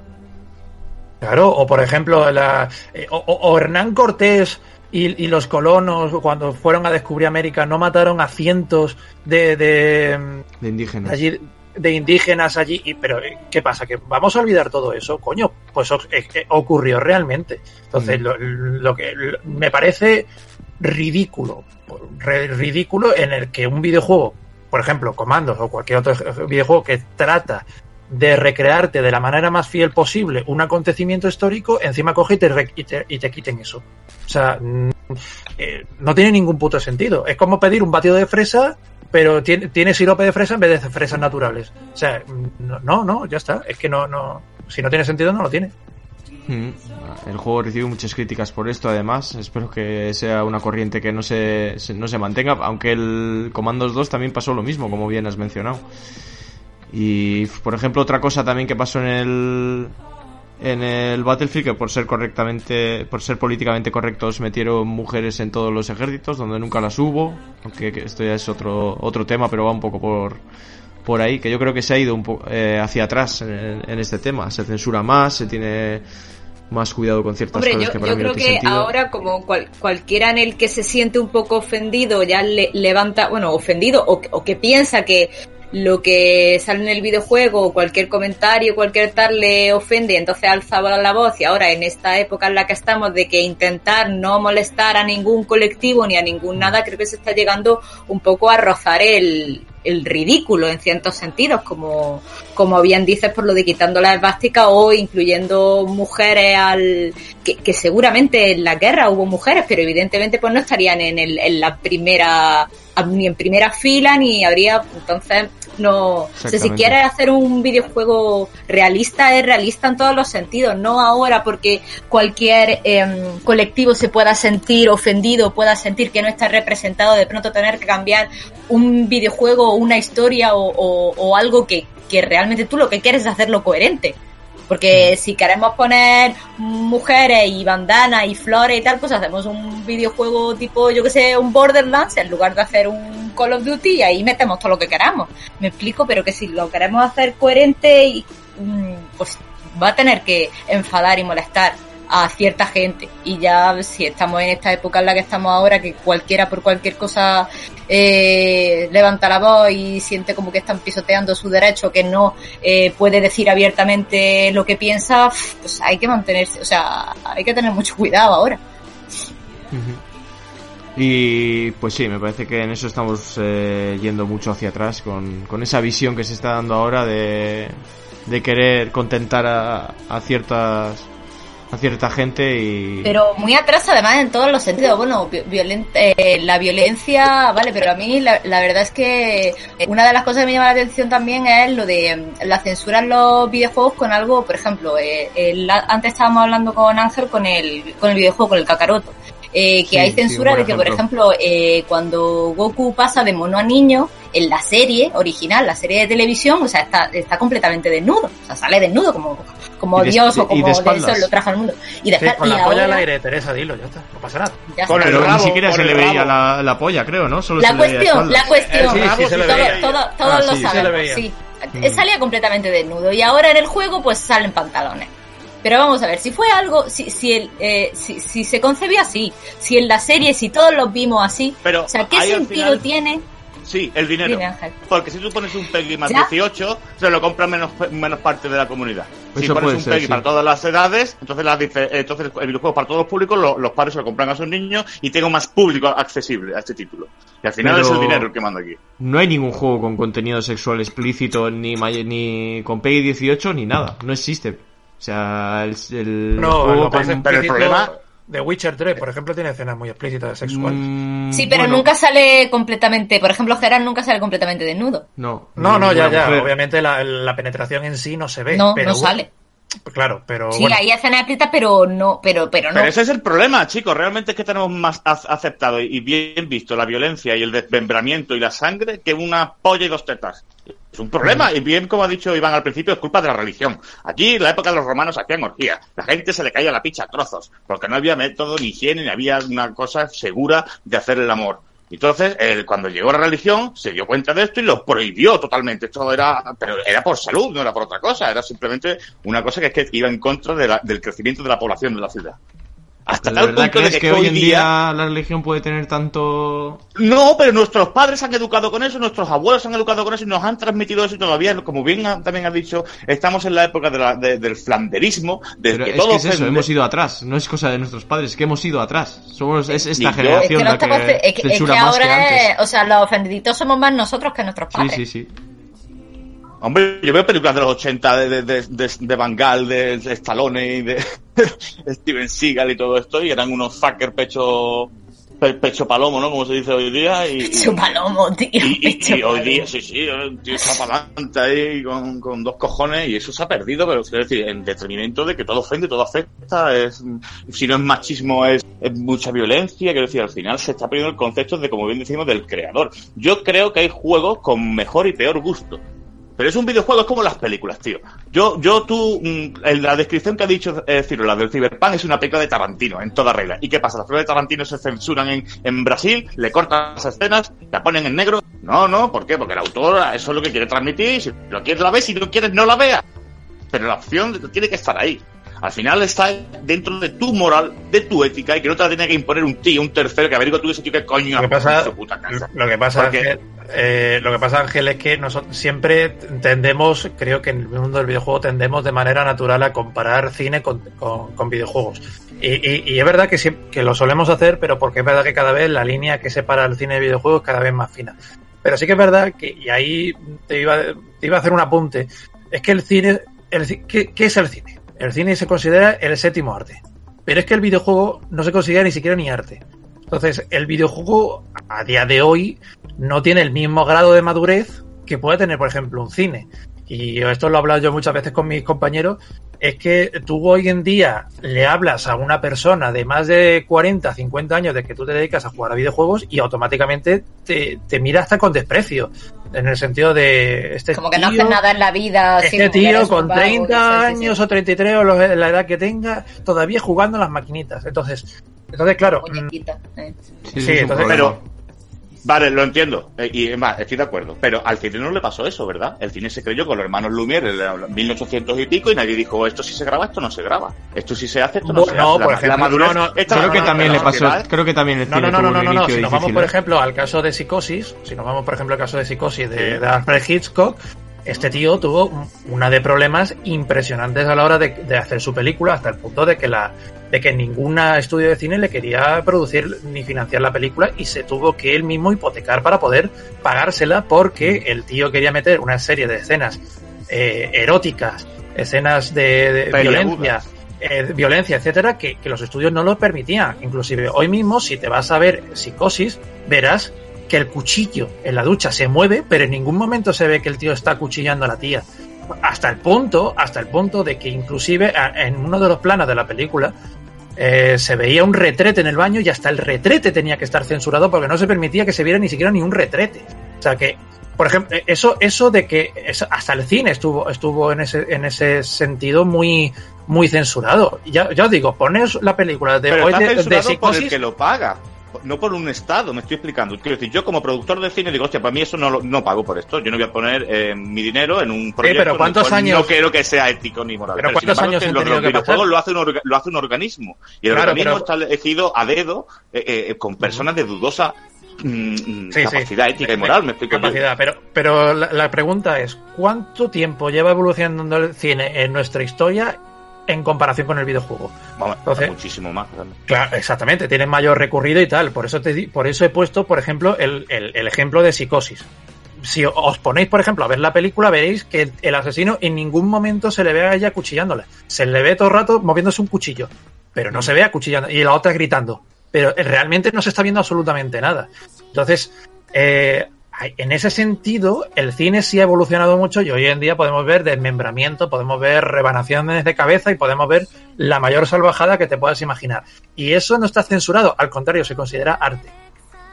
Claro, o por ejemplo, la, eh, o, Hernán Cortés y, y los colonos, cuando fueron a descubrir América, no mataron a cientos de, de, De indígenas. de allí, de indígenas allí. Y, pero, eh, ¿qué pasa? ¿Que vamos a olvidar todo eso? Coño, pues eh, eh, ocurrió realmente. Entonces, Mm. lo, lo que lo- me parece ridículo, ridículo en el que un videojuego, por ejemplo, Comandos o cualquier otro videojuego que trata de recrearte de la manera más fiel posible un acontecimiento histórico, encima coge y te, y te, y te quiten eso. O sea, mm, eh, no tiene ningún puto sentido. Es como pedir un batido de fresa, pero tiene, tiene sirope de fresa en vez de fresas naturales. O sea, mm, no, no, ya está. Es que no, no, si no tiene sentido, no lo tiene. Mm. El juego recibe muchas críticas por esto, además. Espero que sea una corriente que no se, no se mantenga, aunque el Commandos 2 también pasó lo mismo, como bien has mencionado. Y, por ejemplo, otra cosa también que pasó en el en el Battlefield que por ser correctamente por ser políticamente correctos metieron mujeres en todos los ejércitos donde nunca las hubo, aunque que esto ya es otro otro tema, pero va un poco por por ahí, que yo creo que se ha ido un poco eh, hacia atrás en, en este tema. Se censura más, se tiene más cuidado con ciertas Hombre, cosas yo, que para yo mí creo que sentido. ahora como cual- cualquiera en el que se siente un poco ofendido ya le levanta, bueno, ofendido o, o que piensa que lo que sale en el videojuego cualquier comentario, cualquier tal le ofende, entonces alza la voz. Y ahora en esta época en la que estamos de que intentar no molestar a ningún colectivo ni a ningún nada, creo que se está llegando un poco a rozar el, el ridículo en ciertos sentidos, como, como bien dices por lo de quitando la esvástica o incluyendo mujeres al que, que seguramente en la guerra hubo mujeres, pero evidentemente pues no estarían en, el, en la primera ni en primera fila ni habría entonces no o sea, si quieres hacer un videojuego realista es realista en todos los sentidos no ahora porque cualquier em, colectivo se pueda sentir ofendido pueda sentir que no está representado de pronto tener que cambiar un videojuego o una historia o, o- o algo que, que realmente tú lo que quieres es hacerlo coherente porque si queremos poner mujeres y bandanas y flores y tal, pues hacemos un videojuego tipo, yo que sé, un Borderlands en lugar de hacer un Call of Duty y ahí metemos todo lo que queramos. Me explico, pero que si lo queremos hacer coherente, y, mm, pues va a tener que enfadar y molestar a cierta gente. Y ya si estamos en esta época en la que estamos ahora, que cualquiera por cualquier cosa eh, levanta la voz y siente como que están pisoteando su derecho, que no eh, puede decir abiertamente lo que piensa, pues hay que mantenerse, o sea, hay que tener mucho cuidado ahora. Y pues sí, me parece que en eso estamos eh, yendo mucho hacia atrás con, con esa visión que se está dando ahora de, de querer contentar a, a ciertas a cierta gente y Pero muy atrás además en todos los sentidos. Bueno, vi- violen- eh, la violencia, vale, pero a mí la, verdad es que una de las cosas que me llama la atención también es lo de mm, la censura en los videojuegos con algo, por ejemplo, eh, el- antes estábamos hablando con Ángel con el, con el videojuego, con el Kakaroto. Eh, que Sí, hay censura de que, por ejemplo. eh, cuando Goku pasa de mono a niño, en la serie original, la serie de televisión, o sea, está, está completamente desnudo. O sea, sale desnudo como, como de- Dios o como de eso lo trajo al mundo. Y de Sí, estar- con y la polla al ahora- aire, Teresa, dilo, ya está, no pasa nada. ya Con el pero rabo, ni siquiera se le veía la, la polla, creo, ¿no? Solo La se le veía de cuestión, la cuestión, sí, sí se le todo- veía. todo- todos Ah, lo sabemos, sí. Salía completamente desnudo y ahora en el juego pues salen pantalones. Pero vamos a ver, si fue algo, si, si, el, eh, si, si se concebía así, si en la serie, si todos los vimos así, Pero o sea, ¿qué sentido final- tiene? Sí, el dinero. Dime. Porque si tú pones un Peggy más ¿Ya? 18, se lo compra menos, menos parte de la comunidad. Si pones un ser, Peggy sí. para todas las edades, entonces, las entonces el videojuego para todos los públicos, lo- los padres se lo compran a sus niños y tengo más público accesible a este título. Y al final Pero- es el dinero el que manda aquí. No hay ningún juego con contenido sexual explícito, ni, ni con PEGI 18, ni nada. No existe. O sea, el, el No, juego con- pero el problema- The Witcher 3, por ejemplo, tiene escenas muy explícitas sexuales. Mm, Sí, pero bueno, nunca sale completamente, por ejemplo, Gerard nunca sale completamente desnudo. No, No, no, ya, ya. mujer. Obviamente la, la penetración en sí no se ve. No, pero no sale. Claro, pero Sí, bueno. hay escenas explícitas, pero no, pero, pero no. Pero ese es el problema, chicos. Realmente es que tenemos más ac- aceptado y bien visto la violencia y el desmembramiento y la sangre que una polla y dos tetas. Es un problema. Y bien, como ha dicho Iván al principio, es culpa de la religión. Aquí, en la época de los romanos, hacían orgías. La gente se le caía la picha a trozos. Porque no había método ni higiene, ni había una cosa segura de hacer el amor. Entonces, él, cuando llegó la religión, se dio cuenta de esto y lo prohibió totalmente. Esto era, pero era por salud, no era por otra cosa. Era simplemente una cosa que es que iba en contra de la- del crecimiento de la población de la ciudad. Hasta ¿De tal verdad punto de crees que, que hoy en día día la religión puede tener tanto... no, pero nuestros padres han educado con eso, nuestros abuelos han educado con eso y nos han transmitido eso y todavía, como bien ha- también has dicho, estamos en la época de la- de- del flanderismo, de Pero que es todo que es eso, hemos ido atrás. No es cosa de nuestros padres, es que hemos ido atrás. Somos, es Ni esta yo- es generación que, no la que, estamos- es que- es que censura más que ahora, antes. es- o sea, los ofendiditos somos más nosotros que nuestros Sí, padres. sí, sí. Hombre, yo veo películas de los 80 de, de, de, de, de Van Gaal, de, de Stallone y de Steven Seagal y todo esto y eran unos fucker pecho pe- pecho palomo, ¿no? Como se dice hoy día. Y, Pecho palomo, tío. y, y- pecho y hoy día, sí, sí, el tío está para adelante ahí con, con dos cojones y eso se ha perdido, pero quiero decir, en detrimento de que todo ofende, todo afecta, es, si no es machismo es, es mucha violencia, quiero decir, al final se está perdiendo el concepto de, como bien decimos, del creador. Yo creo que hay juegos con mejor y peor gusto. Pero es un videojuego, es como las películas, tío. Yo, yo, tú, mm, en la descripción que ha dicho eh, Ciro, la del Cyberpunk es una película de Tarantino, en toda regla. ¿Y qué pasa? Las películas de Tarantino se censuran en, en Brasil, le cortan las escenas, la ponen en negro. No, no, ¿por qué? Porque el autor eso es lo que quiere transmitir, si lo quieres la ves, si no quieres no la veas. Pero la opción tiene que estar ahí. Al final está dentro de tu moral, de tu ética, y que no te la tiene que imponer un tío, un tercero, que averigua tú ese tío que coño Lo que pasa, su puta casa. lo que pasa, Porque- Ángel, eh, lo que pasa, Ángel, es que nosotros siempre tendemos, creo que en el mundo del videojuego tendemos de manera natural a comparar cine con, con- con videojuegos. Y, y- y es verdad que, siem- que lo solemos hacer, pero porque es verdad que cada vez la línea que separa el cine de videojuegos es cada vez más fina. Pero sí que es verdad que, y ahí te iba, te iba a hacer un apunte, es que el cine, el, ¿qué, qué es el cine? El cine se considera el séptimo arte. Pero es que el videojuego no se considera ni siquiera ni arte. Entonces, el videojuego a día de hoy no tiene el mismo grado de madurez que puede tener, por ejemplo, un cine. Y esto lo he hablado yo muchas veces con mis compañeros, es que tú hoy en día le hablas a una persona de más de 40, 50 años de que tú te dedicas a jugar a videojuegos y automáticamente te, te mira hasta con desprecio. En el sentido de este Como que no tío- haces nada en la vida. este tío con vago, 30 sí, sí, sí. años o 33 o lo- la edad que tenga, todavía jugando a las maquinitas. Entonces, entonces claro, eh. Sí, Sí, entonces- problema. Pero, vale, lo entiendo. eh, y es más, estoy de acuerdo. Pero al cine no le pasó eso, ¿verdad? El cine se creyó con los hermanos Lumière en el 1800 y pico y nadie dijo, esto sí se graba, esto no se graba. Esto sí se hace, esto no, No, se no, hace. La- por la, ejemplo, madurez, no, no, esta Creo que también le pasó, sociedad- creo que también el No, cine no, no, no, no, no, no. Si nos vamos, por ¿eh? ejemplo, al caso de Psicosis, si nos vamos, por ejemplo, al caso de Psicosis de, de Alfred Hitchcock, este tío tuvo un- una de problemas impresionantes a la hora de, de hacer su película, hasta el punto de que la de que ningún estudio de cine le quería producir ni financiar la película y se tuvo que él mismo hipotecar para poder pagársela porque el tío quería meter una serie de escenas eh, eróticas, escenas de, violencia, eh, violencia, etcétera, que, que los estudios no lo permitían. Inclusive hoy mismo, si te vas a ver psicosis, verás que el cuchillo en la ducha se mueve, pero en ningún momento se ve que el tío está cuchillando a la tía. Hasta el punto, hasta el punto de que inclusive en uno de los planos de la película eh, se veía un retrete en el baño y hasta el retrete tenía que estar censurado porque no se permitía que se viera ni siquiera ni un retrete. O sea que, por ejemplo, eso, eso de que eso- hasta el cine estuvo, estuvo en ese, en ese sentido muy, muy censurado. Ya, ya os digo, pones la película de Pero hoy está de, de censurado por el psicosis. que lo paga. No por un Estado, me estoy explicando. Quiero decir, yo como productor de cine digo, hostia, para mí eso no, lo- no pago por esto. Yo no voy a poner eh, mi dinero en un proyecto pero en el ¿cuántos cual años- no quiero que sea ético ni moral. Pero sin ¿cuántos embargo, años han los, tenido los que videojuegos lo hace, un orga- lo hace un organismo. Y el Claro, organismo pero- está elegido a dedo eh, eh, con personas de dudosa mm, Sí, sí. capacidad ética y moral, me explico yo. Capacidad, pero, pero la, la pregunta es, ¿cuánto tiempo lleva evolucionando el cine en nuestra historia en comparación con el videojuego? Vamos, Entonces- muchísimo más. realmente. Claro, exactamente, tienen mayor recorrido y tal. Por eso te por eso he puesto, por ejemplo, el, el- el ejemplo de psicosis. Si os ponéis, por ejemplo, a ver la película, veréis que el, el asesino en ningún momento se le ve a ella cuchillándola. Se le ve todo el rato moviéndose un cuchillo, pero no se ve acuchillando. Y la otra gritando. Pero realmente no se está viendo absolutamente nada. Entonces, eh, en ese sentido, el cine sí ha evolucionado mucho y hoy en día podemos ver desmembramiento, podemos ver rebanaciones de cabeza y podemos ver la mayor salvajada que te puedas imaginar. Y eso no está censurado, al contrario, se considera arte.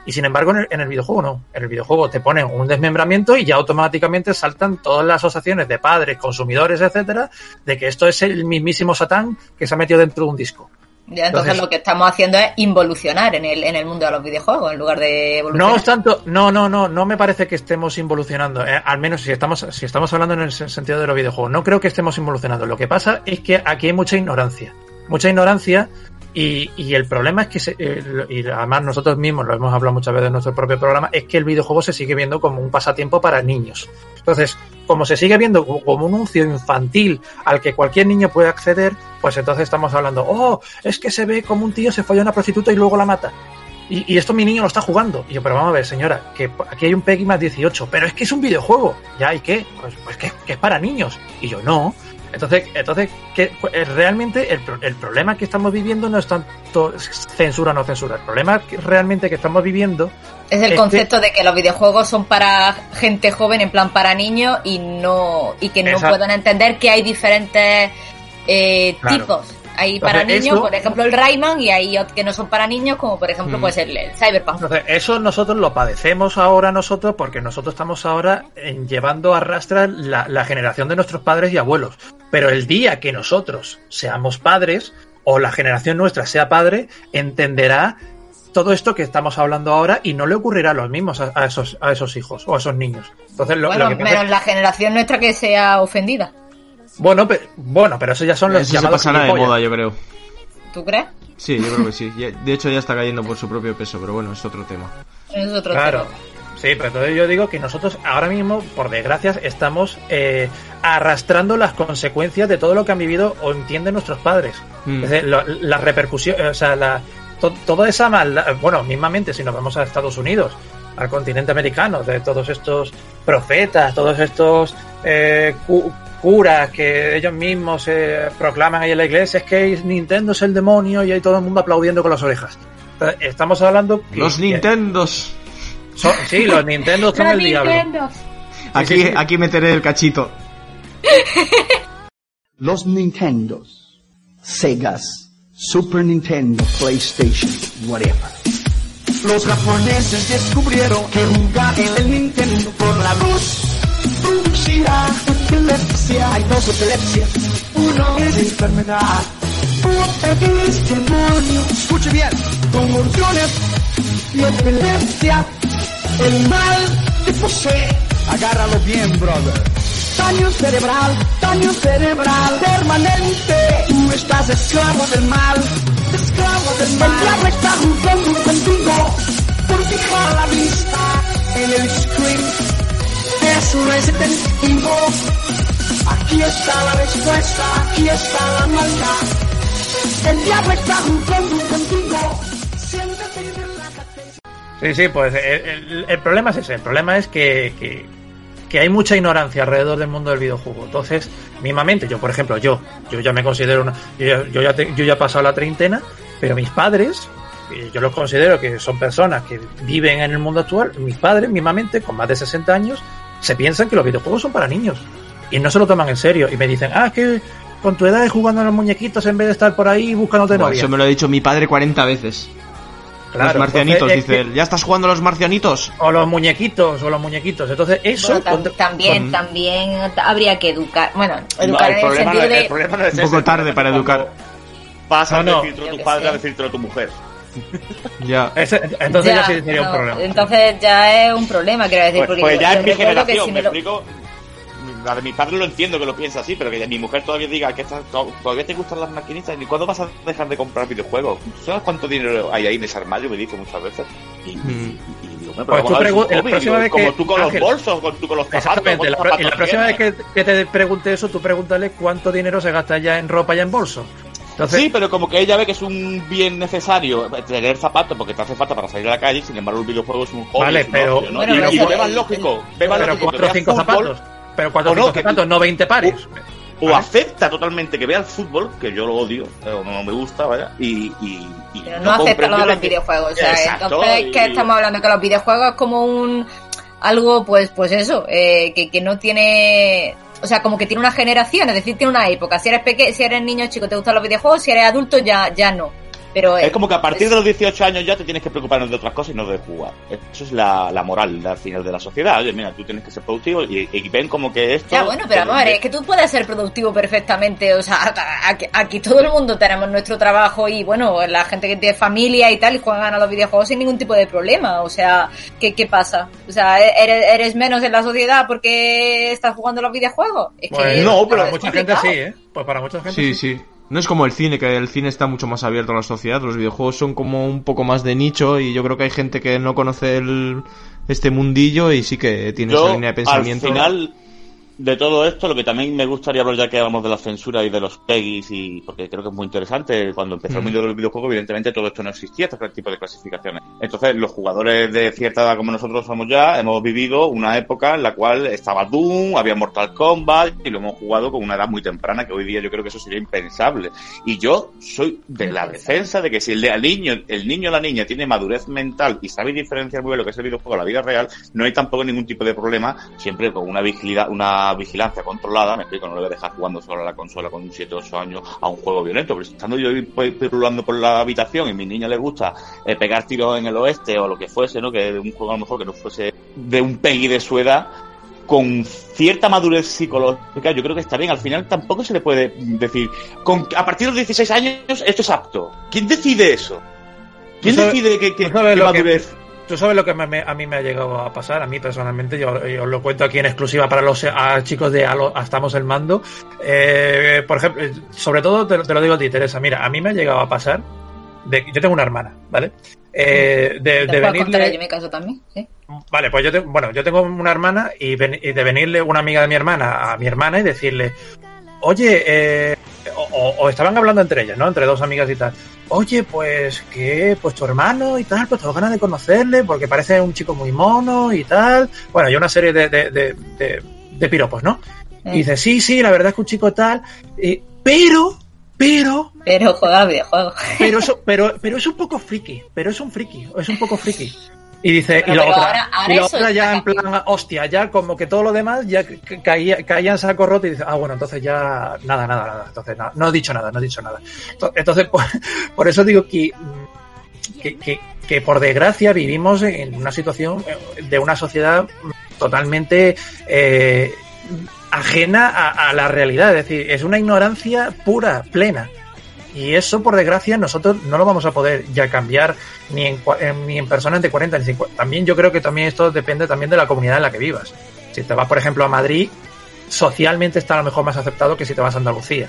Y sin embargo, en el, en el videojuego no. En el videojuego te ponen un desmembramiento y ya automáticamente saltan todas las asociaciones de padres, consumidores, etcétera, de que esto es el mismísimo Satán que se ha metido dentro de un disco. Ya, entonces, Entonces- lo que estamos haciendo es involucionar en el, en el mundo de los videojuegos en lugar de evolucionar. No es tanto, no, no, no, no me parece que estemos involucionando, eh, al menos si estamos, si estamos hablando en el sen- sentido de los videojuegos, no creo que estemos involucionando. Lo que pasa es que aquí hay mucha ignorancia, mucha ignorancia y, y el problema es que, se- eh, y además nosotros mismos lo hemos hablado muchas veces en nuestro propio programa, es que el videojuego se sigue viendo como un pasatiempo para niños. Entonces, como se sigue viendo co- como un uncio infantil al que cualquier niño puede acceder, pues entonces estamos hablando, oh, es que se ve como un tío se folla a una prostituta y luego la mata. Y, y esto mi niño lo está jugando. Y yo, pero vamos a ver, señora, que aquí hay un PEGI más 18, pero es que es un videojuego. ¿Ya? ¿Y qué? Pues, pues que, que es para niños. Y yo, no. Entonces, entonces que, eh, realmente el, el problema que estamos viviendo no es tanto censura o no censura. El problema que realmente que estamos viviendo Es el concepto de que los videojuegos son para gente joven, en plan para niños, y no y que no puedan entender que hay diferentes eh, Claro. tipos. Hay para niños, eso- por ejemplo, el Rayman, y hay otros que no son para niños, como por ejemplo Mm. pues el, el Cyberpunk. Entonces, eso nosotros lo padecemos ahora nosotros porque nosotros estamos ahora en- llevando a rastras la, la generación de nuestros padres y abuelos. Pero el día que nosotros seamos padres o la generación nuestra sea padre, entenderá todo esto que estamos hablando ahora y no le ocurrirá a los mismos a, a esos, a esos hijos o a esos niños. Entonces, lo, bueno, lo que menos la generación nuestra que sea ofendida. Bueno, pero, bueno, pero eso ya son los Eso se llamados pasará de moda, yo creo. ¿Tú crees? Sí, yo creo que sí. Ya- De hecho, ya está cayendo por su propio peso, pero bueno, es otro tema. Es otro Claro. tema. Sí, pero entonces yo digo que nosotros ahora mismo, por desgracia, estamos eh, arrastrando las consecuencias de todo lo que han vivido o entienden nuestros padres. Mm. Es decir, lo- la repercusión, o sea, la, to- toda esa maldad, bueno, mismamente si nos vamos a Estados Unidos, al continente americano, de todos estos profetas, todos estos eh, cu- curas que ellos mismos eh, proclaman ahí en la iglesia, es que Nintendo es el demonio y hay todo el mundo aplaudiendo con las orejas. Estamos hablando que- Los que- Nintendos. son- sí, los Nintendo son Los el diablo. Nintendos. Aquí, sí, sí. aquí meteré el cachito. Los Nintendos, Segas, Super Nintendo, PlayStation, whatever. Los japoneses descubrieron que jugar en el Nintendo por la luz producirá epilepsia. Hay dos epilepsias. Uno es enfermedad. Otro es demonio. Escuche bien. Convulsiones y epilepsia. El mal te posee. Agárralo bien, brother. Daño cerebral, daño cerebral permanente. Tú estás esclavo del mal, esclavo del mal. El diablo está jugando contigo por fijar la vista en el screen El. Sí, sí, pues el, el- el problema es ese. El problema es que, que, hay mucha ignorancia alrededor del mundo del videojuego. Entonces, mismamente, yo, por ejemplo, yo, yo ya me considero una. Yo ya, yo ya he pasado la treintena, pero mis padres, eh, yo los considero que son personas que viven en el mundo actual. Mis padres, mismamente, con más de 60 años, se piensan que los videojuegos son para niños. Y no se lo toman en serio. Y me dicen, ah, es que con tu edad jugando a los muñequitos en vez de estar por ahí buscándote Buah, novia. eso me lo ha dicho mi padre 40 veces. Claro, los marcianitos, entonces, es dice que- él. ¿Ya estás jugando a los marcianitos? O los muñequitos, o los muñequitos. Entonces, eso. Bueno, tam- también, con- también habría que educar. Bueno, No, educar el, en el problema no, sentido es- el de. problema no es Un poco tarde para es educar. Pasa No, no. de decirlo a tu padre a sé. decirlo a tu mujer. Ya. Ese- entonces ya, Ya, sí sería no, un problema. Entonces ya es un problema, quiero decir. Pues, porque pues ya yo es mi que generación, si me me lo- explico. La de mi padre lo entiendo que lo piensa así, pero que mi mujer todavía diga que esta- todavía te gustan las maquinitas y cuándo vas a dejar de comprar videojuegos. ¿Sabes cuánto dinero hay ahí en ese armario? Me dice muchas veces. Y, Mm. y- y digo, "Hombre, Pues tú la hobby", próxima digo, vez como que- tú con Ángel. los bolsos, con tú con los zapatos. Exactamente, la, ¿cuántos pro- y la zapatos próxima vez que, que te pregunte eso, tú pregúntale cuánto dinero se gasta ya en ropa y en bolso. Entonces, Sí, pero como que ella ve que es un bien necesario tener zapatos porque te hace falta para salir a la calle, sin embargo el videojuego es un hobby. Vale, pero- ocio, ¿no? Bueno, y, pero y lógico, pero lógico cuatro o cinco fútbol, zapatos. Pero cuatro o no, cinco que- zapatos, no 20 pares. o ¿Vale? acepta totalmente que vea el fútbol, que yo lo odio, eh, o no me gusta, vaya, y... y, y Pero no acepta lo de los que- videojuegos. O sea, Exacto, entonces, y- ¿qué estamos hablando? Que los videojuegos es como un. Algo, pues, pues eso, eh, que, que no tiene. O sea, como que tiene una generación, es decir, tiene una época. Si eres peque si eres niño chico te gustan los videojuegos, si eres adulto ya, ya no. Pero eh, Es como que a partir de los 18 años ya te tienes que preocupar de otras cosas y no de jugar. Eso es la, la moral al final de la sociedad. Oye, mira, tú tienes que ser productivo y, y ven como que esto... Ya, bueno, pero vamos a ver, es que tú puedes ser productivo perfectamente. O sea, aquí, aquí todo el mundo tenemos nuestro trabajo y, bueno, la gente que tiene familia y tal y juegan a los videojuegos sin ningún tipo de problema. O sea, ¿qué, qué pasa? O sea, ¿eres, eres menos en la sociedad porque estás jugando a los videojuegos? Es Pues, que no, pero para es mucha gente sí, ¿eh? Pues para mucha gente Sí, sí. sí. No es como el cine, que el cine está mucho más abierto a la sociedad. Los videojuegos son como un poco más de nicho y yo creo que hay gente que no conoce el, este mundillo y sí que tiene esa Yo, línea de al pensamiento. final, de todo esto, lo que también me gustaría hablar, ya que hablamos de la censura y de los PEGIs, y porque creo que es muy interesante, cuando empezó el Mm. mundo del videojuego, evidentemente todo esto no existía, este tipo de clasificaciones. Entonces, los jugadores de cierta edad como nosotros somos ya, hemos vivido una época en la cual estaba Doom, había Mortal Kombat, y lo hemos jugado con una edad muy temprana, que hoy día yo creo que eso sería impensable. Y yo soy de la defensa de que si el, niño, el niño o la niña tiene madurez mental y sabe diferenciar muy bien lo que es el videojuego a la vida real, no hay tampoco ningún tipo de problema, siempre con una, vigila, una vigilancia controlada, me explico, no le voy a dejar jugando solo a la consola con 7 o 8 años a un juego violento, pero si estando yo ahí, pues, pirulando por la habitación y a mi niña le gusta eh, pegar tiros en el oeste o lo que fuese, ¿no? Que un juego a lo mejor que no fuese de un Peggy de su edad, con cierta madurez psicológica, yo creo que está bien. Al final tampoco se le puede decir, con, a partir de los 16 años esto es apto. ¿Quién decide eso? ¿Quién decide que lo que- madurez? Tú sabes lo que me- me- a mí me ha llegado a pasar, a mí personalmente, yo, yo os lo cuento aquí en exclusiva para los a chicos de a Estamos el Mando. Eh, por ejemplo, eh, sobre todo te, lo- te lo digo a ti, Teresa, mira, a mí me ha llegado a pasar, de, yo tengo una hermana, ¿vale? Eh, de, ¿Te de venirle, yo mi caso también? Sí. Vale, pues yo tengo, bueno, yo tengo una hermana y, ven- y de venirle una amiga de mi hermana a mi hermana y decirle, oye, eh, o, estaban hablando entre ellas, ¿no? Entre dos amigas y tal. Oye, pues que, pues tu hermano y tal, pues tengo ganas de conocerle porque parece un chico muy mono y tal. Bueno, y una serie de, de, de, piropos, ¿no? Y dice, sí, sí, la verdad es que un chico tal, pero, pero, Pero juega al videojuego. pero eso, pero, pero es un poco friki, pero es un friki, es un poco friki. Y dice, y la otra, ahora- ahora y la otra ya en plan, hostia, ya como que todo lo demás ya ca- caía, caía en saco roto y dice, ah, bueno, entonces ya, nada, nada, nada, entonces nada, no he dicho nada, no he dicho nada. Ento- Entonces, por, por eso digo que, mm, que, que, que por desgracia vivimos en una situación eh, de una sociedad totalmente eh, ajena a, a la realidad, es decir, es una ignorancia pura, plena. Y eso, por desgracia, nosotros no lo vamos a poder ya cambiar ni en, ni en personas de 40 ni 50. También yo creo que también esto depende también de la comunidad en la que vivas. Si te vas, por ejemplo, a Madrid, socialmente está a lo mejor más aceptado que si te vas a Andalucía.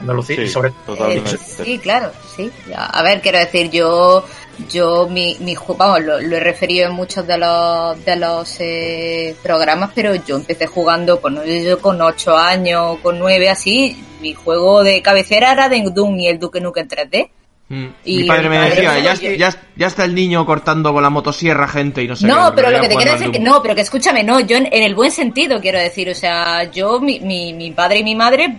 Andalucía y sobre. Eh, sí, claro, sí. A ver, quiero decir, yo, yo mi, mi vamos, lo, lo he referido en muchos de los, de los eh, programas, pero yo empecé jugando con, yo con 8 años, con 9, así. Mi juego de cabecera era de Doom y el Duke Nukem 3D. Mm. Y Mi padre me padre decía, ya, ya, ya está el niño cortando con la motosierra gente y no sé No, pero lo que te quiero decir al que no, pero que escúchame, no, yo en, en el buen sentido quiero decir, o sea, yo, mi, mi, mi padre y mi madre,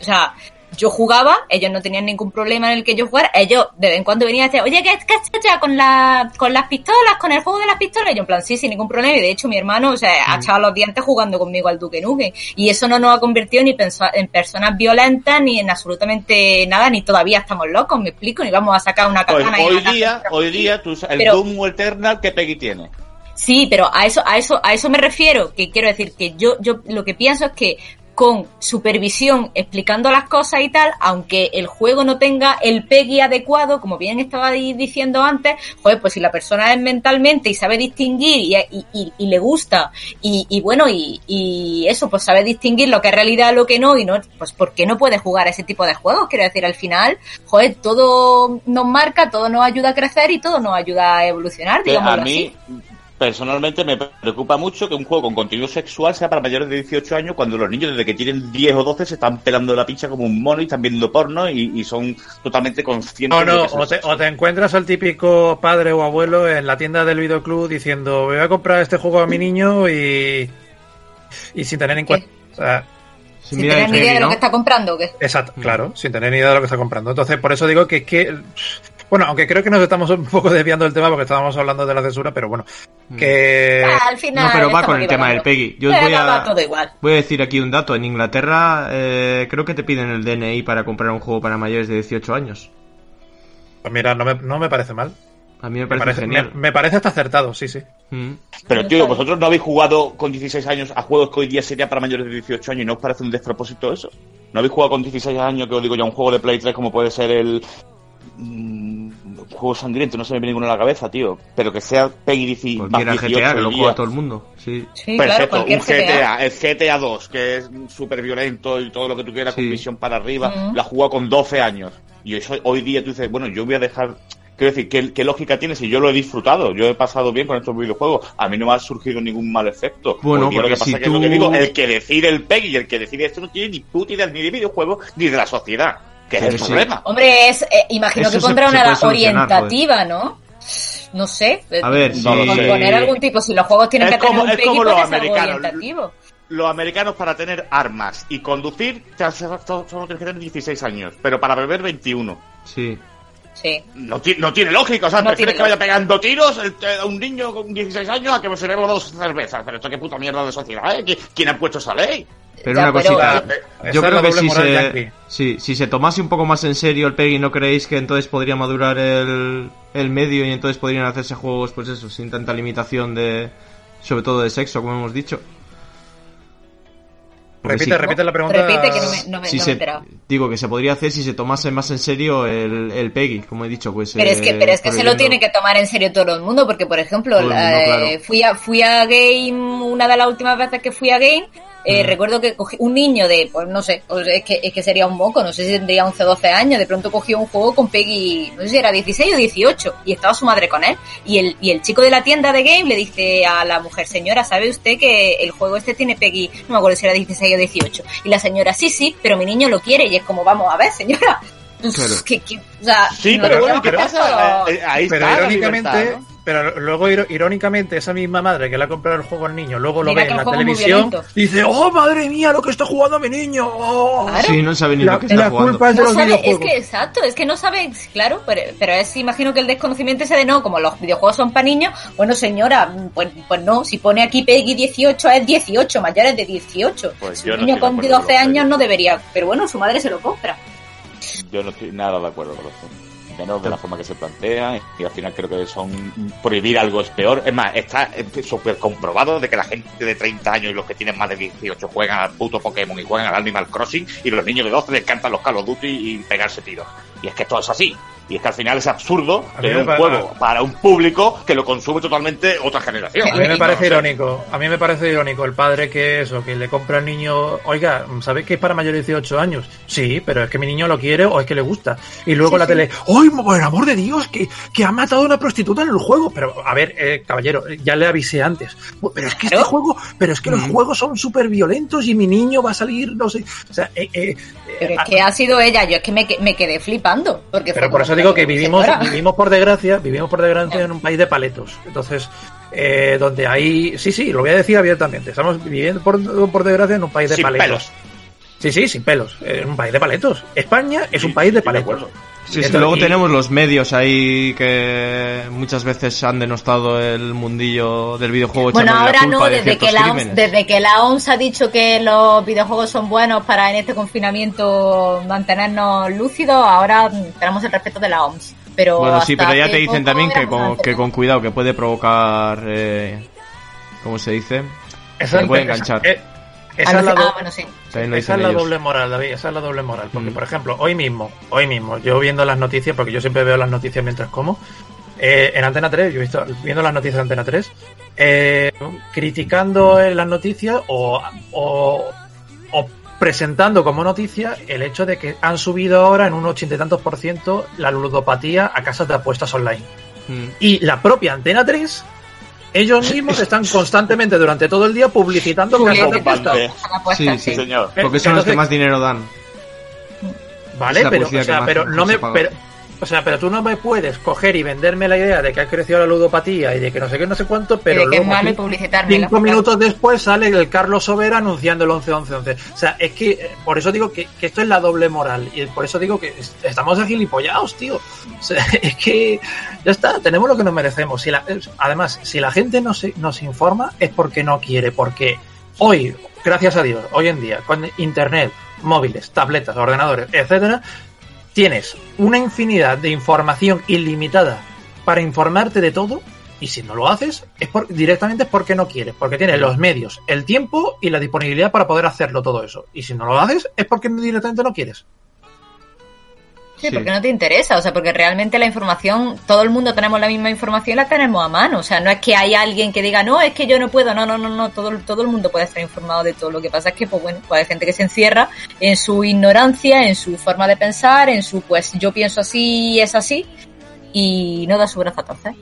o sea, yo jugaba, ellos no tenían ningún problema en el que yo jugara, ellos de vez en cuando venían a decir, oye, ¿qué, qué ya con, la, con las pistolas, con el juego de las pistolas? Y yo en plan, sí, sin ningún problema, y de hecho mi hermano, o sea, ha echado los dientes jugando conmigo al Duque Nukem, y eso no nos ha convertido ni en personas violentas, ni en absolutamente nada, ni todavía estamos locos, me explico, ni vamos a sacar una Pues katana y hoy matar día, hoy día, tú, el Pero- Doom Eternal, ¿qué Peggy tiene? Sí, pero a eso, a eso, a eso me refiero, que quiero decir que yo, yo lo que pienso es que con supervisión, explicando las cosas y tal, aunque el juego no tenga el PEGI adecuado, como bien estaba di- diciendo antes, joder, pues si la persona es mentalmente y sabe distinguir y, y- y- y le gusta, y, y bueno, y, y eso, pues sabe distinguir lo que es realidad, lo que no, y no, pues ¿por qué no puede jugar a ese tipo de juegos? Quiero decir, al final, joder, todo nos marca, todo nos ayuda a crecer y todo nos ayuda a evolucionar, digamos a mí, personalmente, me preocupa mucho que un juego con contenido sexual sea para mayores de 18 años cuando los niños desde que tienen 10 o 12 se están pelando la pincha como un mono y están viendo porno y, y son totalmente conscientes No, de no, que es el o te, o te encuentras al típico padre o abuelo en la tienda del videoclub diciendo, voy a comprar este juego a mi niño y, y sin tener en cuenta... o sea, Sin tener ni idea de lo ¿no? que está comprando o qué. exacto, claro, sin tener ni idea de lo que está comprando. Entonces, por eso digo que, que bueno, aunque creo que nos estamos un poco desviando del tema porque estábamos hablando de la censura, pero bueno, que... Ah, al final No, pero va con el tema del. Peggy. Yo os voy a, todo igual. voy a decir aquí un dato. En Inglaterra eh, creo que te piden el DNI para comprar un juego para mayores de 18 años. Pues mira, no me, no me parece mal. A mí me Me parece, parece, genial. me- me parece hasta acertado, sí, sí. Mm. Pero tío, vosotros no habéis jugado con 16 años a juegos que hoy día sería para mayores de 18 años y no os parece un despropósito eso. ¿No habéis jugado con 16 años, que os digo ya, un juego de Play 3 como puede ser el... mm, un juego sangriento, no se me viene ninguno a la cabeza, tío. Pero que sea Peggy 10 más Cualquiera 18 GTA, que lo juega todo el mundo. Sí. Sí, Perfecto, un GTA, GTA. el GTA 2, que es súper violento y todo lo que tú quieras, Sí. con visión para arriba, la juega con 12 años. Y eso, hoy día tú dices, bueno, yo voy a dejar Quiero decir, ¿qué, qué lógica tiene si yo lo he disfrutado? Yo he pasado bien con estos videojuegos. A mí no me ha surgido ningún mal efecto. Bueno, Porque lo que pasa si es que es lo que digo, el que decide el PEG y el que decide esto no tiene ni puta idea ni de videojuegos ni de la sociedad. Que es el sí. problema. Hombre, es, eh, imagino Eso que pondrá se una solucionar, orientativa, ¿no? No sé. A ver, No lo Con- sé. poner algún tipo, si los juegos tienen Es que tener como- un es como los americanos. orientativo. Los americanos para tener armas y conducir solo tienes que tener 16 años, pero para beber 21. Sí. Sí. No, no tiene lógica, o sea, No prefieres que vaya pegando tiros el- eh, a un niño con 16 años a que se beba dos cervezas. Pero esto qué puta mierda de sociedad, ¿eh? ¿Qui- ¿Quién ha puesto esa ley? Pero Ya, una pero- cosita, Esa yo creo que si se, sí, si se tomase un poco más en serio el PEGI, ¿no creéis que entonces podría madurar el, el medio y entonces podrían hacerse juegos, pues eso, sin tanta limitación de, sobre todo de sexo, como hemos dicho? Porque Repite, sí, repite la pregunta. Repite que no me, no me, si no me he se, enterado. digo que se podría hacer si se tomase más en serio el, el PEGI, como he dicho, pues Pero es que, eh, pero es que se lo tiene que tomar en serio todo el mundo, porque por ejemplo, mundo, eh, claro. fui a fui a Game, una de las últimas veces que fui a Game, eh, Mm. recuerdo que cogí un niño de, pues no sé, pues es que, es que sería un moco, no sé si tendría 11 o 12 años, de pronto cogió un juego con Peggy, no sé si era 16 o 18, y estaba su madre con él. Y el, y el chico de la tienda de Game le dice a la mujer, señora, ¿sabe usted que el juego este tiene Peggy, no me acuerdo si era 16 o 18? Y la señora, sí, sí, pero mi niño lo quiere, y es como, vamos a ver, señora. Claro. Que- que- o sea, Sí, no pero bueno, ¿qué pasa? todo- Eh, ahí Pero está la irónicamente, libertad, ¿no? Pero luego irónicamente esa misma madre que le ha comprado el juego al niño, luego lo Mira ve en la televisión, dice, oh madre mía, lo que está jugando mi niño. oh". Claro. Sí, no sabe ni La, lo que está la jugando. culpa es de No los sabe, es que exacto, es que no sabe, claro, pero, pero es, imagino que el desconocimiento ese de no, como los videojuegos son para niños, bueno señora, pues, pues no, si pone aquí Peggy 18 es 18, mayores de 18. Pues un niño con acuerdo con 12 los años no debería, pero bueno, su madre se lo compra. Yo no estoy nada de acuerdo con esto. Menos de la forma que se plantea y al final creo que son prohibir algo es peor. Es más, está súper comprobado de que la gente de 30 años y los que tienen más de 18 juegan al puto Pokémon y juegan al Animal Crossing y los niños de 12 les encantan los Call of Duty y pegarse tiros. Y es que esto es así. Y es que al final es absurdo tener un juego para un público que lo consume totalmente otra generación. A mí me parece irónico, a mí me parece irónico el padre que eso, que le compra al niño, oiga, ¿sabes que es para mayores de 18 años? Sí, pero es que mi niño lo quiere o es que le gusta. Y luego Sí, la sí. tele, ¡ay, por el amor de Dios, que, que ha matado a una prostituta en el juego! Pero, a ver, eh, caballero, ya le avisé antes. Pero es que este Claro. juego, pero es que los juegos son súper violentos y mi niño va a salir, no sé. O sea, eh, eh, Pero es que ha sido ella, yo es que me, me quedé flipando. Porque pero por eso digo que vivimos, vivimos por desgracia, vivimos por desgracia en un país de paletos. Entonces, eh, donde hay, sí, sí, lo voy a decir abiertamente, estamos viviendo por, por desgracia en un país de Sin paletos. pelos. Sí, sí, sin pelos, en un país de paletos. España es un país de paletos. Sí, es que luego y- tenemos los medios ahí que muchas veces han denostado el mundillo del videojuego. Bueno, la ahora no, de desde que, la OMS, desde que la OMS ha dicho que los videojuegos son buenos para en este confinamiento mantenernos lúcidos, ahora tenemos el respeto de la OMS. Pero Bueno, sí, pero ya te dicen también que con, que con cuidado, que puede provocar, eh, ¿cómo se dice? Se puede enganchar. eh, esa Ah, es la no sé- do- ah, bueno, sí. Esa es la doble moral, David, esa es la doble moral. Porque, Mm. por ejemplo, hoy mismo, hoy mismo, yo viendo las noticias, porque yo siempre veo las noticias mientras como, eh, en Antena 3, yo he visto, viendo las noticias de Antena 3, eh, criticando en las noticias o, o, o presentando como noticia el hecho de que han subido ahora en un ochenta y tantos por ciento la ludopatía a casas de apuestas online. Mm. Y la propia Antena 3, ellos mismos están constantemente durante todo el día publicitando. Son apuestas, Sí, Sí, señor. Porque son los que Entonces- más dinero dan. Vale, pero, o sea, que pero no me, pero, o sea, pero tú no me puedes coger y venderme la idea de que ha crecido la ludopatía y de que no sé qué, no sé cuánto, pero de que es luego malo publicitármela. cinco minutos después sale el Carlos Sobera anunciando el 11-11-11. O sea, es que eh, por eso digo que, que esto es la doble moral y por eso digo que es- estamos de gilipollados, tío. O sea, es que ya está, tenemos lo que nos merecemos. Si la- es- además, si la gente no se, nos informa es porque no quiere, porque hoy, gracias a Dios, hoy en día, con internet, móviles, tabletas, ordenadores, etcétera, tienes una infinidad de información ilimitada para informarte de todo y si no lo haces es por, directamente es porque no quieres, porque tienes los medios, el tiempo y la disponibilidad para poder hacerlo todo eso. Y si no lo haces es porque directamente no quieres. Sí, Sí. porque no te interesa, o sea, porque realmente la información, todo el mundo tenemos la misma información, la tenemos a mano, o sea, no es que hay alguien que diga, no, es que yo no puedo, no, no, no, no, todo, todo el mundo puede estar informado de todo, lo que pasa es que, pues bueno, pues hay gente que se encierra en su ignorancia, en su forma de pensar, en su, pues yo pienso así y es así, y no da su brazo a torcer.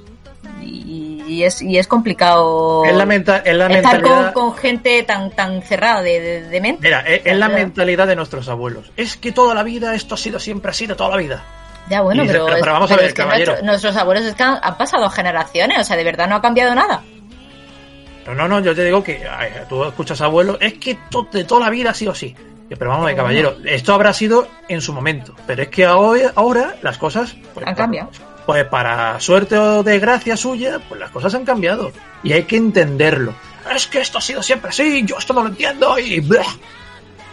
Y, y es, y es complicado Es la, menta- es la estar con, mentalidad. con gente tan, tan cerrada de, de, de mente. Mira, es, es la verdad. mentalidad de nuestros abuelos. Es que toda la vida esto ha sido siempre así, de toda la vida. Ya, bueno, dice, pero, pero- es- pero vamos a ver, es que caballero. nuestro- nuestros abuelos es que han, han pasado generaciones, o sea, de verdad no ha cambiado nada. No, no, no, yo te digo que ay, tú escuchas abuelo, es que to- de toda la vida ha sido así. Pero vamos a ver, caballero, esto habrá sido en su momento, pero es que ahora, ahora las cosas pues, Han cambiado. Pues para suerte o desgracia suya, pues las cosas han cambiado y hay que entenderlo. Es que esto ha sido siempre así, yo esto no lo entiendo y blah.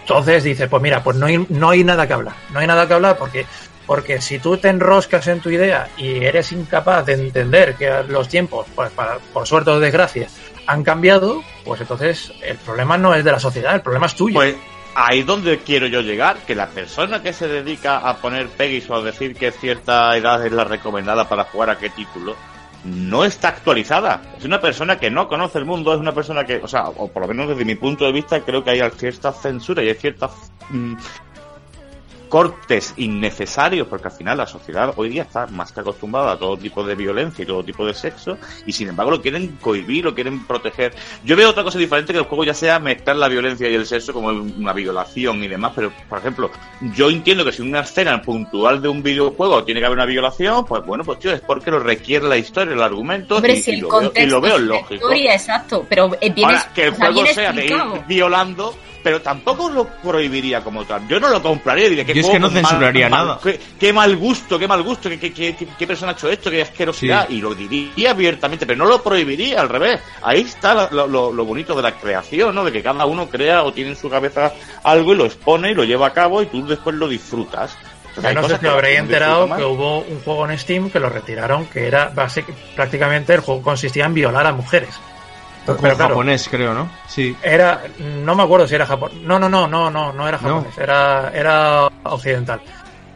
Entonces dices, pues mira, pues no hay, no hay nada que hablar, no hay nada que hablar porque porque si tú te enroscas en tu idea y eres incapaz de entender que los tiempos, pues para, por suerte o desgracia, han cambiado, pues entonces el problema no es de la sociedad, el problema es tuyo. Pues ahí es donde quiero yo llegar, que la persona que se dedica a poner Peggy o a decir que cierta edad es la recomendada para jugar a qué título, no está actualizada. Es una persona que no conoce el mundo, es una persona que, o sea, o por lo menos desde mi punto de vista, creo que hay cierta censura y hay ciertas mm, cortes innecesarios, porque al final la sociedad hoy día está más que acostumbrada a todo tipo de violencia y todo tipo de sexo, y sin embargo lo quieren cohibir, lo quieren proteger. Yo veo otra cosa diferente que el juego ya sea mezclar la violencia y el sexo como una violación y demás, pero por ejemplo, yo entiendo que si una escena puntual de un videojuego tiene que haber una violación, pues bueno, pues tío, es porque lo requiere la historia, el argumento, Hombre, y, si y el lo veo, y lo lógico. historia, exacto, pero eh, viene, Ahora, que el juego sea de ir explicado. violando, pero tampoco lo prohibiría como tal. Yo no lo compraría y diría que Yo es que no censuraría nada. Qué, qué mal gusto, qué mal gusto, qué, qué, qué- qué- qué persona ha hecho esto, qué asquerosidad. Sí. Y lo diría abiertamente, pero no lo prohibiría, al revés. Ahí está la- lo, lo- lo bonito de la creación, ¿no? De que cada uno crea o tiene en su cabeza algo y lo expone y lo lleva a cabo y tú después lo disfrutas. Entonces, no sé si que habréis enterado que hubo un juego en Steam que lo retiraron, que era base, prácticamente el juego consistía en violar a mujeres. Pero claro, japonés, creo, ¿no? Sí. Era, no me acuerdo si era japonés. No, no, no, no, no, no era No. japonés, era, era occidental.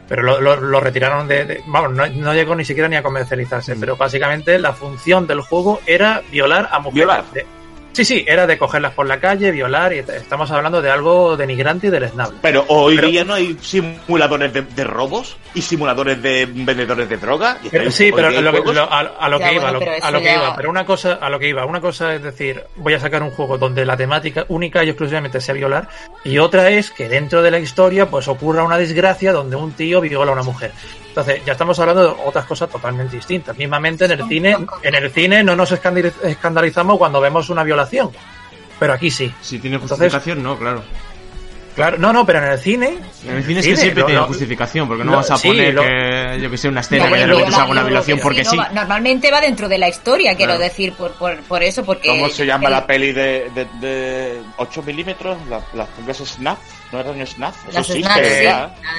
Pero lo, lo- lo retiraron de, de- vamos, no, no llegó ni siquiera ni a comercializarse, Mm. pero básicamente la función del juego era violar a mujeres. Violar. De- sí, sí, era de cogerlas por la calle, violar, y estamos hablando de algo denigrante y deleznable. Pero hoy Pero- día no hay simuladores de, de robos y simuladores de vendedores de droga. Y Pero, hay- sí, pero lo lo- a, a lo Ya, que iba, a lo, a que ya- iba, pero una cosa, a lo que iba, una cosa es decir, voy a sacar un juego donde la temática única y exclusivamente sea violar, y otra es que dentro de la historia pues ocurra una desgracia donde un tío viola a una mujer. Entonces, ya estamos hablando de otras cosas totalmente distintas. Mismamente en el cine, en el cine no nos escandaliz- escandalizamos cuando vemos una violación. Pero aquí sí. Si tiene Entonces- justificación, no, claro. Claro, no, no, pero en el cine. En el cine es que siempre lo- tiene lo- justificación, porque no lo- vas a sí, poner lo- que, yo que sé, una escena No, que de repente salga una violación porque no, sí. Normalmente va dentro de la historia, quiero Claro. decir, por, por, por eso, porque... ¿Cómo se llama el- la peli de, de, de 8 milímetros? La- Las películas Snap, ¿no eran? Eso Las sí. La,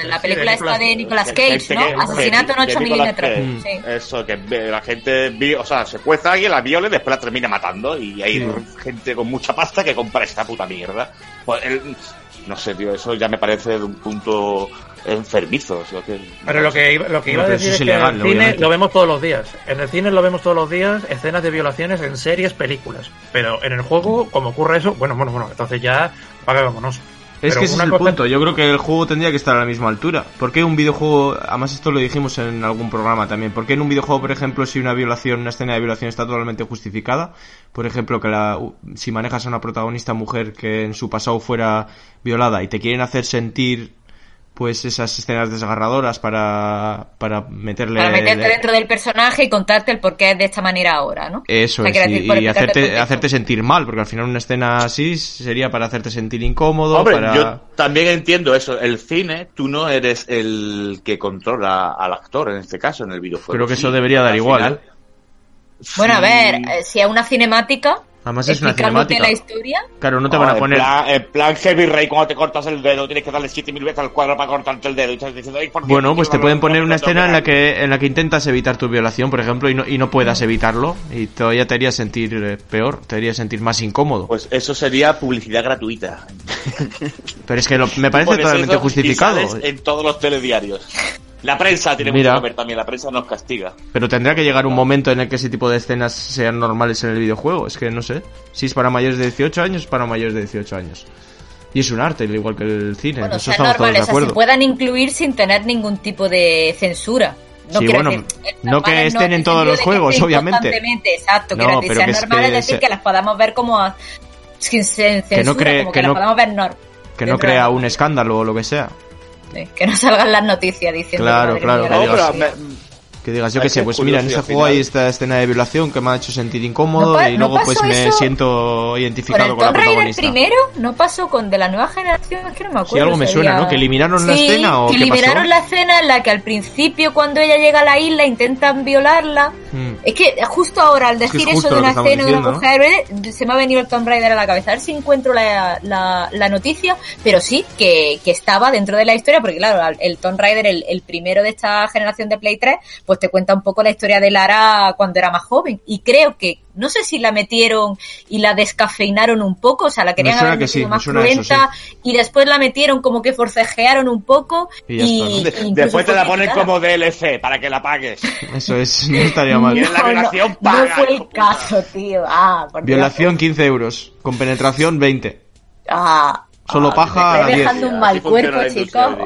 la Sí, película de esta Nicolas- de Nicolas Que- Cage, ¿no? que- Asesinato en de 8 Nicolas milímetros. Mm. Sí. Eso, que la gente, o sea, secuestra a alguien, la viola y después la termina matando. Y hay gente con mucha pasta que compra esta puta mierda. Pues no sé, tío, eso ya me parece de un punto enfermizo. o sea, que- Pero lo que iba, lo que iba a decir es es, que ilegal, en el cine obviamente. lo vemos todos los días. En el cine lo vemos todos los días, escenas de violaciones en series, películas. Pero en el juego, como ocurre eso, bueno, bueno, bueno, entonces ya pagámonos. Es Pero que ese es el cosa- punto. Yo creo que el juego tendría que estar a la misma altura. ¿Por qué un videojuego, además esto lo dijimos en algún programa también, ¿por qué en un videojuego, por ejemplo, si una violación, una escena de violación está totalmente justificada? Por ejemplo, que la, si manejas a una protagonista mujer que en su pasado fuera violada y te quieren hacer sentir pues esas escenas desgarradoras para, para meterle... Para meterte dentro del personaje y contarte el porqué es de esta manera ahora, ¿no? Eso O sea, es, y, por hacerte, hacerte sentir mal, porque al final una escena así sería para hacerte sentir incómodo, Hombre, para... yo también entiendo eso. El cine, tú no eres el que controla al actor, en este caso, en el videojuego. Creo que Sí, eso debería dar al igual, final, ¿eh? Bueno, a ver, eh, si es una cinemática, Además es una explicándote cinemática. la historia, Claro, no te van a en poner... Plan, en plan Heavy Ray, cuando te cortas el dedo, tienes que darle 7000 veces al cuadro para cortarte el dedo. Y estás diciendo, "Ay, por Dios, Bueno, no pues te pueden poner una escena en la hablar". que en la que intentas evitar tu violación, por ejemplo, y no, y no puedas evitarlo, y todavía te haría sentir eh, peor, te haría sentir más incómodo. Pues eso sería publicidad gratuita. Pero es que lo- me parece totalmente eso justificado. en todos los telediarios. La prensa tiene Mira. mucho que ver también, la prensa nos castiga. Pero tendrá que llegar un momento en el que ese tipo de escenas sean normales en el videojuego. Es que no sé. Si es para mayores de 18 años, es para mayores de 18 años. Y es un arte, al igual que el cine. bueno, Eso estamos todos de normales, o sea, se acuerdo. puedan incluir sin tener ningún tipo de censura. No Sí, bueno, decir- no que en estén en el todos los que juegos, obviamente. constantemente, Exacto, No, quiero decir, pero sea que es- normal que es decir se- que las podamos ver como a- sin censura, cree- como que que, no- las podamos ver Que no crea un escándalo o lo que sea. Que no salgan las noticias diciendo Claro, madre claro, No, pero me- Que digas, yo qué sé, pues mira, en al juego hay esta escena de violación que me ha hecho sentir incómodo No y no luego pues me siento Con identificado el con la protagonista. primero no pasó con de la nueva generación, es que no me acuerdo. Sí, algo me suena, ¿no? ¿Que eliminaron la escena o que qué eliminaron pasó? la escena en la que al principio cuando ella llega a la isla intentan violarla. Mm. Es que justo ahora al Es que es decir eso de una escena de una mujer, eh, se me ha venido el Tomb Raider a la cabeza. A ver si encuentro la, la, la noticia, pero sí que, que estaba dentro de la historia, porque claro, el Tomb Raider, el, el primero de esta generación de Play 3, pues te cuenta un poco la historia de Lara cuando era más joven. Y creo que, no sé si la metieron y la descafeinaron un poco, o sea, la querían haber que sí, metido me más cruenta, y después la metieron como que forcejearon un poco, Y y, está, Después te la ponen como DLC para que la pagues. Eso es, no estaría mal. La violación no, paga, no fue hijo el puta. caso, tío. Ah, por Dios. Violación 15 euros, con penetración 20. Ah, Solo Ah, paja estoy 10. dejando un mal cuerpo, chicos.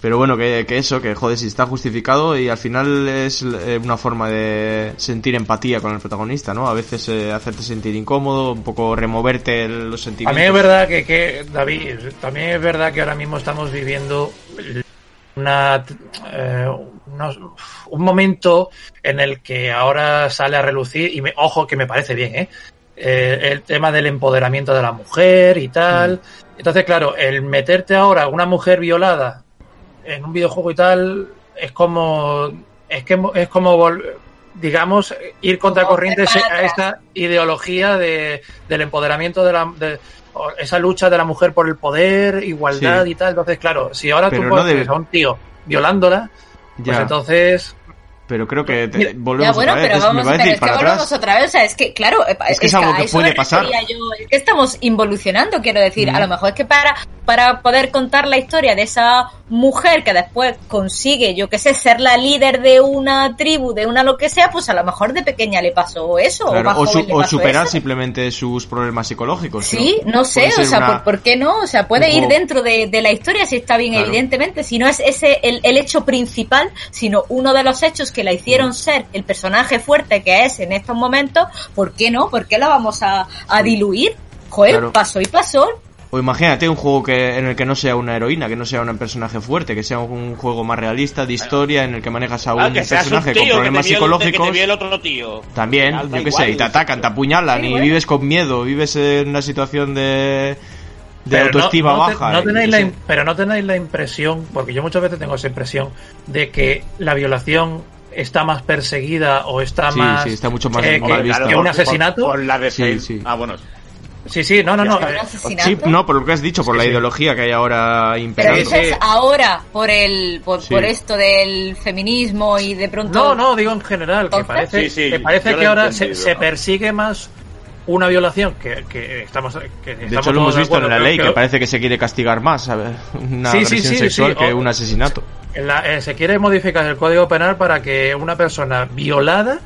Pero bueno, que, que eso, que joder, si está justificado y al final es eh, una forma de sentir empatía con el protagonista, ¿no? A veces eh, hacerte sentir incómodo, un poco removerte el- los sentimientos. También es verdad que, que, David, también es verdad que ahora mismo estamos viviendo una, eh, unos- un momento en el que ahora sale a relucir, y me, ojo que me parece bien, ¿eh? Eh, el tema del empoderamiento de la mujer y tal. Entonces, claro, el meterte ahora una mujer violada en un videojuego y tal es como es que es como vol- digamos ir contra Como corriente hacer para a esta ideología de, del empoderamiento de la de- esa lucha de la mujer por el poder igualdad Sí. y tal. Entonces claro si ahora Pero tú no debe- a un tío violándola pues Ya, entonces pero creo que te- volvemos Ya, bueno, otra vez. pero es- vamos, me parece pero ir es que volvemos atrás. otra vez, o sea, es que, claro, Es que es algo que puede pasar. refería yo, es que estamos involucionando, quiero decir, Mm. a lo mejor es que para, para poder contar la historia de esa mujer que después consigue, yo qué sé, ser la líder de una tribu, de una lo que sea, pues a lo mejor de pequeña le pasó eso, o, Claro, su- superar eso. simplemente sus problemas psicológicos. Sí, no sé, o sea, una- ¿por, por qué no? O sea, puede ir dentro de, de la historia si está bien, Claro. evidentemente, si no es ese el, el hecho principal, sino uno de los hechos que la Mm. hicieron ser el personaje fuerte que es en estos momentos, ¿por qué no? ¿Por qué la vamos a, a diluir? Joder, Claro. pasó y pasó. O imagínate un juego que en el que no sea una heroína, que no sea un personaje fuerte, que sea un juego más realista de historia en el que manejas a un Ah, que un personaje tío, con que te problemas psicológicos. Que te viole otro tío. También, yo qué sé, y te atacan, te apuñalan Sí, y bueno. vives con miedo, vives en una situación de, de Pero autoestima no baja. no tenéis la pero no tenéis la impresión, porque yo muchas veces tengo esa impresión, de que la violación está más perseguida o está Sí, más. sí, está mucho más eh, mal que- vista. que un asesinato. Por, la de Sí, sí. Ah, bueno. Sí, sí, no, no, no. ¿Un eh? Sí, no, por lo que has dicho, por Sí, la sí. ideología que hay ahora Pero imperando. eso es ahora, por el, por, Sí. por esto del feminismo y de pronto. No, no, digo en general, que parece, Sí, sí, que, parece que ahora se, se persigue más una violación que, que estamos. Que De estamos hecho, lo hemos visto en la ley, que parece que se quiere castigar más una Sí, agresión sí, sexual que un asesinato. la- eh, se quiere modificar el código penal para que una persona violada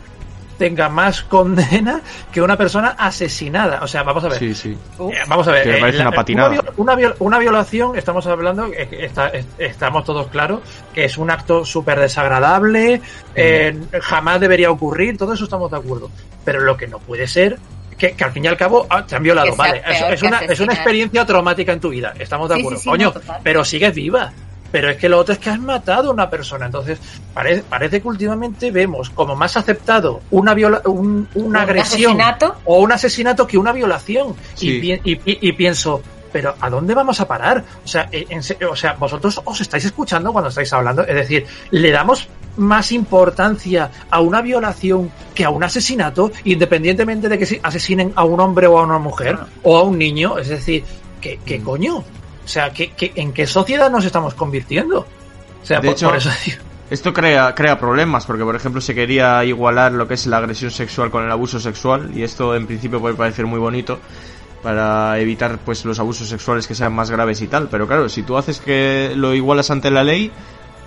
tenga más condena que una persona asesinada. O sea, vamos a ver. Sí, sí. Eh, Vamos a ver. Que me eh, parece una patinada. viol- Una, viol- una violación, estamos hablando, está- estamos todos claros, que es un acto súper desagradable, eh, jamás debería ocurrir, todo eso estamos de acuerdo. Pero lo que no puede ser, que, que al fin y al cabo ah, te han violado, Que vale. Es, una, es una experiencia traumática en tu vida, estamos de acuerdo. sí, sí, Coño, no, pero sigues viva. Pero es que lo otro es que has matado a una persona. Entonces, parece, parece que últimamente vemos como más aceptado una, viola, un- una ¿Un agresión asesinato? o un asesinato que una violación. Sí. Y, pi- y pi- y pienso, pero ¿a dónde vamos a parar? O sea, eh, en o sea, vosotros os estáis escuchando cuando estáis hablando. Es decir, le damos más importancia a una violación que a un asesinato, independientemente de que si- asesinen a un hombre o a una mujer o a un niño. Es decir, ¿qué, qué Mm. coño? O sea, ¿qué, qué- en qué sociedad nos estamos convirtiendo? O sea, De por, hecho, por eso digo- Esto crea, crea problemas, porque por ejemplo se quería igualar lo que es la agresión sexual con el abuso sexual, y esto en principio puede parecer muy bonito para evitar pues los abusos sexuales que sean más graves y tal, pero claro, si tú haces que lo igualas ante la ley,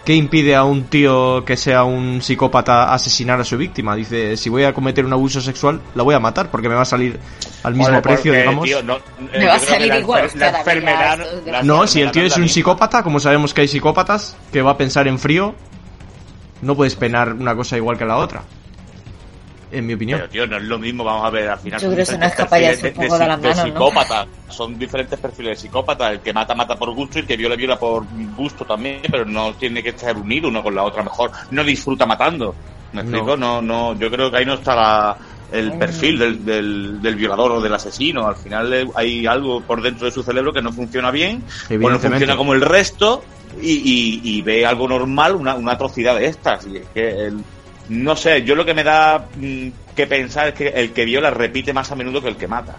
¿Qué impide a un tío que sea un psicópata asesinar a su víctima? Dice, si voy a cometer un abuso sexual, la voy a matar porque me va a salir al mismo precio, porque, digamos. tío, no, eh, Me va a salir la igual, la enfermedad. la No, si el tío es un psicópata, como sabemos que hay psicópatas, que va a pensar en frío, no puedes penar una cosa igual que la otra. En mi opinión. Pero, tío, no es lo mismo, vamos a ver, al final Yo creo que escapa ya de ¿no? psicópatas. Son diferentes perfiles de psicópatas. El que mata, mata por gusto y el que viola, viola por gusto también, pero no tiene que estar unido uno con la otra. Mejor no disfruta matando. ¿Me No. explico? No, no, yo creo que ahí no está la- el perfil del, del, del violador o del asesino. Al final eh, hay algo por dentro de su cerebro que no funciona bien, o no Evidentemente. funciona como el resto y, y- y ve algo normal, una, una atrocidad de estas. Y es que el- no sé, yo lo que me da mm, que pensar es que el que viola repite más a menudo que el que mata.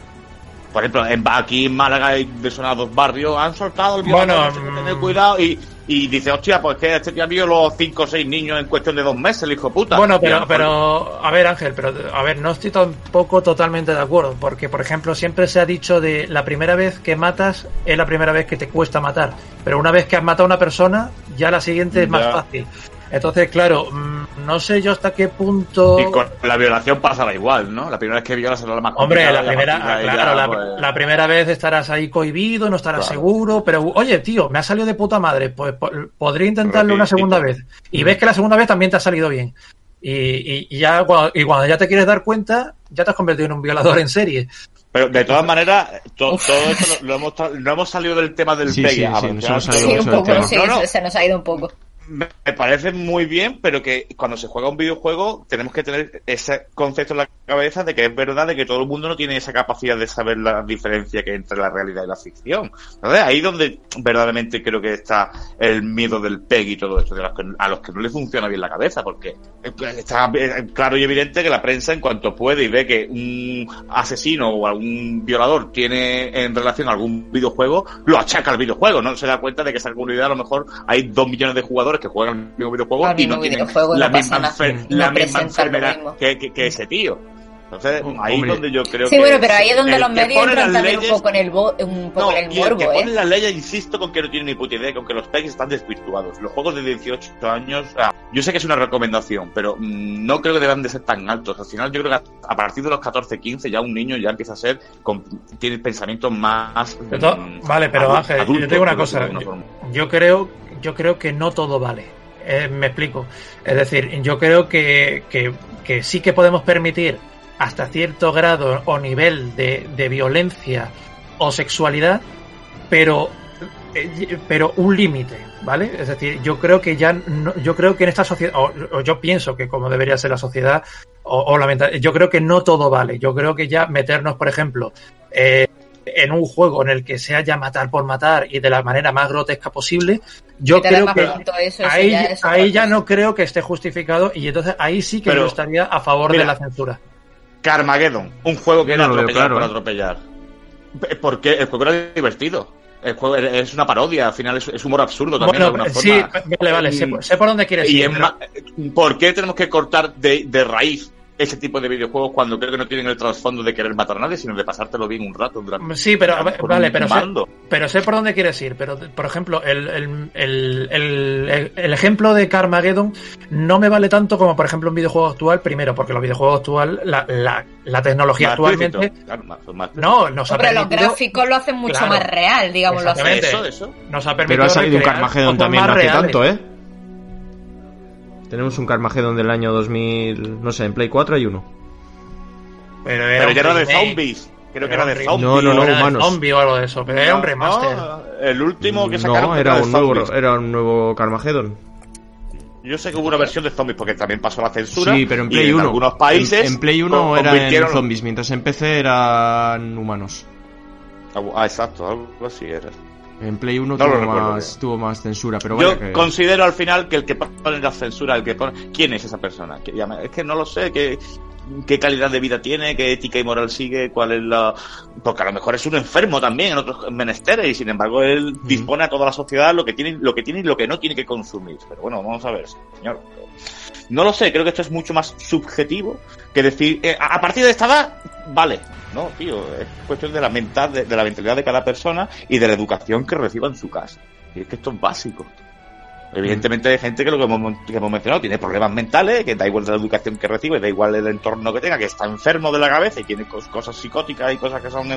Por ejemplo, en, aquí en Málaga hay de sonados barrios, han soltado el violador, Bueno, no sé tener mm. cuidado y, y dice, hostia, pues que este tío violó cinco o seis niños en cuestión de dos meses, el hijo puta. Bueno, Y pero, pero, a ver, Ángel, pero, a ver, no estoy tampoco totalmente de acuerdo, porque, por ejemplo, siempre se ha dicho de la primera vez que matas es la primera vez que te cuesta matar, pero una vez que has matado a una persona, ya la siguiente es más Ya. fácil. Entonces, claro, mm, no sé yo hasta qué punto... Y con la violación pasará igual, ¿no? La primera vez que viola será la más Hombre, complicada, la primera, claro, la, pues, la primera vez estarás ahí cohibido, no estarás Claro. seguro, pero oye, tío, me ha salido de puta madre, pues po- podría intentarlo una segunda vez. Y ves que la segunda vez también te ha salido bien. Y, y- y ya cua- y cuando ya te quieres dar cuenta, ya te has convertido en un violador en serie. Pero de todas maneras, to- todo esto lo, lo hemos, no hemos salido del tema del Sí, pegue. sí, a sí, ver, nos ya hemos todo salido Sí, mucho un del poco, tema. sí, No, no. se- se nos ha ido un poco. Me parece muy bien, pero que cuando se juega un videojuego tenemos que tener ese concepto en la cabeza de que es verdad de que todo el mundo no tiene esa capacidad de saber la diferencia que hay entre la realidad y la ficción. Entonces, ahí donde verdaderamente creo que está el miedo del PEG y todo esto, de los que- a los que no le funciona bien la cabeza, porque está eh, claro y evidente que la prensa en cuanto puede y ve que un asesino o algún violador tiene en relación a algún videojuego, lo achaca al videojuego, no se da cuenta de que esa comunidad a lo mejor hay dos millones de jugadores que juegan el mismo videojuego y no tienen videojuego y la misma, enfer- No la misma enfermedad que, que- que ese tío. Entonces, ahí Hombre. es donde yo creo Sí, que... bueno, pero ahí es donde los que medios entran las también un leyes- poco en el, bo- un poco no, en el y el que morbo, pone ¿eh? las leyes, insisto con que no tiene ni puta idea, con que los pegs están desvirtuados. Los juegos de 18 años, ah, yo sé que es una recomendación, pero mm, no creo que deban de ser tan altos. Al final, yo creo que a, a partir de los 14, 15, ya un niño ya empieza a ser, con, tiene pensamientos más. Mm, vale, pero Ángel, yo te digo una cosa. yo creo, yo creo que no todo vale. Eh, me explico. Es decir, yo creo que, que, sí que podemos permitir hasta cierto grado o nivel de, de violencia o sexualidad, pero eh, pero un límite, ¿vale? Es decir, yo creo que ya yo creo que en esta sociedad o, o yo pienso que como debería ser la sociedad o, o yo creo que no todo vale. Yo creo que ya meternos, por ejemplo, eh, en un juego en el que sea ya matar por matar y de la manera más grotesca posible, yo creo que eso ahí, ya ahí no creo que esté justificado y entonces ahí sí que Pero, yo estaría a favor mira, de la censura. Carmageddon, un juego que era no lo veo atropellar claro, por ¿eh? atropellar. ¿Por qué? El juego era divertido. El juego es una parodia, al final es, humor absurdo también Bueno, de alguna sí, forma. vale, vale, sé, sé por dónde quieres Y ir. pero- ¿Por qué tenemos que cortar de, de raíz ese tipo de videojuegos cuando creo que no tienen el trasfondo de querer matar a nadie, sino de pasártelo bien un rato durante Sí, pero a ver, por vale, pero sé, pero sé por dónde quieres ir. Pero, por ejemplo, el, el, el, el- el ejemplo de Carmageddon no me vale tanto como, por ejemplo, un videojuego actual. Primero, porque los videojuegos actual, la, la, la tecnología Más actualmente. claro, más- más- No, nos ha Hombre, los permitido. gráficos lo hacen mucho Claro. más real, digámoslo así. Eso, eso. Nos ha permitido Pero ha salido un Carmageddon también no más hace reales. tanto, ¿eh? Tenemos un Carmageddon del año 2000, no sé, en Play 4 hay uno. Pero era Pero un ya era de zombies. Creo que Era de zombies. No, no, no, Era humanos. zombie o algo de eso, pero era un remaster. No, el último que sacaron No, era un nuevo, era un nuevo Carmageddon. Yo sé que hubo una versión de zombies porque también pasó la censura. Sí, pero en y Play 1. algunos países. En, en Play 1 con- eran zombies, mientras en PC eran humanos. Ah, exacto, algo así era. En Play 1 No lo tuvo, más, bien. tuvo más censura, pero Yo vaya que... considero al final que el que pone la censura, el que pone. ¿Quién es esa persona? Que Es que no lo sé, qué, qué calidad de vida tiene, qué ética y moral sigue, cuál es la. Porque a lo mejor es un enfermo también en otros menesteres y sin embargo él dispone a toda la sociedad lo que tiene, lo que tiene y lo que no tiene que consumir. Pero bueno, vamos a ver, señor. No lo sé, creo que esto es mucho más subjetivo que decir, eh, a partir de esta edad, vale. No, tío, es cuestión de la, mental, de, de la mentalidad de cada persona y de la educación que reciba en su casa. Y es que esto es básico. Evidentemente hay gente que lo que hemos, mencionado tiene problemas mentales, que da igual la educación que recibe, da igual el entorno que tenga, que está enfermo de la cabeza y tiene cos- cosas psicóticas y cosas que son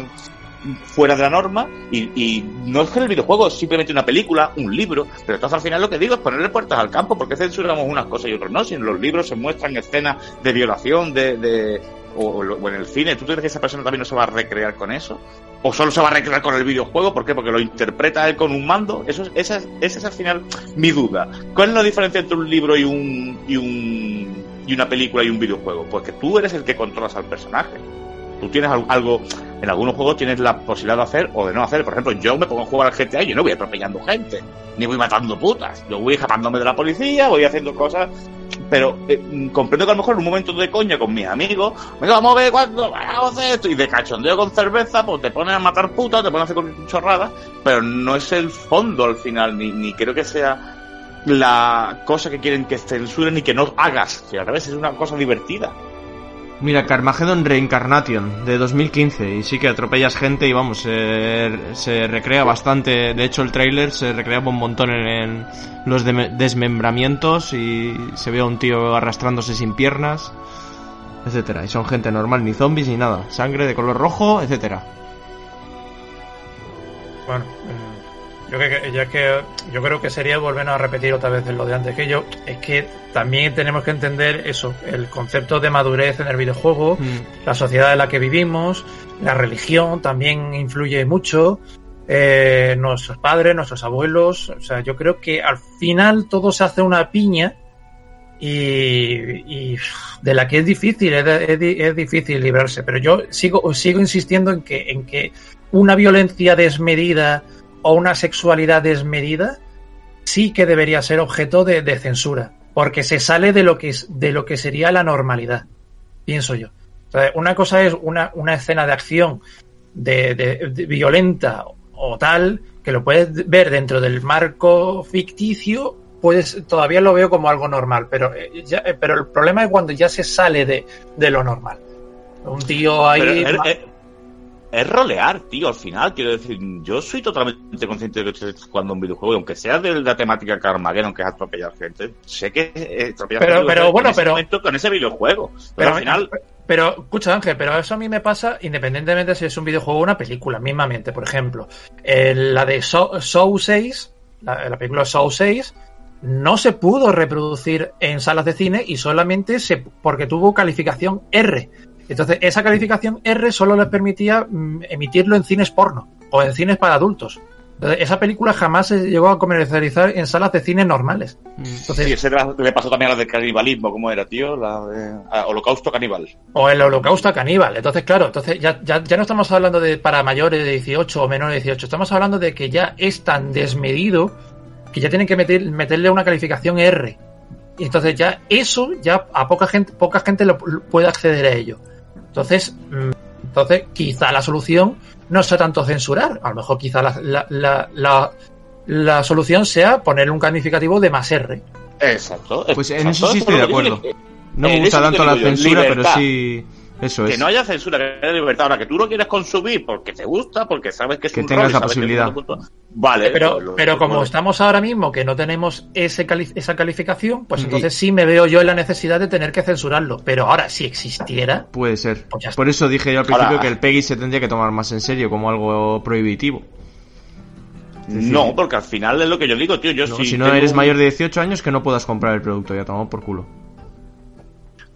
fuera de la norma. Y, no es que el videojuego es simplemente una película, un libro, pero entonces al final lo que digo es ponerle puertas al campo, porque censuramos unas cosas y otras no. Si en los libros se muestran escenas de violación, de, de o, o en el cine, ¿tú crees que esa persona también no se va a recrear con eso? ¿O solo se va a recrear con el videojuego? ¿Por qué? Porque lo interpreta él con un mando. Eso es, esa, es- esa es al final mi duda. ¿Cuál es la diferencia entre un libro y un, y un y una película y un videojuego? Pues que tú eres el que controlas al personaje. Tú tienes al- algo, en algunos juegos tienes la posibilidad de hacer o de no hacer. Por ejemplo, yo me pongo a jugar al GTA y yo no voy atropellando gente, ni voy matando putas. Yo voy escapándome de la policía, voy haciendo cosas pero eh, mm, comprendo que a lo mejor en un momento de coña con mis amigos, venga, vamos a ver cuándo vamos a hacer esto, y de cachondeo con cerveza, pues te pones a matar putas, te pones a hacer chorradas, pero no es el fondo al final, ni, ni creo que sea la cosa que quieren que censuren y que no hagas, que al revés es una cosa divertida. Mira, Carmageddon Reincarnation de 2015 y sí que atropellas gente y vamos, se, recrea bastante. De hecho, el tráiler se recreaba un montón en, en los deme- desmembramientos y se ve a un tío arrastrándose sin piernas, etcétera. Y son gente normal, ni zombies ni nada. Sangre de color rojo, etcétera. Bueno, eh, yo, que, ya que yo creo que sería volver a repetir otra vez lo de antes que yo. Es que también tenemos que entender eso, el concepto de madurez en el videojuego, Mm. la sociedad en la que vivimos, la religión también influye mucho. eh, nuestros padres, nuestros abuelos, o sea, yo creo que al final todo se hace una piña y, y de la que es difícil, es, es difícil librarse. Pero yo sigo, sigo insistiendo en que, en que una violencia desmedida o una sexualidad desmedida sí que debería ser objeto de, de censura, porque se sale de lo que es, de lo que sería la normalidad, pienso yo. O sea, una cosa es una, una escena de acción de, de- de violenta o tal, que lo puedes ver dentro del marco ficticio, pues todavía lo veo como algo normal, pero, eh, ya- eh, pero el problema es cuando ya se sale de, de lo normal. Un tío ahí... Pero es- es rolear, tío, al final. Quiero decir, yo soy totalmente consciente de que estoy jugando un videojuego, aunque sea de la temática Carmageddon, que es atropellar gente. Sé que es atropellar Pero- gente pero bueno, ese pero- momento, con ese videojuego. Pero, Pero, al final, pero, escucha Ángel, pero eso a mí me pasa independientemente si es un videojuego o una película, mismamente. Por ejemplo, eh, la de Saw, Saw 6, la, la película Saw 6, no se pudo reproducir en salas de cine y solamente se, porque tuvo calificación R. Entonces, esa calificación R solo les permitía mm, emitirlo en cines porno o en cines para adultos. Entonces, esa película jamás se llegó a comercializar en salas de cine normales. Entonces, sí, ese era- le pasó también a la de canibalismo, ¿cómo era, tío? La de ah, Holocausto Caníbal. O el holocausto caníbal. Entonces, claro, entonces ya, ya, ya no estamos hablando de para mayores de 18 o menores de 18. Estamos hablando de que ya es tan desmedido que ya tienen que meter, meterle una calificación R. Y entonces ya eso, ya a poca gente, poca gente lo, lo puede acceder a ello. Entonces, mm, entonces quizá la solución no sea tanto censurar. A lo mejor quizá la, la, la, la, la solución sea poner un calificativo de más R. Exacto. Pues en exacto, eso sí estoy es de acuerdo. No me gusta tanto la censura, pero sí. Eso Que es. no haya censura, que haya libertad. Ahora, que tú lo quieres consumir porque te gusta, porque sabes que es Que un tengas rol la sabes que es posibilidad. Vale. pero, lo- pero como bueno. estamos ahora mismo que no tenemos ese cali- esa calificación, pues Y- entonces sí me veo yo en la necesidad de tener que censurarlo. Pero ahora, si existiera, Puede ser. Pues. Por eso dije yo al principio Ahora- que el PEGI se tendría que tomar más en serio como algo prohibitivo. decir- No, porque al final es lo que yo digo, tío. Yo No, sí si no eres un- mayor de 18 años, que no puedas comprar el producto, ya tomamos por culo.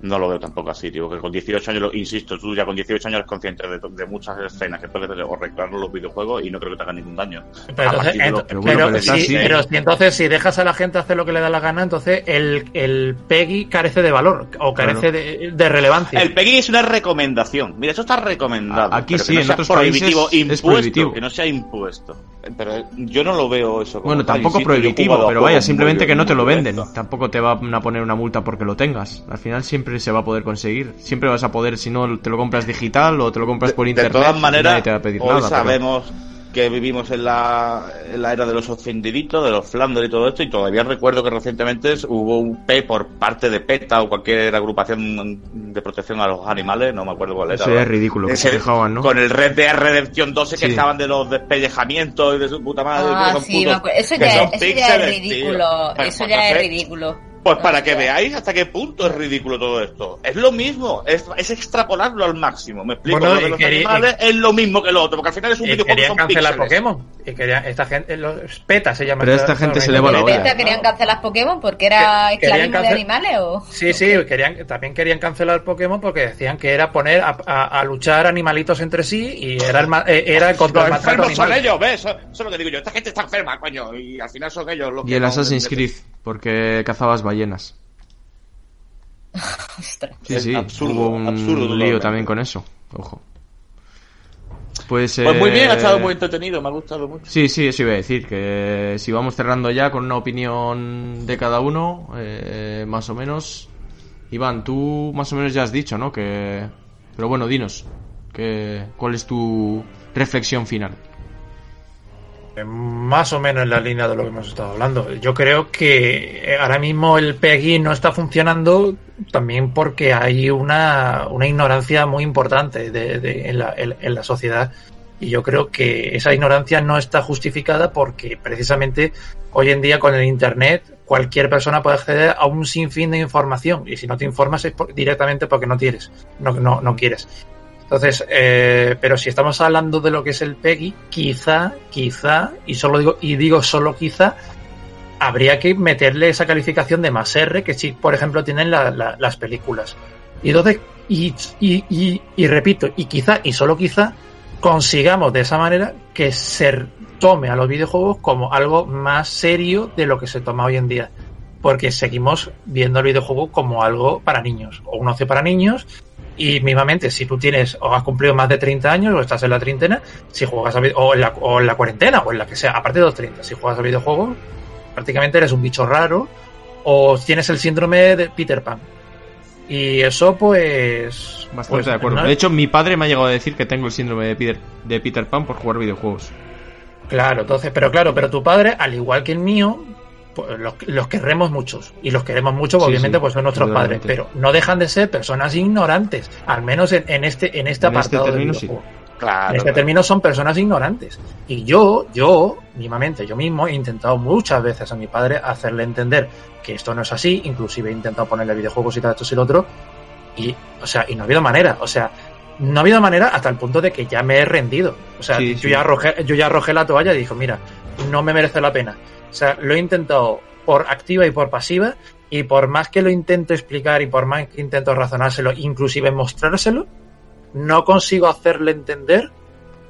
No lo veo tampoco así, tío. Que con 18 años, insisto, tú ya con 18 años eres consciente de, de muchas escenas que puedes o los videojuegos y no creo que te hagan ningún daño. pero, entonces, lo- bueno, sí, si entonces si dejas a la gente hacer lo que le da la gana, entonces el, el PEGI carece de valor o carece de, de relevancia. El PEGI es una recomendación. Mira, eso está recomendado. Aquí sí, no en otros prohibitivo, países es impuesto, prohibitivo. Que no sea impuesto. Pero yo no lo veo eso como Bueno, tal, tampoco insisto, prohibitivo, pero vaya, simplemente muy- que no te lo venden. Tampoco te van a poner una multa porque lo tengas. Al final siempre se va a poder conseguir. Siempre vas a poder, si no te lo compras digital o te lo compras por de internet. todas nadie maneras, te va a pedir hoy nada. pero- sabemos que vivimos en la, en la era de los ofendiditos, de los Flanders y todo esto, y todavía recuerdo que recientemente hubo un P por parte de PETA o cualquier agrupación de protección a los animales, no me acuerdo cuál era. Eso es ridículo, que Ese- se quejaban, ¿no? Con el Red Dead Redemption 2 se Sí. quejaban de los despellejamientos y de su puta madre. que Ah, sí, putos-. Eso que ya, son eso ya es tío. ridículo. Bueno, Eso ya es ridículo. Pues para que veáis hasta qué punto es ridículo todo esto. Es lo mismo, es, es extrapolarlo al máximo. Me explico. Bueno, lo de y los quería- animales es lo mismo que lo otro, porque al final es un Y videojuego que querían son cancelar píxeles. Pokémon. Y querían, esta gente, los PETA se llama. Pero esta gente se le va la ¿De olla. querían cancelar Pokémon porque era esclavismo de animales o...? Sí, sí, querían, también querían cancelar Pokémon porque decían que era poner a, a- a luchar animalitos entre sí y era, el, ma- eh, era contra Los el maltrato enfermos son animal. ellos, ¿ves? Eso, eso es lo que digo yo. Esta gente está enferma, coño. Y al final son ellos los Y que el no- Assassin's Creed, porque cazabas ballenas. Ostras. Sí, sí, absurdo, hubo un absurdo lío también con eso. Ojo. Pues, Pues muy bien, eh, ha estado muy entretenido, me ha gustado mucho. Sí, sí, eso iba a decir, que si vamos cerrando ya con una opinión de cada uno, eh, más o menos. Iván, tú más o menos ya has dicho, ¿no? Que... Pero bueno, dinos, que... ¿cuál es tu reflexión final? Más o menos en la línea de lo que hemos estado hablando. Yo creo que eh, ahora mismo el PEGI no está funcionando también porque hay una, una ignorancia muy importante en, la, sociedad. Y yo creo que esa ignorancia no está justificada porque precisamente hoy en día con el Internet cualquier persona puede acceder a un sinfín de información. Y si no te informas es directamente porque no quieres. No, no, no quieres. Entonces, eh, pero si estamos hablando de lo que es el PEGI, quizá, quizá, y solo digo, y digo solo quizá, habría que meterle esa calificación de más R que si, por ejemplo, tienen la- la- las películas. Y entonces, y, y repito, y quizá, y solo quizá, consigamos de esa manera que se tome a los videojuegos como algo más serio de lo que se toma hoy en día. Porque seguimos viendo el videojuego como algo para niños, o un ocio para niños, y mismamente, si tú tienes o has cumplido más de 30 años o estás en la treintena, si juegas a o en la, o en la cuarentena o en la que sea, aparte de los 30, si juegas a videojuegos, prácticamente eres un bicho raro o tienes el síndrome de Peter Pan. Y eso pues... Bastante pues, de acuerdo. no- De hecho, mi padre me ha llegado a decir que tengo el síndrome de Peter, de Peter Pan por jugar videojuegos. Claro, entonces, pero claro, pero tu padre, al igual que el mío, los, los querremos muchos. Y los queremos mucho, Sí, obviamente, sí, pues son nuestros padres. Pero no dejan de ser personas ignorantes. Al menos en, en este, en este En este apartado del término, sí. videojuego. Claro. En este claro. término son personas ignorantes. Y yo, yo, mismamente, yo mismo he intentado muchas veces a mi padre hacerle entender que esto no es así, inclusive he intentado ponerle videojuegos y tal, esto y lo otro, y, o sea, y no ha habido manera, o sea, no ha habido manera hasta el punto de que ya me he rendido. O sea, Sí, yo, sí. Ya arrojé, yo ya arrojé la toalla y dijo, mira, no me merece la pena. O sea, lo he intentado por activa y por pasiva, y por más que lo intento explicar y por más que intento razonárselo, inclusive mostrárselo, no consigo hacerle entender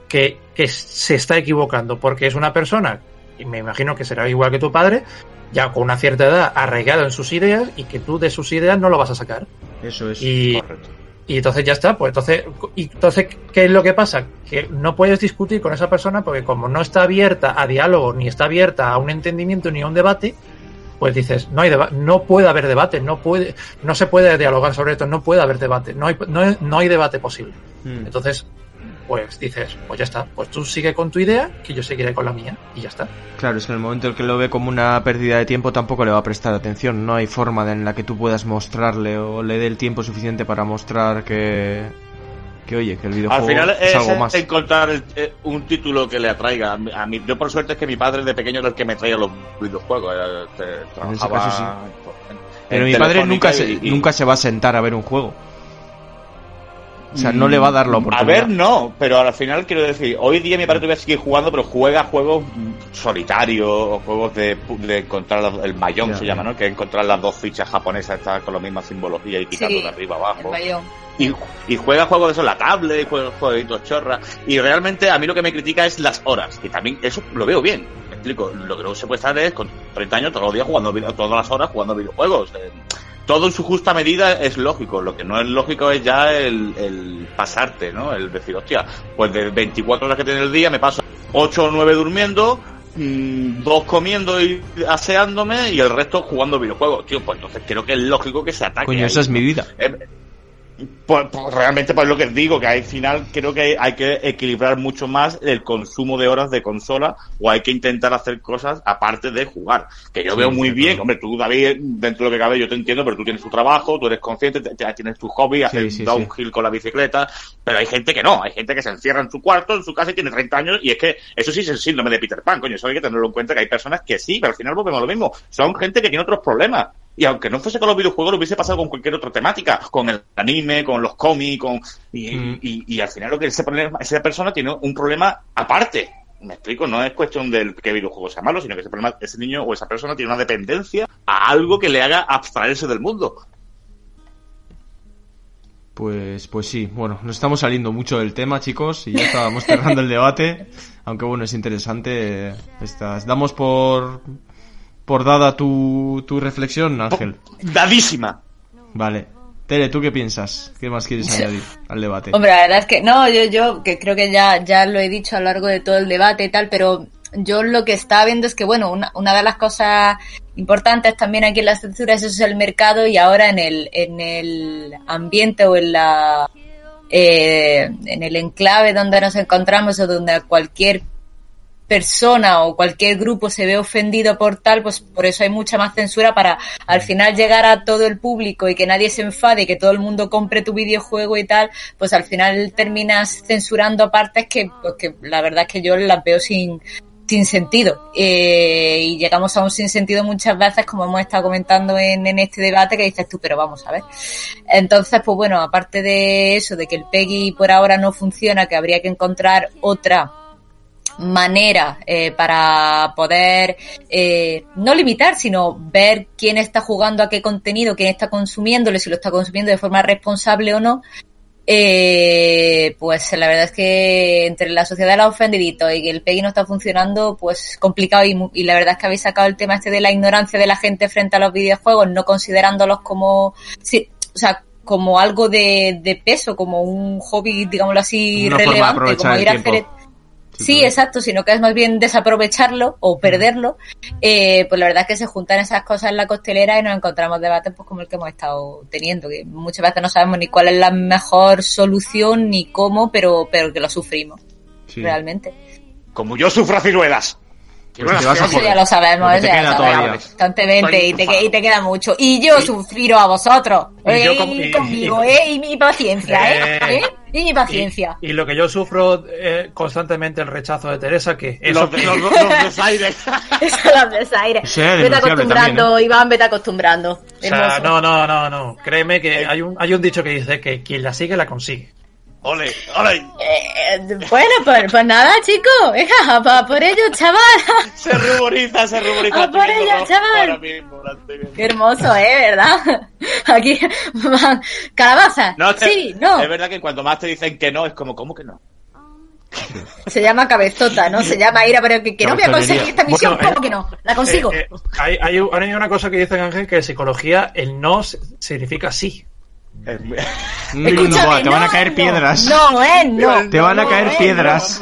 que, que se está equivocando, porque es una persona, y me imagino que será igual que tu padre, ya con una cierta edad arraigado en sus ideas y que tú de sus ideas no lo vas a sacar. Eso es. Y, Correcto. Y entonces ya está, pues entonces, y entonces, ¿qué es lo que pasa? Que no puedes discutir con esa persona porque como no está abierta a diálogo, ni está abierta a un entendimiento ni a un debate, pues dices, no hay no puede haber debate, no puede, no se puede dialogar sobre esto, no puede haber debate, no hay, no, no hay debate posible. Mm. Entonces, pues dices, pues ya está, pues tú sigue con tu idea, que yo seguiré con la mía, y ya está. Claro, es que en el momento en el que lo ve como una pérdida de tiempo tampoco le va a prestar atención. No hay forma de- en la que tú puedas mostrarle o le dé el tiempo suficiente para mostrar que, que oye, que el videojuego Al final es es, algo más. encontrar el- eh, un título que le atraiga. A mí- A mí, yo por suerte es que mi padre de pequeño era el que me traía los videojuegos. era- te- En ese trabajaba caso, sí. en- Pero en mi padre nunca se, y- y- nunca se va a sentar a ver un juego. O sea, no le va a dar la A oportunidad. ver, no, pero al final quiero decir, hoy día mi padre todavía sigue jugando, pero juega juegos mm, solitarios o juegos de, pu- de encontrar la- el mayón se llama, ¿no? Que es encontrar las dos fichas japonesas estas con la misma simbología y picando Sí, de arriba abajo. y, y juega juegos de eso en la tablet, y juega jueguitos chorra. Y realmente a mí lo que me critica es las horas, que también eso lo veo bien. Me explico, lo que no se puede estar es con 30 años todos los días jugando, video- todas las horas jugando videojuegos. Eh, todo en su justa medida es lógico. Lo que no es lógico es ya el, el pasarte, ¿no? El decir, hostia, pues de 24 horas que tiene el día me paso 8 o 9 durmiendo, mm, dos comiendo y aseándome y el resto jugando videojuegos. Tío, pues entonces creo que es lógico que se ataque. Coño, ahí, esa es mi vida. Eh, Pues, pues, realmente, pues lo que digo, que al final creo que hay, hay que equilibrar mucho más el consumo de horas de consola o hay que intentar hacer cosas aparte de jugar. Que yo Sí, veo muy sí, bien, claro. hombre, tú David, dentro de lo que cabe yo te entiendo, pero tú tienes tu trabajo, tú eres consciente, te- te- tienes tu hobby, haces sí, downhill con la bicicleta, pero hay gente que no, hay gente que se encierra en su cuarto, en su casa y tiene 30 años y es que eso sí es el síndrome de Peter Pan, coño, eso hay que tenerlo en cuenta que hay personas que sí, pero al final volvemos a lo mismo, son gente que tiene otros problemas. Y aunque no fuese con los videojuegos, lo hubiese pasado con cualquier otra temática, con el anime, con los cómics, con y, Mm. y, y al final lo que ese problema- esa persona tiene un problema aparte. Me explico, no es cuestión del que videojuego sea malo, sino que ese problema, ese niño o esa persona tiene una dependencia a algo que le haga abstraerse del mundo. Pues, pues sí, bueno, nos estamos saliendo mucho del tema, chicos, y ya estábamos cerrando el debate, aunque bueno, es interesante. eh, Estas. Damos por, por dada tu, tu reflexión, Ángel. Dadísima. Vale. Tere, ¿tú qué piensas? ¿Qué más quieres añadir al debate? Hombre, la verdad es que no, yo, yo que creo que ya, ya lo he dicho a lo largo de todo el debate y tal, pero yo lo que estaba viendo es que, bueno, una, una de las cosas importantes también aquí en las censuras eso es el mercado y ahora en el, en el ambiente o en la, eh, en el enclave donde nos encontramos o donde cualquier persona o cualquier grupo se ve ofendido por tal, pues por eso hay mucha más censura para al final llegar a todo el público y que nadie se enfade y que todo el mundo compre tu videojuego y tal, pues al final terminas censurando partes que, pues que la verdad es que yo las veo sin, sin sentido. Eh, y llegamos a un sinsentido muchas veces, como hemos estado comentando en, en este debate, que dices tú, pero vamos a ver. Entonces, pues bueno, aparte de eso, de que el PEGI por ahora no funciona, que habría que encontrar otra manera eh, para poder eh, no limitar, sino ver quién está jugando a qué contenido, quién está consumiéndolo, si lo está consumiendo de forma responsable o no. Eh, pues la verdad es que entre la sociedad de los ofendiditos y que el PEGI no está funcionando, pues complicado y, y la verdad es que habéis sacado el tema este de la ignorancia de la gente frente a los videojuegos, no considerándolos como, sí, o sea, como algo de, de peso, como un hobby, digámoslo así, Una relevante, como ir a hacer Sí, exacto, sino que es más bien desaprovecharlo o perderlo. Eh, pues la verdad es que se juntan esas cosas en la costelera y nos encontramos debates pues como el que hemos estado teniendo, que muchas veces no sabemos ni cuál es la mejor solución ni cómo, pero, pero que lo sufrimos, Sí. realmente. Como yo sufro ciruelas. Pues te vas a Eso joder. ya lo sabemos, Lo que eso te ya lo sabemos constantemente y te, que- y te queda mucho. Y yo sufriro a vosotros, Y eh, yo conmigo, y- eh, y mi paciencia, eh, Eh, ¿eh? Y mi paciencia. Y, y lo que yo sufro eh, constantemente el rechazo de Teresa, que eso Los, los, los, los desaires. Eso los desaires. Sí, es vete acostumbrando, también, ¿eh? Iván, vete acostumbrando. O sea, Hermoso. no, no, no, no. Créeme que hay un, hay un dicho que dice que quien la sigue la consigue. Ole, ole. Eh, bueno, pues, pues nada, chicos. Venga, a pa- por ello, chaval. Se ruboriza, se ruboriza. Estoy por rojo chaval. ahora mismo. Qué hermoso, ¿eh? ¿Verdad? Aquí, calabaza. No, sí, no. Es verdad que cuanto más te dicen que no, es como, ¿cómo que no? Se llama cabezota, ¿no? Se llama ira, pero que, que no voy a conseguir esta misión. Bueno, ¿Cómo eh, que no? La consigo. Eh, eh, hay, hay, hay una cosa que dice Ángel que en psicología el no significa sí. Es- Mm, te van a no, caer no. piedras. No, eh, no. Te van a No, caer eh, piedras.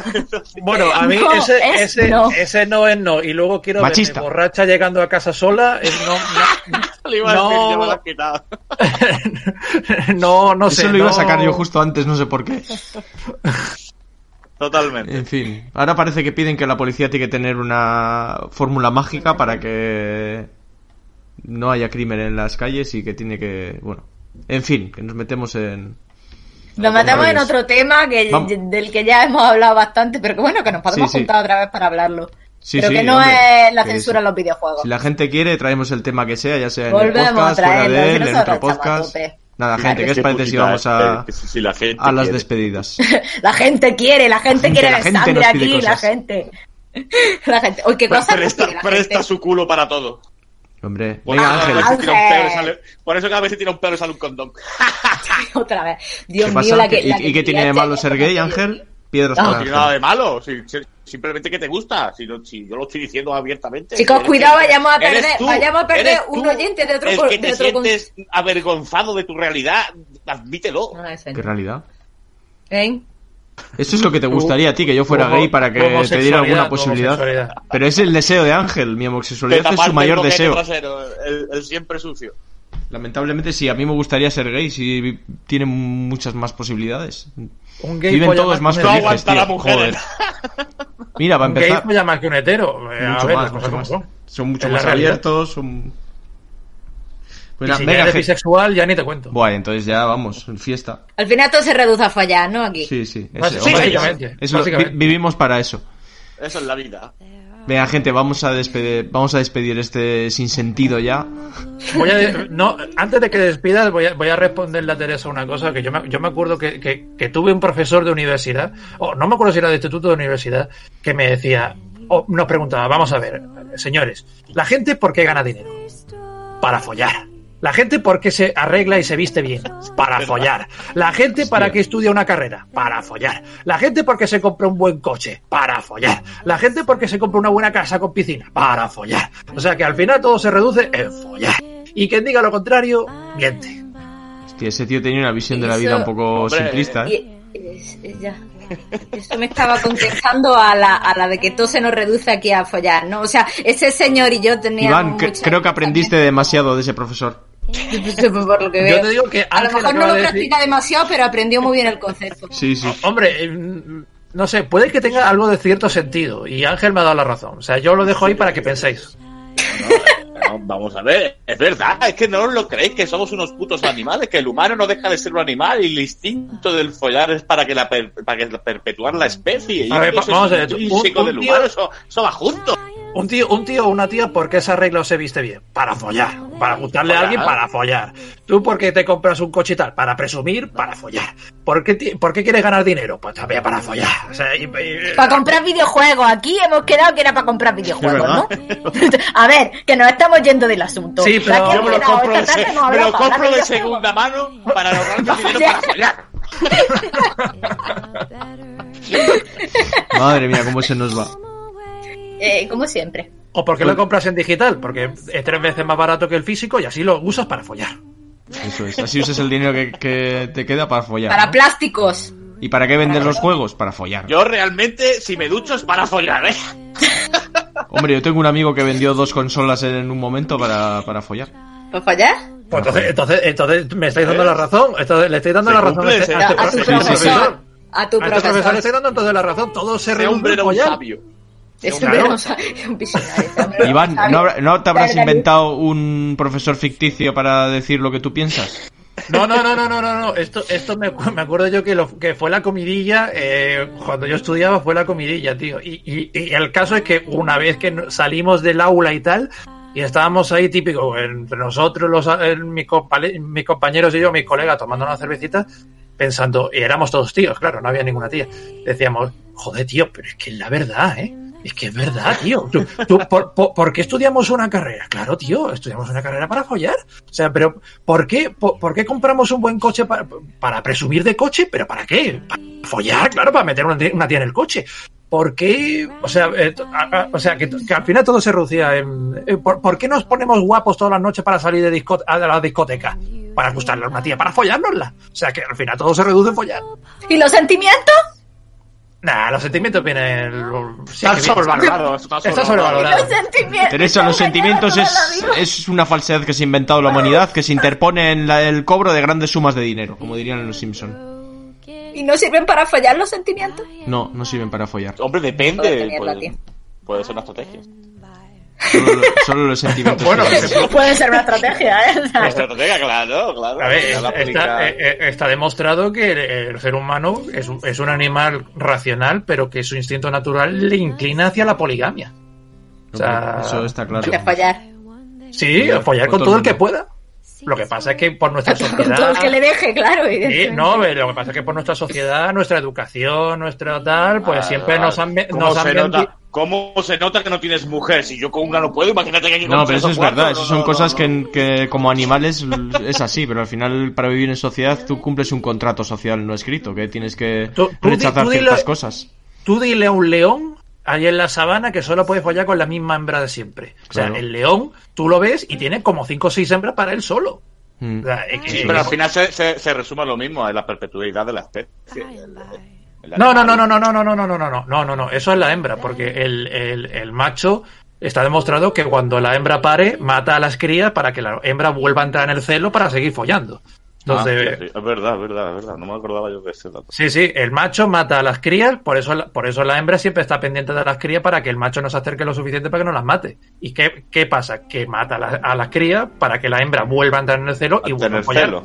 Bueno, a mí No, ese, es ese, no. ese no es no. Y luego quiero Machista. verme borracha llegando a casa sola. es no, Le iba a decir, No. me lo has quitado. no, no, no sé. Eso lo iba a no- sacar yo justo antes, no sé por qué. Totalmente. En fin, ahora parece que piden que la policía tiene que tener una fórmula mágica para que no haya crimen en las calles y que tiene que, bueno, en fin, que nos metemos en Nos metemos en otro tema que, Vamos. del que ya hemos hablado bastante, pero que bueno, que nos podemos Sí, sí. juntar otra vez para hablarlo. Sí, pero sí, que no hombre, es la censura en los videojuegos. Si la gente quiere, traemos el tema que sea, ya sea en Volvemos el podcast, fuera de él, en otro podcast. Nada, Claro, gente, ¿qué os parece si vamos eh, a, que si- la gente a las quiere. despedidas? La gente quiere, la gente quiere la gente sangre aquí, la cosas. gente. La gente. Oye, qué Pre- cosa presta, quiere la presta gente? su culo para todo. Hombre, Por venga eso Ángel, cada vez se tira un pelo y Ángel. sale- Por eso cada vez se tira un pelo y sale un condón. Otra vez. Dios ¿qué mío, pasa? la que. ¿Y, la y que qué tiene de malo ser gay, Ángel? Piedras No. No tiene nada de malo. si- si- simplemente que te gusta. Si, no- si yo lo estoy diciendo abiertamente. Chicos, Eres- cuidado, vayamos a perder- tú, vayamos a perder un oyente de otro El que de te otro con- sientes avergonzado de tu realidad, admítelo. No, ¿Qué realidad? ¿Eh? Eso es lo que te gustaría a ti, que yo fuera gay para que te diera alguna posibilidad. Pero es el deseo de Ángel, mi homosexualidad es su mayor deseo. trasero, el, el siempre sucio. Lamentablemente sí, a mí me gustaría ser gay si tiene muchas más posibilidades. Un gay Viven todos más felices, tío. mujer. Joder. Mira, va a Un gay empezar más que un hetero. Eh, a mucho ver, más, mucho son. Mucho más abiertos, son... Pues Y si eres bisexual, ya ni te cuento. Buah, entonces ya vamos, en fiesta. Al final todo se reduce a follar, ¿no? Aquí. Sí, sí. Ese- sí, hombre, básicamente, eso- básicamente. vi- vivimos para eso. Eso es la vida. Venga, gente, vamos a despedir, vamos a despedir este sin sentido ya. Voy a no, antes de que despidas, voy a, voy a responderle a Teresa una cosa que yo me, yo me acuerdo que, que- que tuve un profesor de universidad, o no me acuerdo si era de instituto o de universidad, que me decía, o nos preguntaba, vamos a ver, señores, la gente por qué gana dinero? Para follar. La gente por qué se arregla y se viste bien? Para follar. La gente para qué estudia una carrera? Para follar. La gente por qué se compra un buen coche? Para follar. La gente por qué se compra una buena casa con piscina? Para follar. O sea que al final todo se reduce en follar. Y quien diga lo contrario, miente. Hostia, ese tío tenía una visión de la vida Eso- un poco Hombre, simplista, ¿eh? Ya. Eso me estaba contestando a la, a la de que todo se nos reduce aquí a follar, ¿no? O sea, ese señor y yo teníamos Iván, que- mucha- creo que aprendiste demasiado de ese profesor. por lo que Yo te digo que a lo Ángel mejor no lo de decir- practica demasiado, pero aprendió muy bien el concepto. Sí, sí. Hombre, eh, no sé, puede que tenga algo de cierto sentido. Y Ángel me ha dado la razón. O sea, yo lo dejo ahí para que penséis. Vamos a ver, es verdad, es que no lo creéis que somos unos putos animales, que el humano no deja de ser un animal y el instinto del follar es para que la per- para que perpetuar la especie. A ver, vamos es a ver, un- un del tío- humano, eso, eso va junto. Un tío, un tío o una tía, ¿por qué se arregla o se viste bien? Para follar. Para gustarle a alguien, para follar. ¿Tú por qué te compras un coche y tal? Para presumir, para follar. ¿Por qué, ¿por qué quieres ganar dinero? Pues también para follar. O sea, y- y- Para comprar videojuegos. Aquí hemos quedado que era para comprar videojuegos, ¿no? a ver, que nos estamos yendo del asunto. Sí, pero yo me lo compro de, se- me lo compro de segunda mano para ahorrarme dinero follar. para follar. Madre mía, cómo se nos va. Eh, como siempre. ¿O por qué lo compras en digital? Porque es tres veces más barato que el físico y así lo usas para follar. Eso es. Así usas el dinero que, que te queda para follar. Para ¿no? plásticos. ¿Y para qué vendes los juegos? Para follar. Yo realmente, si me ducho es para follar, ¿eh? Hombre, yo tengo un amigo que vendió dos consolas en un momento para, para follar. ¿Para follar? Pues entonces, entonces, entonces me estáis dando la razón. Entonces, le estáis dando la razón cumple, a este, a este A tu sí. profesor. A tu A este profesor le estáis dando entonces la razón. Todo se hombre en follar. sabio. Es un Claro. un visionario. este. Iván, ¿no, no te habrás inventado un profesor ficticio para decir lo que tú piensas? No, no, no, no, no, no, no. Esto, esto me, me acuerdo yo que, lo, que fue la comidilla, eh, cuando yo estudiaba fue la comidilla, tío. Y, y, el caso es que una vez que salimos del aula y tal, y estábamos ahí típico, entre nosotros, los, eh, mis, mis compañeros y yo, mis colegas, tomando una cervecita, pensando, y éramos todos tíos, claro, no había ninguna tía. Decíamos, joder, tío, pero es que es la verdad, ¿eh? Es que es verdad, tío. ¿Tú, tú, por, qué estudiamos una carrera? Claro, tío, estudiamos una carrera para follar. O sea, pero ¿por qué, por, qué compramos un buen coche para, para presumir de coche? ¿Pero para qué? Para follar, claro, para meter una una tía en el coche. ¿Por qué? O sea, eh, o sea que, al final todo se reducía en... eh, ¿por, qué nos ponemos guapos todas las noches para salir de, disco, a la discoteca? Para gustarle a una tía, para follárnosla. O sea que al final todo se reduce en follar. ¿Y los sentimientos? Nah, los sentimientos vienen... sí Está que vienen. sobrevalorado, está Está sobrevalorado. Los sentimientos. Teresa, los sentimientos es, es una falsedad que se ha inventado la humanidad que se interpone en la- el cobro de grandes sumas de dinero, como dirían en los Simpson. ¿Y no sirven para follar los sentimientos? No, no sirven para follar. Hombre, depende. Puede, puede ser una estrategia. Solo, lo- solo los sentimientos. Bueno. Puede ser una estrategia, ¿eh? Una estrategia, claro, claro. A ver, está, eh, eh, está demostrado que el, el ser humano es, un- es un animal racional, pero que su instinto natural le inclina hacia la poligamia. O sea, Eso está claro. de follar. Sí, Follar follar con con todo todo el que pueda. Lo que pasa es que por nuestra Con sociedad. todo el que le deje, claro. Sí, no, lo que pasa es que por nuestra sociedad, nuestra educación, nuestra tal, pues Ah, siempre nos han, ve- ¿Cómo nos han nota? ¿Cómo se nota que no tienes mujer? Si yo con una no puedo, imagínate que aquí con No, pero eso es cuatro, verdad. no, Eso son no, cosas no, que, no. que como animales es así, pero al final para vivir en sociedad tú cumples un contrato social no escrito, que tienes que Tú- rechazar tú dile- ciertas cosas. Tú dile a un león ahí en la sabana que solo puede follar con la misma hembra de siempre. O sea, Claro. el león, tú lo ves y tiene como cinco o seis hembras para él solo. Mm. O sea, es que- Sí, pero al final se, se, se resume a lo mismo, a la perpetuidad de la especie. El No, no, no, no, no, no, no, no, no, no, no, no, no, no, eso es la hembra, porque el, el, el macho está demostrado que cuando la hembra pare, mata a las crías para que la hembra vuelva a entrar en el celo para seguir follando. Entonces, Ah, sí, sí, es verdad, es verdad, es verdad. No me acordaba yo de ese dato. Sí, sí, el macho mata a las crías, por eso, la- por eso la hembra siempre está pendiente de las crías para que el macho no se acerque lo suficiente para que no las mate. ¿Y qué, qué pasa? Que mata a, la- a las crías para que la hembra vuelva a entrar en el celo y vuelva a follar. celo.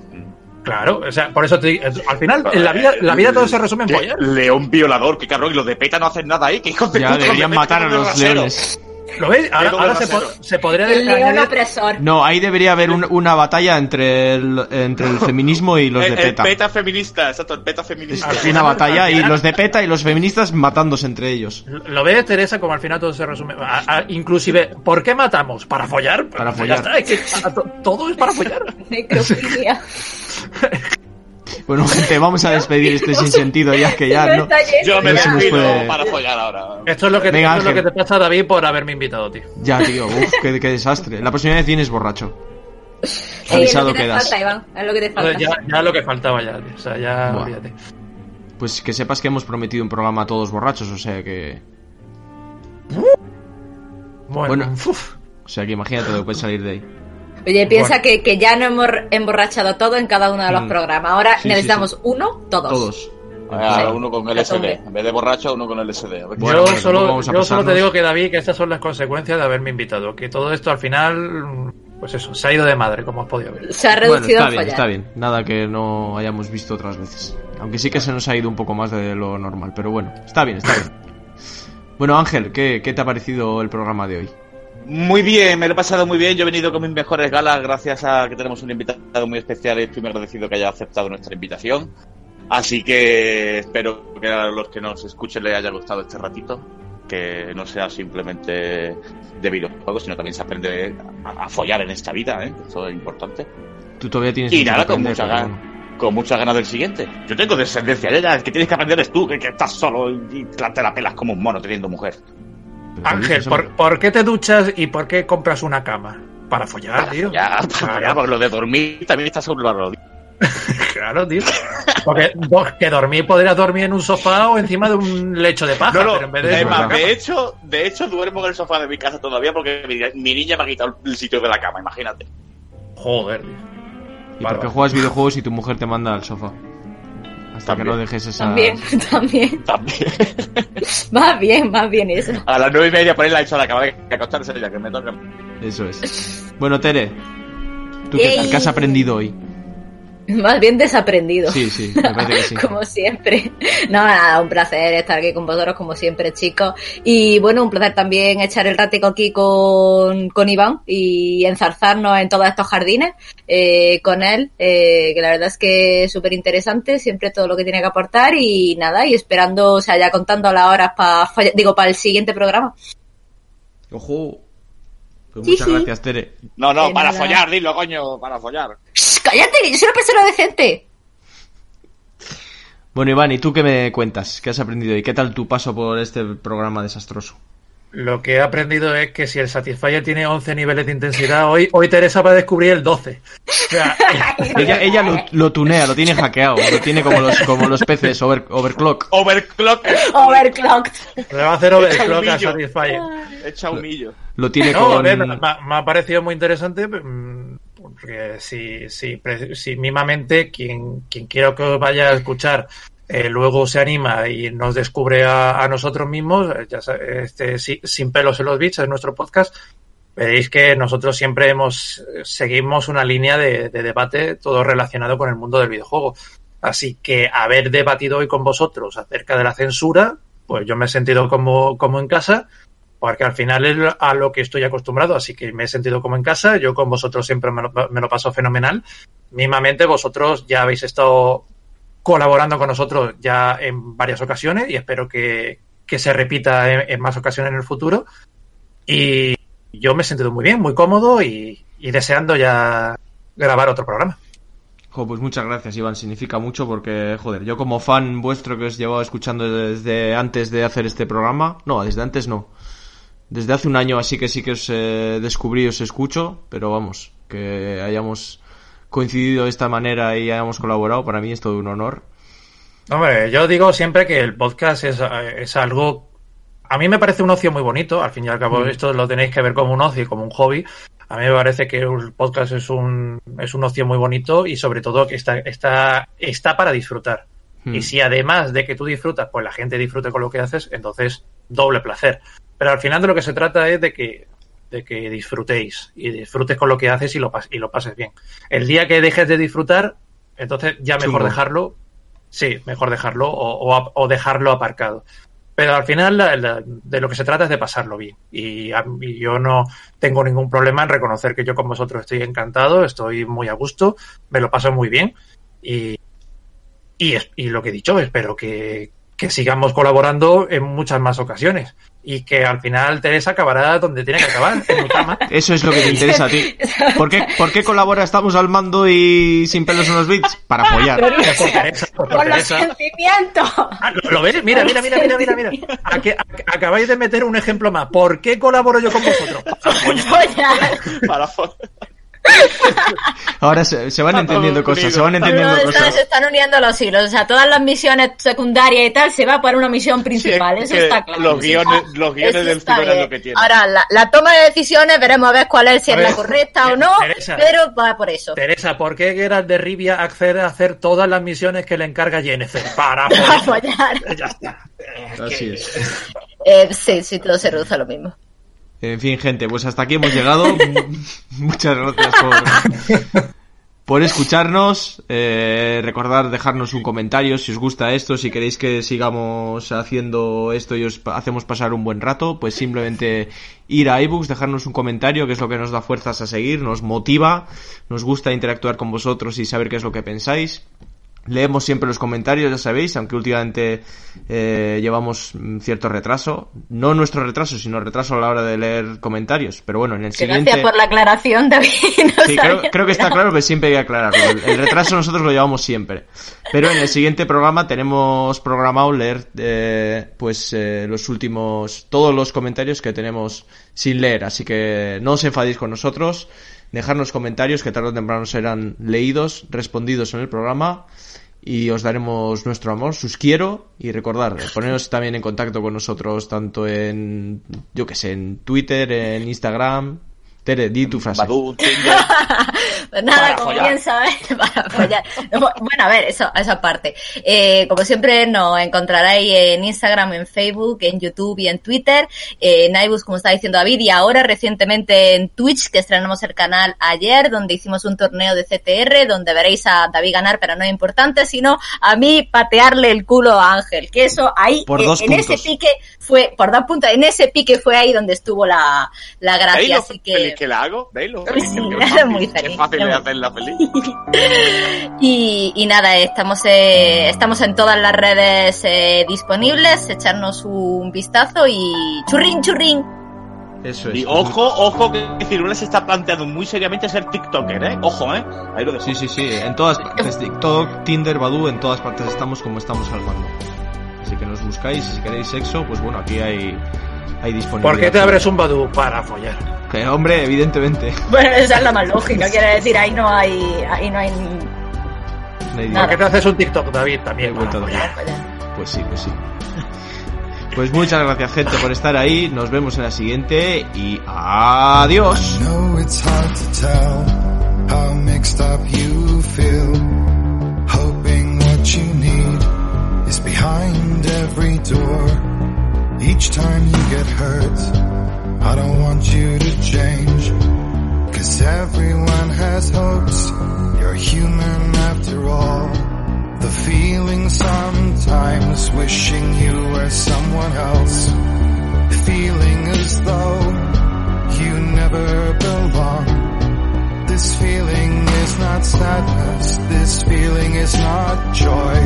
Claro, o sea, por eso te digo, al final, en la vida, la vida todo se resume en follar. León violador, qué cabrón, y los de PETA no hacen nada ahí, que hijos de Ya puta, deberían de matar a los leones. ¿Lo ves? Ahora, ahora se, po- se podría El león añadir- opresor. No, ahí debería haber un- una batalla entre el, entre el feminismo y los de El, el PETA. PETA feminista, exacto, el PETA feminista. Es una batalla y los de PETA y los feministas matándose entre ellos. ¿Lo ves, Teresa? Como al final todo se resume. a- a- inclusive, ¿por qué matamos? ¿Para follar? Para Pues ya follar. está, es que a to- todo es para follar. Necrofilia. Bueno, gente, vamos a despedir este sinsentido ya que ya no. Yo me No se nos despido puede- para follar ahora. Esto es lo que, Venga, esto es lo que te pasa, David, por haberme invitado, tío. Ya, tío, uf, qué, qué desastre. La próxima vez vienes borracho. Sí, es Avisado lo que te quedas. falta, Iván. Es lo que te falta. Ya, ya lo que faltaba ya, tío. O sea, ya, Buah. olvídate. Pues que sepas que hemos prometido un programa a todos borrachos, o sea que. Bueno, Bueno. uf. O sea que imagínate lo que puede salir de ahí. Oye, piensa Bueno. que, que ya no hemos emborrachado todo en cada uno de los Mm. programas. Ahora Sí, sí, necesitamos uno, todos. Todos. Ah, Sí. uno con LSD. En vez de borracho, uno con LSD. A ver qué- Bueno, yo solo, yo solo te digo que David, que estas son las consecuencias de haberme invitado. Que todo esto al final, pues eso, se ha ido de madre, como has podido ver. Se ha Bueno, reducido está a bien, está bien. Nada que no hayamos visto otras veces. Aunque sí que se nos ha ido un poco más de lo normal, pero bueno, está bien, está bien. Bueno, Ángel, ¿qué, qué te ha parecido el programa de hoy? Muy bien, me lo he pasado muy bien. Yo he venido con mis mejores galas gracias a que tenemos un invitado muy especial y estoy muy agradecido que haya aceptado nuestra invitación. Así que espero que a los que nos escuchen les haya gustado este ratito. Que no sea simplemente de videojuegos, sino también se aprende a, a follar en esta vida, ¿eh? Eso es importante. Tú todavía tienes Y nada, con aprender, mucha pero ganas. Con muchas ganas del siguiente. Yo tengo descendencia, ya, ya, el que tienes que aprender es tú, que, que estás solo y te la pelas como un mono teniendo mujer. Pero ¿qué Ángel, ¿por, por qué te duchas y por qué compras una cama? Para follar, Para tío. follar, para follar, porque lo de dormir también está sobre la rodilla. Claro, tío. Porque do- que dormir podrías dormir en un sofá o encima de un lecho de paja, No, no, pero en vez de es eso, más, una cama. de hecho, de hecho duermo en el sofá de mi casa todavía porque mi, mi niña me ha quitado el sitio de la cama, imagínate. Joder, tío. ¿Y por Bárbaro. qué juegas videojuegos y tu mujer te manda al sofá? Hasta que También. no dejes esa... También, también. También. Más bien, más bien eso. A las nueve y media ponerla hecho a la cama de que acostarse ya que me toca. Eso es. Bueno, Tere, ¿tú qué tal? ¿Qué has aprendido hoy? Más bien desaprendido. Sí, sí, me parece que sí. como siempre. No, nada, un placer estar aquí con vosotros, como siempre, chicos. Y bueno, un placer también echar el ratico aquí con, con Iván y enzarzarnos en todos estos jardines eh, con él, eh, que la verdad es que es súper interesante, siempre todo lo que tiene que aportar y nada, y esperando, o sea, ya contando las horas para, digo, para el siguiente programa. Ojo. Pues muchas gracias, Tere. No, no, para follar, dilo, coño, para follar. ¡Shh, ¡Cállate! que Yo soy una persona decente. Bueno, Iván, ¿y tú qué me cuentas? ¿Qué has aprendido hoy? ¿Qué tal tu paso por este programa desastroso? Lo que he aprendido es que si el Satisfyer tiene 11 niveles de intensidad, hoy, hoy Teresa va a descubrir el 12. O sea, Ella, ella lo, lo tunea, lo tiene hackeado, lo tiene como los, como los peces, over- overclock. Overclock. Overclocked. le va a hacer overclock a. Satisfyer. Echa un millo. Lo tiene No, a con... ver, me, me ha parecido muy interesante mm, porque si, si, si mismamente quien, quien quiera que os vaya a escuchar eh, luego se anima y nos descubre a, nosotros mismos, eh, ya sa- este, si- sin pelos en los bits, es nuestro podcast, veréis que nosotros siempre hemos seguimos una línea de, de debate todo relacionado con el mundo del videojuego. Así que haber debatido hoy con vosotros acerca de la censura, pues yo me he sentido como, como en casa porque al final es a lo que estoy acostumbrado, así que me he sentido como en casa, yo con vosotros siempre me lo, me lo paso fenomenal. Mismamente vosotros ya habéis estado colaborando con nosotros ya en varias ocasiones y espero que, que se repita en, más ocasiones en el futuro. Y yo me he sentido muy bien, muy cómodo y, deseando ya grabar otro programa. Pues muchas gracias, Iván. Significa mucho porque, joder, yo como fan vuestro que os llevaba escuchando desde antes de hacer este programa, no, desde antes no. Desde hace un año así que sí que os eh, descubrí os escucho, pero vamos, que hayamos coincidido de esta manera y hayamos colaborado, para mí es todo un honor. Hombre, yo digo siempre que el podcast es, es algo a mí me parece un ocio muy bonito. Al fin y al cabo, Mm. esto lo tenéis que ver como un ocio y como un hobby. A mí me parece que el podcast es un, es un ocio muy bonito y sobre todo que está, está, está para disfrutar. Mm. Y si además de que tú disfrutas, pues la gente disfrute con lo que haces, entonces doble placer. Pero al final de lo que se trata es de que, de que disfrutéis y disfrutes con lo que haces y lo, y lo pases bien. El día que dejes de disfrutar, entonces ya mejor dejarlo, sí, mejor dejarlo o, o dejarlo aparcado. Pero al final la- la- de lo que se trata es de pasarlo bien. Y, a- y yo no tengo ningún problema en reconocer que yo con vosotros estoy encantado, estoy muy a gusto, me lo paso muy bien. Y, y, es- y lo que he dicho, espero que, que sigamos colaborando en muchas más ocasiones. Y que al final Teresa acabará donde tiene que acabar, en mi cama. Eso es lo que te interesa a ti. ¿Por qué, ¿Por qué colabora Estamos al mando y sin pelos en los bits? Para follar. Por Teresa, por Con los Teresa. Ah, ¿Lo lo ves? Mira, mira, mira, mira, mira, mira. A que- a- acabáis de meter un ejemplo más. ¿Por qué colaboro yo con vosotros? Follar. Para fo- Ahora se, se van Está entendiendo cosas, se van entendiendo No, están- se cosas. están uniendo los hilos. O sea, todas las misiones secundarias y tal se va para una misión principal. Sí, eso está claro. los guiones- está- los guiones del cine es lo que tiene. Ahora, la, la toma de decisiones, veremos a ver cuál es, si A es la correcta o no, Teresa. pero va por eso. Teresa, ¿por qué Geralt de Rivia accede a hacer todas las misiones que le encarga Jennifer? Para follar. Ya está. Así es. Eh, sí, sí, todo se reduce a lo mismo. En fin, gente, pues hasta aquí hemos llegado. Muchas gracias por, por escucharnos. Eh, recordar dejarnos un comentario si os gusta esto, si queréis que sigamos haciendo esto y os hacemos pasar un buen rato, pues simplemente ir a iBooks, dejarnos un comentario, que es lo que nos da fuerzas a seguir, nos motiva, nos gusta interactuar con vosotros y saber qué es lo que pensáis. Leemos siempre los comentarios, ya sabéis, aunque últimamente eh, llevamos mm, cierto retraso. No nuestro retraso, sino retraso a la hora de leer comentarios. Pero bueno, en el Que siguiente... Gracias por la aclaración, David. No Sí, creo, creo que está claro, pero siempre hay que aclararlo. El, el retraso nosotros lo llevamos siempre. Pero en el siguiente programa tenemos programado leer eh, pues eh, los últimos, todos los comentarios que tenemos sin leer. Así que no os enfadéis con nosotros. Dejarnos comentarios que tarde o temprano serán leídos, respondidos en el programa. Y os daremos nuestro amor, sus quiero. Y recordar, poneros también en contacto con nosotros, tanto en, yo que sé, en Twitter, en Instagram. Tere, di tu frase. Pues nada, sabes, para. No, Bueno, a ver, eso, esa parte. Eh, como siempre, nos encontraréis en Instagram, en Facebook, en YouTube y en Twitter, eh, en iBooks, como está diciendo David, y ahora recientemente en Twitch, que estrenamos el canal ayer, donde hicimos un torneo de CTR, donde veréis a David ganar, pero no es importante, sino a mí patearle el culo a Ángel, que eso ahí, Por eh, dos en ese pique fue, por dos puntos, en ese pique fue ahí donde estuvo la, la ¿Veis gracia, así feliz que... que la hago? ¿Veis lo Sí, es fácil? muy Es fácil de hacerla feliz. Y, y nada, estamos, eh, estamos en todas las redes eh, disponibles, echarnos un vistazo y churrín, churrín. Eso es. Y ojo, ojo que Cirula se está planteando muy seriamente ser TikToker, ¿eh? Ojo, ¿eh? Ahí lo dejo. Sí, sí, sí, en todas partes, TikTok, Tinder, Badoo, en todas partes estamos como estamos al mando. Así que nos buscáis y si queréis sexo, pues bueno, aquí hay, hay disponibilidad. ¿Por qué te abres un Badu? Para follar. Que, hombre, evidentemente. Bueno, esa es la más lógica, quiere decir, ahí no hay, ahí no hay No hay Nada. ¿Por qué te haces un TikTok, David? También. Para. Pues sí, pues sí. Pues muchas gracias, gente, por estar ahí. Nos vemos en la siguiente y adiós. Each time you get hurt, I don't want you to change. Cause everyone has hopes. You're human after all. The feeling sometimes wishing you were someone else. Feeling as though you never belong. This feeling is not sadness, this feeling is not joy.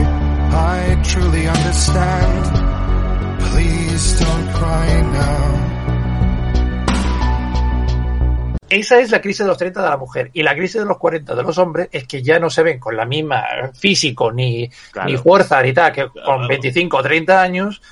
I truly understand. Please don't cry now. Esa es la crisis de los 30 de la mujer. Y la crisis de los 40 de los hombres es que ya no se ven con la misma físico ni, Claro. ni fuerza ni tal que Claro. con 25 o 30 años.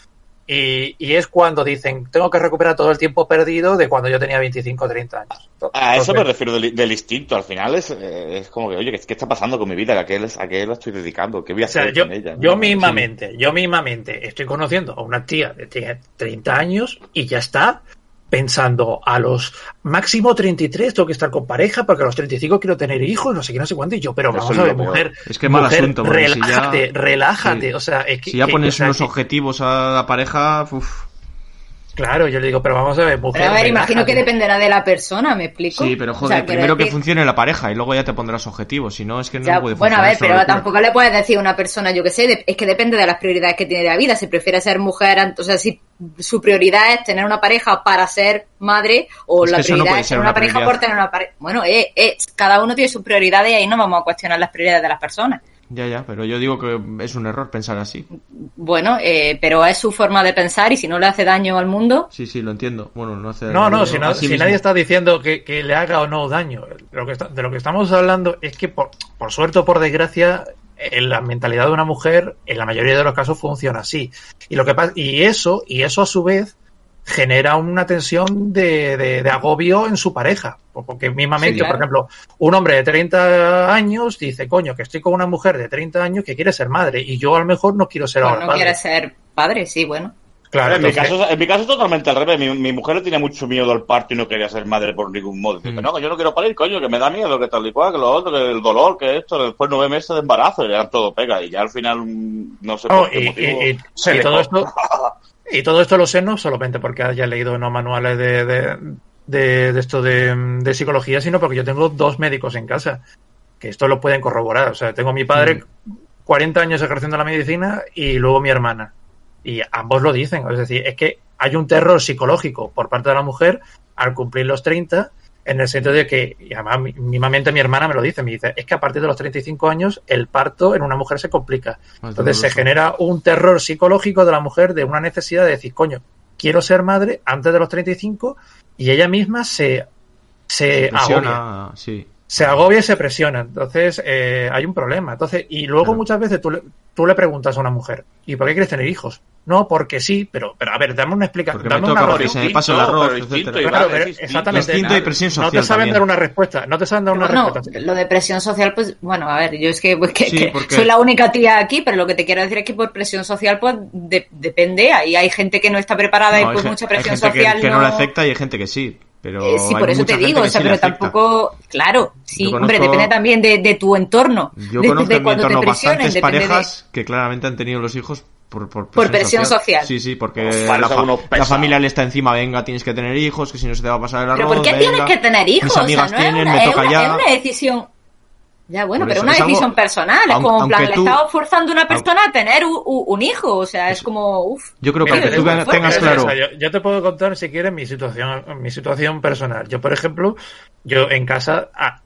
Y, y es cuando dicen, tengo que recuperar todo el tiempo perdido de cuando yo tenía 25 o 30 años. A eso me refiero del, del instinto. Al final es, eh, es como que, oye, ¿qué, qué está pasando con mi vida? ¿A qué, ¿A qué la estoy dedicando? ¿Qué voy a O sea, hacer yo, con ella? yo ¿no? mismamente, yo mismamente estoy conociendo a una tía de tiene 30 años y ya está pensando a los máximo 33 tengo que estar con pareja porque a los 35 quiero tener hijos, no sé qué, no sé cuánto. Y yo, pero vamos a ver, mujer. Es que mal mujer, asunto, porque si ya- relájate, relájate. Sí. O sea, es que. Si ya que- pones o sea, unos que- objetivos a la pareja, uff. Claro, yo le digo, pero vamos a ver, mujer. Pero a ver, imagino que dependerá de la persona, ¿me explico? Sí, pero O joder, sea, primero que funcione la pareja y luego ya te pondrás objetivos. Si no, es que no Ya, puede bueno, a ver, pero locura. tampoco le puedes decir a una persona, yo que sé, de- es que depende de las prioridades que tiene de la vida. Si prefiere ser mujer, o sea, si su prioridad es tener una pareja para ser madre, o Es la no prioridad es tener una una pareja prioridad. por tener una pareja. Bueno, eh, eh, cada uno tiene sus prioridades y ahí no vamos a cuestionar las prioridades de las personas. Ya, ya, pero yo digo que es un error pensar así. Bueno, eh, pero es su forma de pensar y si no le hace daño al mundo, Sí, sí, lo entiendo. Bueno, no hace. No, no, daño si, a no- sí si nadie está diciendo que, que le haga o no daño. Lo que está- de lo que estamos hablando es que, por, por suerte o por desgracia, en la mentalidad de una mujer, en la mayoría de los casos, funciona así. Y, lo que pasa, y eso, y eso a su vez, genera una tensión de, de- de agobio en su pareja. Porque mismamente, Sí, claro. por ejemplo, un hombre de 30 años dice, coño, que estoy con una mujer de 30 años que quiere ser madre y yo a lo mejor no quiero ser pues ahora no padre. quiere ser padre, sí, bueno. Claro, en, mi caso, en mi caso es totalmente al revés. Mi, mi mujer le tiene mucho miedo al parto y no quería ser madre por ningún modo. Dice, Mm. no, que yo no quiero parir, coño, que me da miedo, que tal y cual, que lo otro, que el dolor, que esto, después nueve meses de embarazo, y ya todo pega. Y ya al final, mm, no sé Oh, por qué y, motivo, y- y- se y dejó. todo esto y todo esto lo sé no solamente porque haya leído no manuales de, de, de- de esto de, de psicología sino porque yo tengo dos médicos en casa que esto lo pueden corroborar. O sea tengo mi padre 40 años ejerciendo la medicina y luego mi hermana. Y ambos lo dicen. Es decir es que hay un terror psicológico por parte de la mujer al cumplir los 30 en el sentido de que, y además mi- mismamente mi hermana me lo dice, me dice, es que a partir de los 35 años el parto en una mujer se complica. Más Entonces se genera un terror psicológico de la mujer de una necesidad de decir, coño, quiero ser madre antes de los 35 y ella misma se, se, agobia. Presiona, sí. Se agobia y se presiona. Entonces eh, hay un problema. Entonces, y luego Claro. muchas veces tú le, tú le preguntas a una mujer, ¿y por qué quieres tener hijos? No, porque sí, pero, pero a ver, dame una explicación. Porque me Dame toca, una porque se me pasa el arroz, Claro, pero exactamente. Instinto y presión No te saben también. dar una respuesta. No te saben dar una Bueno, respuesta. lo de presión social, pues, bueno, a ver, yo es que, pues, que- Sí, que porque- soy la única tía aquí, pero lo que te quiero decir es que por presión social, pues, de- depende. Ahí hay gente que no está preparada No, y hay pues mucha hay presión gente que- social que, no... no... le afecta y hay gente que sí. Pero Eh, sí, por eso te digo, o sea, sí pero tampoco, claro, sí, Yo hombre, conozco- depende también de, de tu entorno. Yo de, conozco de en mi entorno presionen, bastantes parejas que claramente han tenido los hijos por, por, Por presión social. Sí, sí, porque la, fa- la familia le está encima, venga, tienes que tener hijos, que si no se te va a pasar el arroz. Pero ¿por qué tienes venga. que tener hijos? Mis amigas o sea, no tienen, es una, me es toca una- ya. es una decisión... Ya, bueno, Por pero eso, una algo- decisión personal. Es aun- como, en plan, aunque le tú- estás forzando a una persona a tener un, hijo. O sea, es como, uff. Yo creo que aunque tú tengas claro. yo, yo te puedo contar si quieres mi situación, mi situación personal. Yo, por ejemplo, yo en casa ah,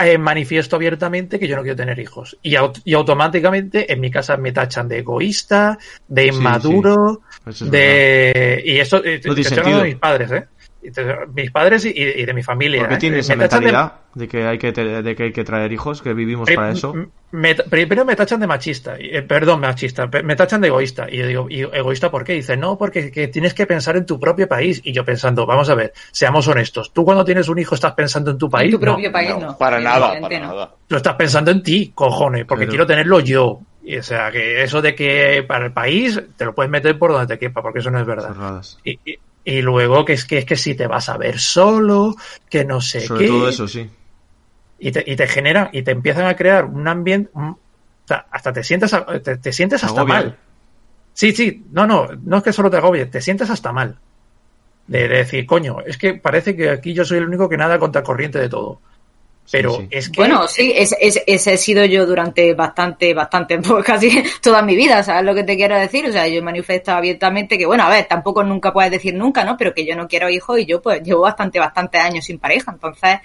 eh, manifiesto abiertamente que yo no quiero tener hijos. Y, aut- y automáticamente en mi casa me tachan de egoísta, de Sí, inmaduro, Eso es de... Y esto, eh, No te tiene estoy hablando de sentido. mis padres, ¿eh? Mis padres y, y de mi familia. Porque ¿eh? tiene esa Me tachan de- mentalidad de que hay que de que hay que traer hijos, que vivimos para eso. me- primero me tachan de machista, eh, perdón, machista, me tachan de egoísta. Y yo digo, ¿y egoísta por qué? Dice, no, porque que tienes que pensar en tu propio país. Y yo pensando, vamos a ver, seamos honestos, tú cuando tienes un hijo estás pensando en tu país. En tu propio No, país, No, no. para nada, para no. nada. tú estás pensando en ti, cojones, porque Pero- quiero tenerlo yo. Y, o sea, que eso de que para el país te lo puedes meter por donde te quepa, porque eso no es verdad. Y- y luego que es que es que si te vas a ver solo, que no sé Sobre qué. todo eso, sí. y te, y te generan y te empiezan a crear un ambiente un- hasta te sientes te, te sientes hasta Agobia. mal sí sí no no no es que solo te agobies te sientes hasta mal de, de decir coño es que parece que aquí yo soy el único que nada contra corriente de todo pero sí. es que Bueno, sí, es- es- ese he sido yo durante bastante, bastante, pues casi toda mi vida, ¿sabes lo que te quiero decir? O sea, yo manifiesto abiertamente que, bueno, a ver, tampoco nunca puedes decir nunca, ¿no? Pero que yo no quiero hijos y yo pues llevo bastante, bastante años sin pareja, entonces,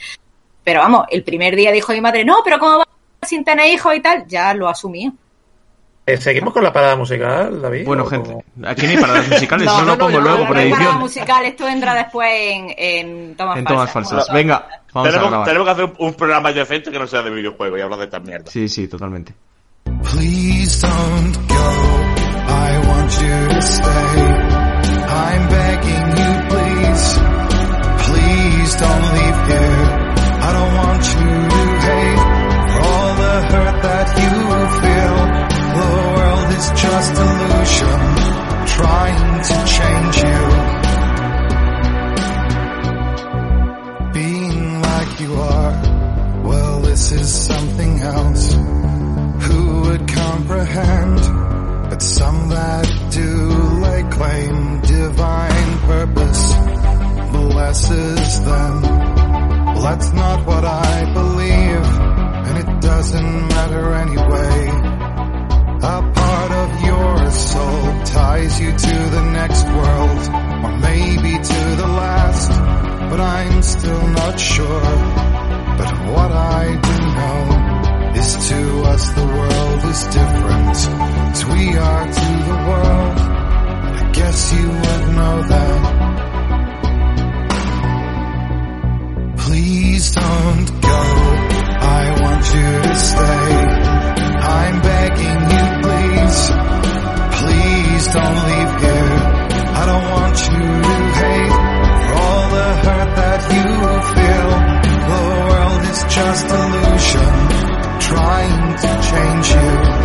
pero vamos, el primer día dijo mi madre, no, pero ¿cómo vas sin tener hijos y tal? Ya lo asumí. Eh, seguimos con la parada musical David Bueno, ¿O gente, aquí no hay paradas musicales, No, eso no, lo no, pongo no, luego no, por no hay parada edición. musical, esto entra después en, en tomas En tomas falsas. falsas. Venga, vamos a tenemos, grabar. tenemos que hacer un, un programa decente que no sea de videojuego y hablar de esta mierda. Sí, sí, totalmente. Please don't go. I want you to stay. I'm begging you, please, please don't leave here. Just illusion, trying to change you. Being like you are, well, this is something else. Who would comprehend? But some that do lay claim divine purpose blesses them. Well, that's not what I believe, and it doesn't matter anyway. A part of your soul ties you to the next world, or maybe to the last, but I'm still not sure. But what I do know is to us the world is different, as we are to the world. I guess you would know that. Please don't go. I want you to stay. I'm begging you, please. Don't leave here. I don't want you to hate for all the hurt that you feel. The world is just illusion, trying to change you.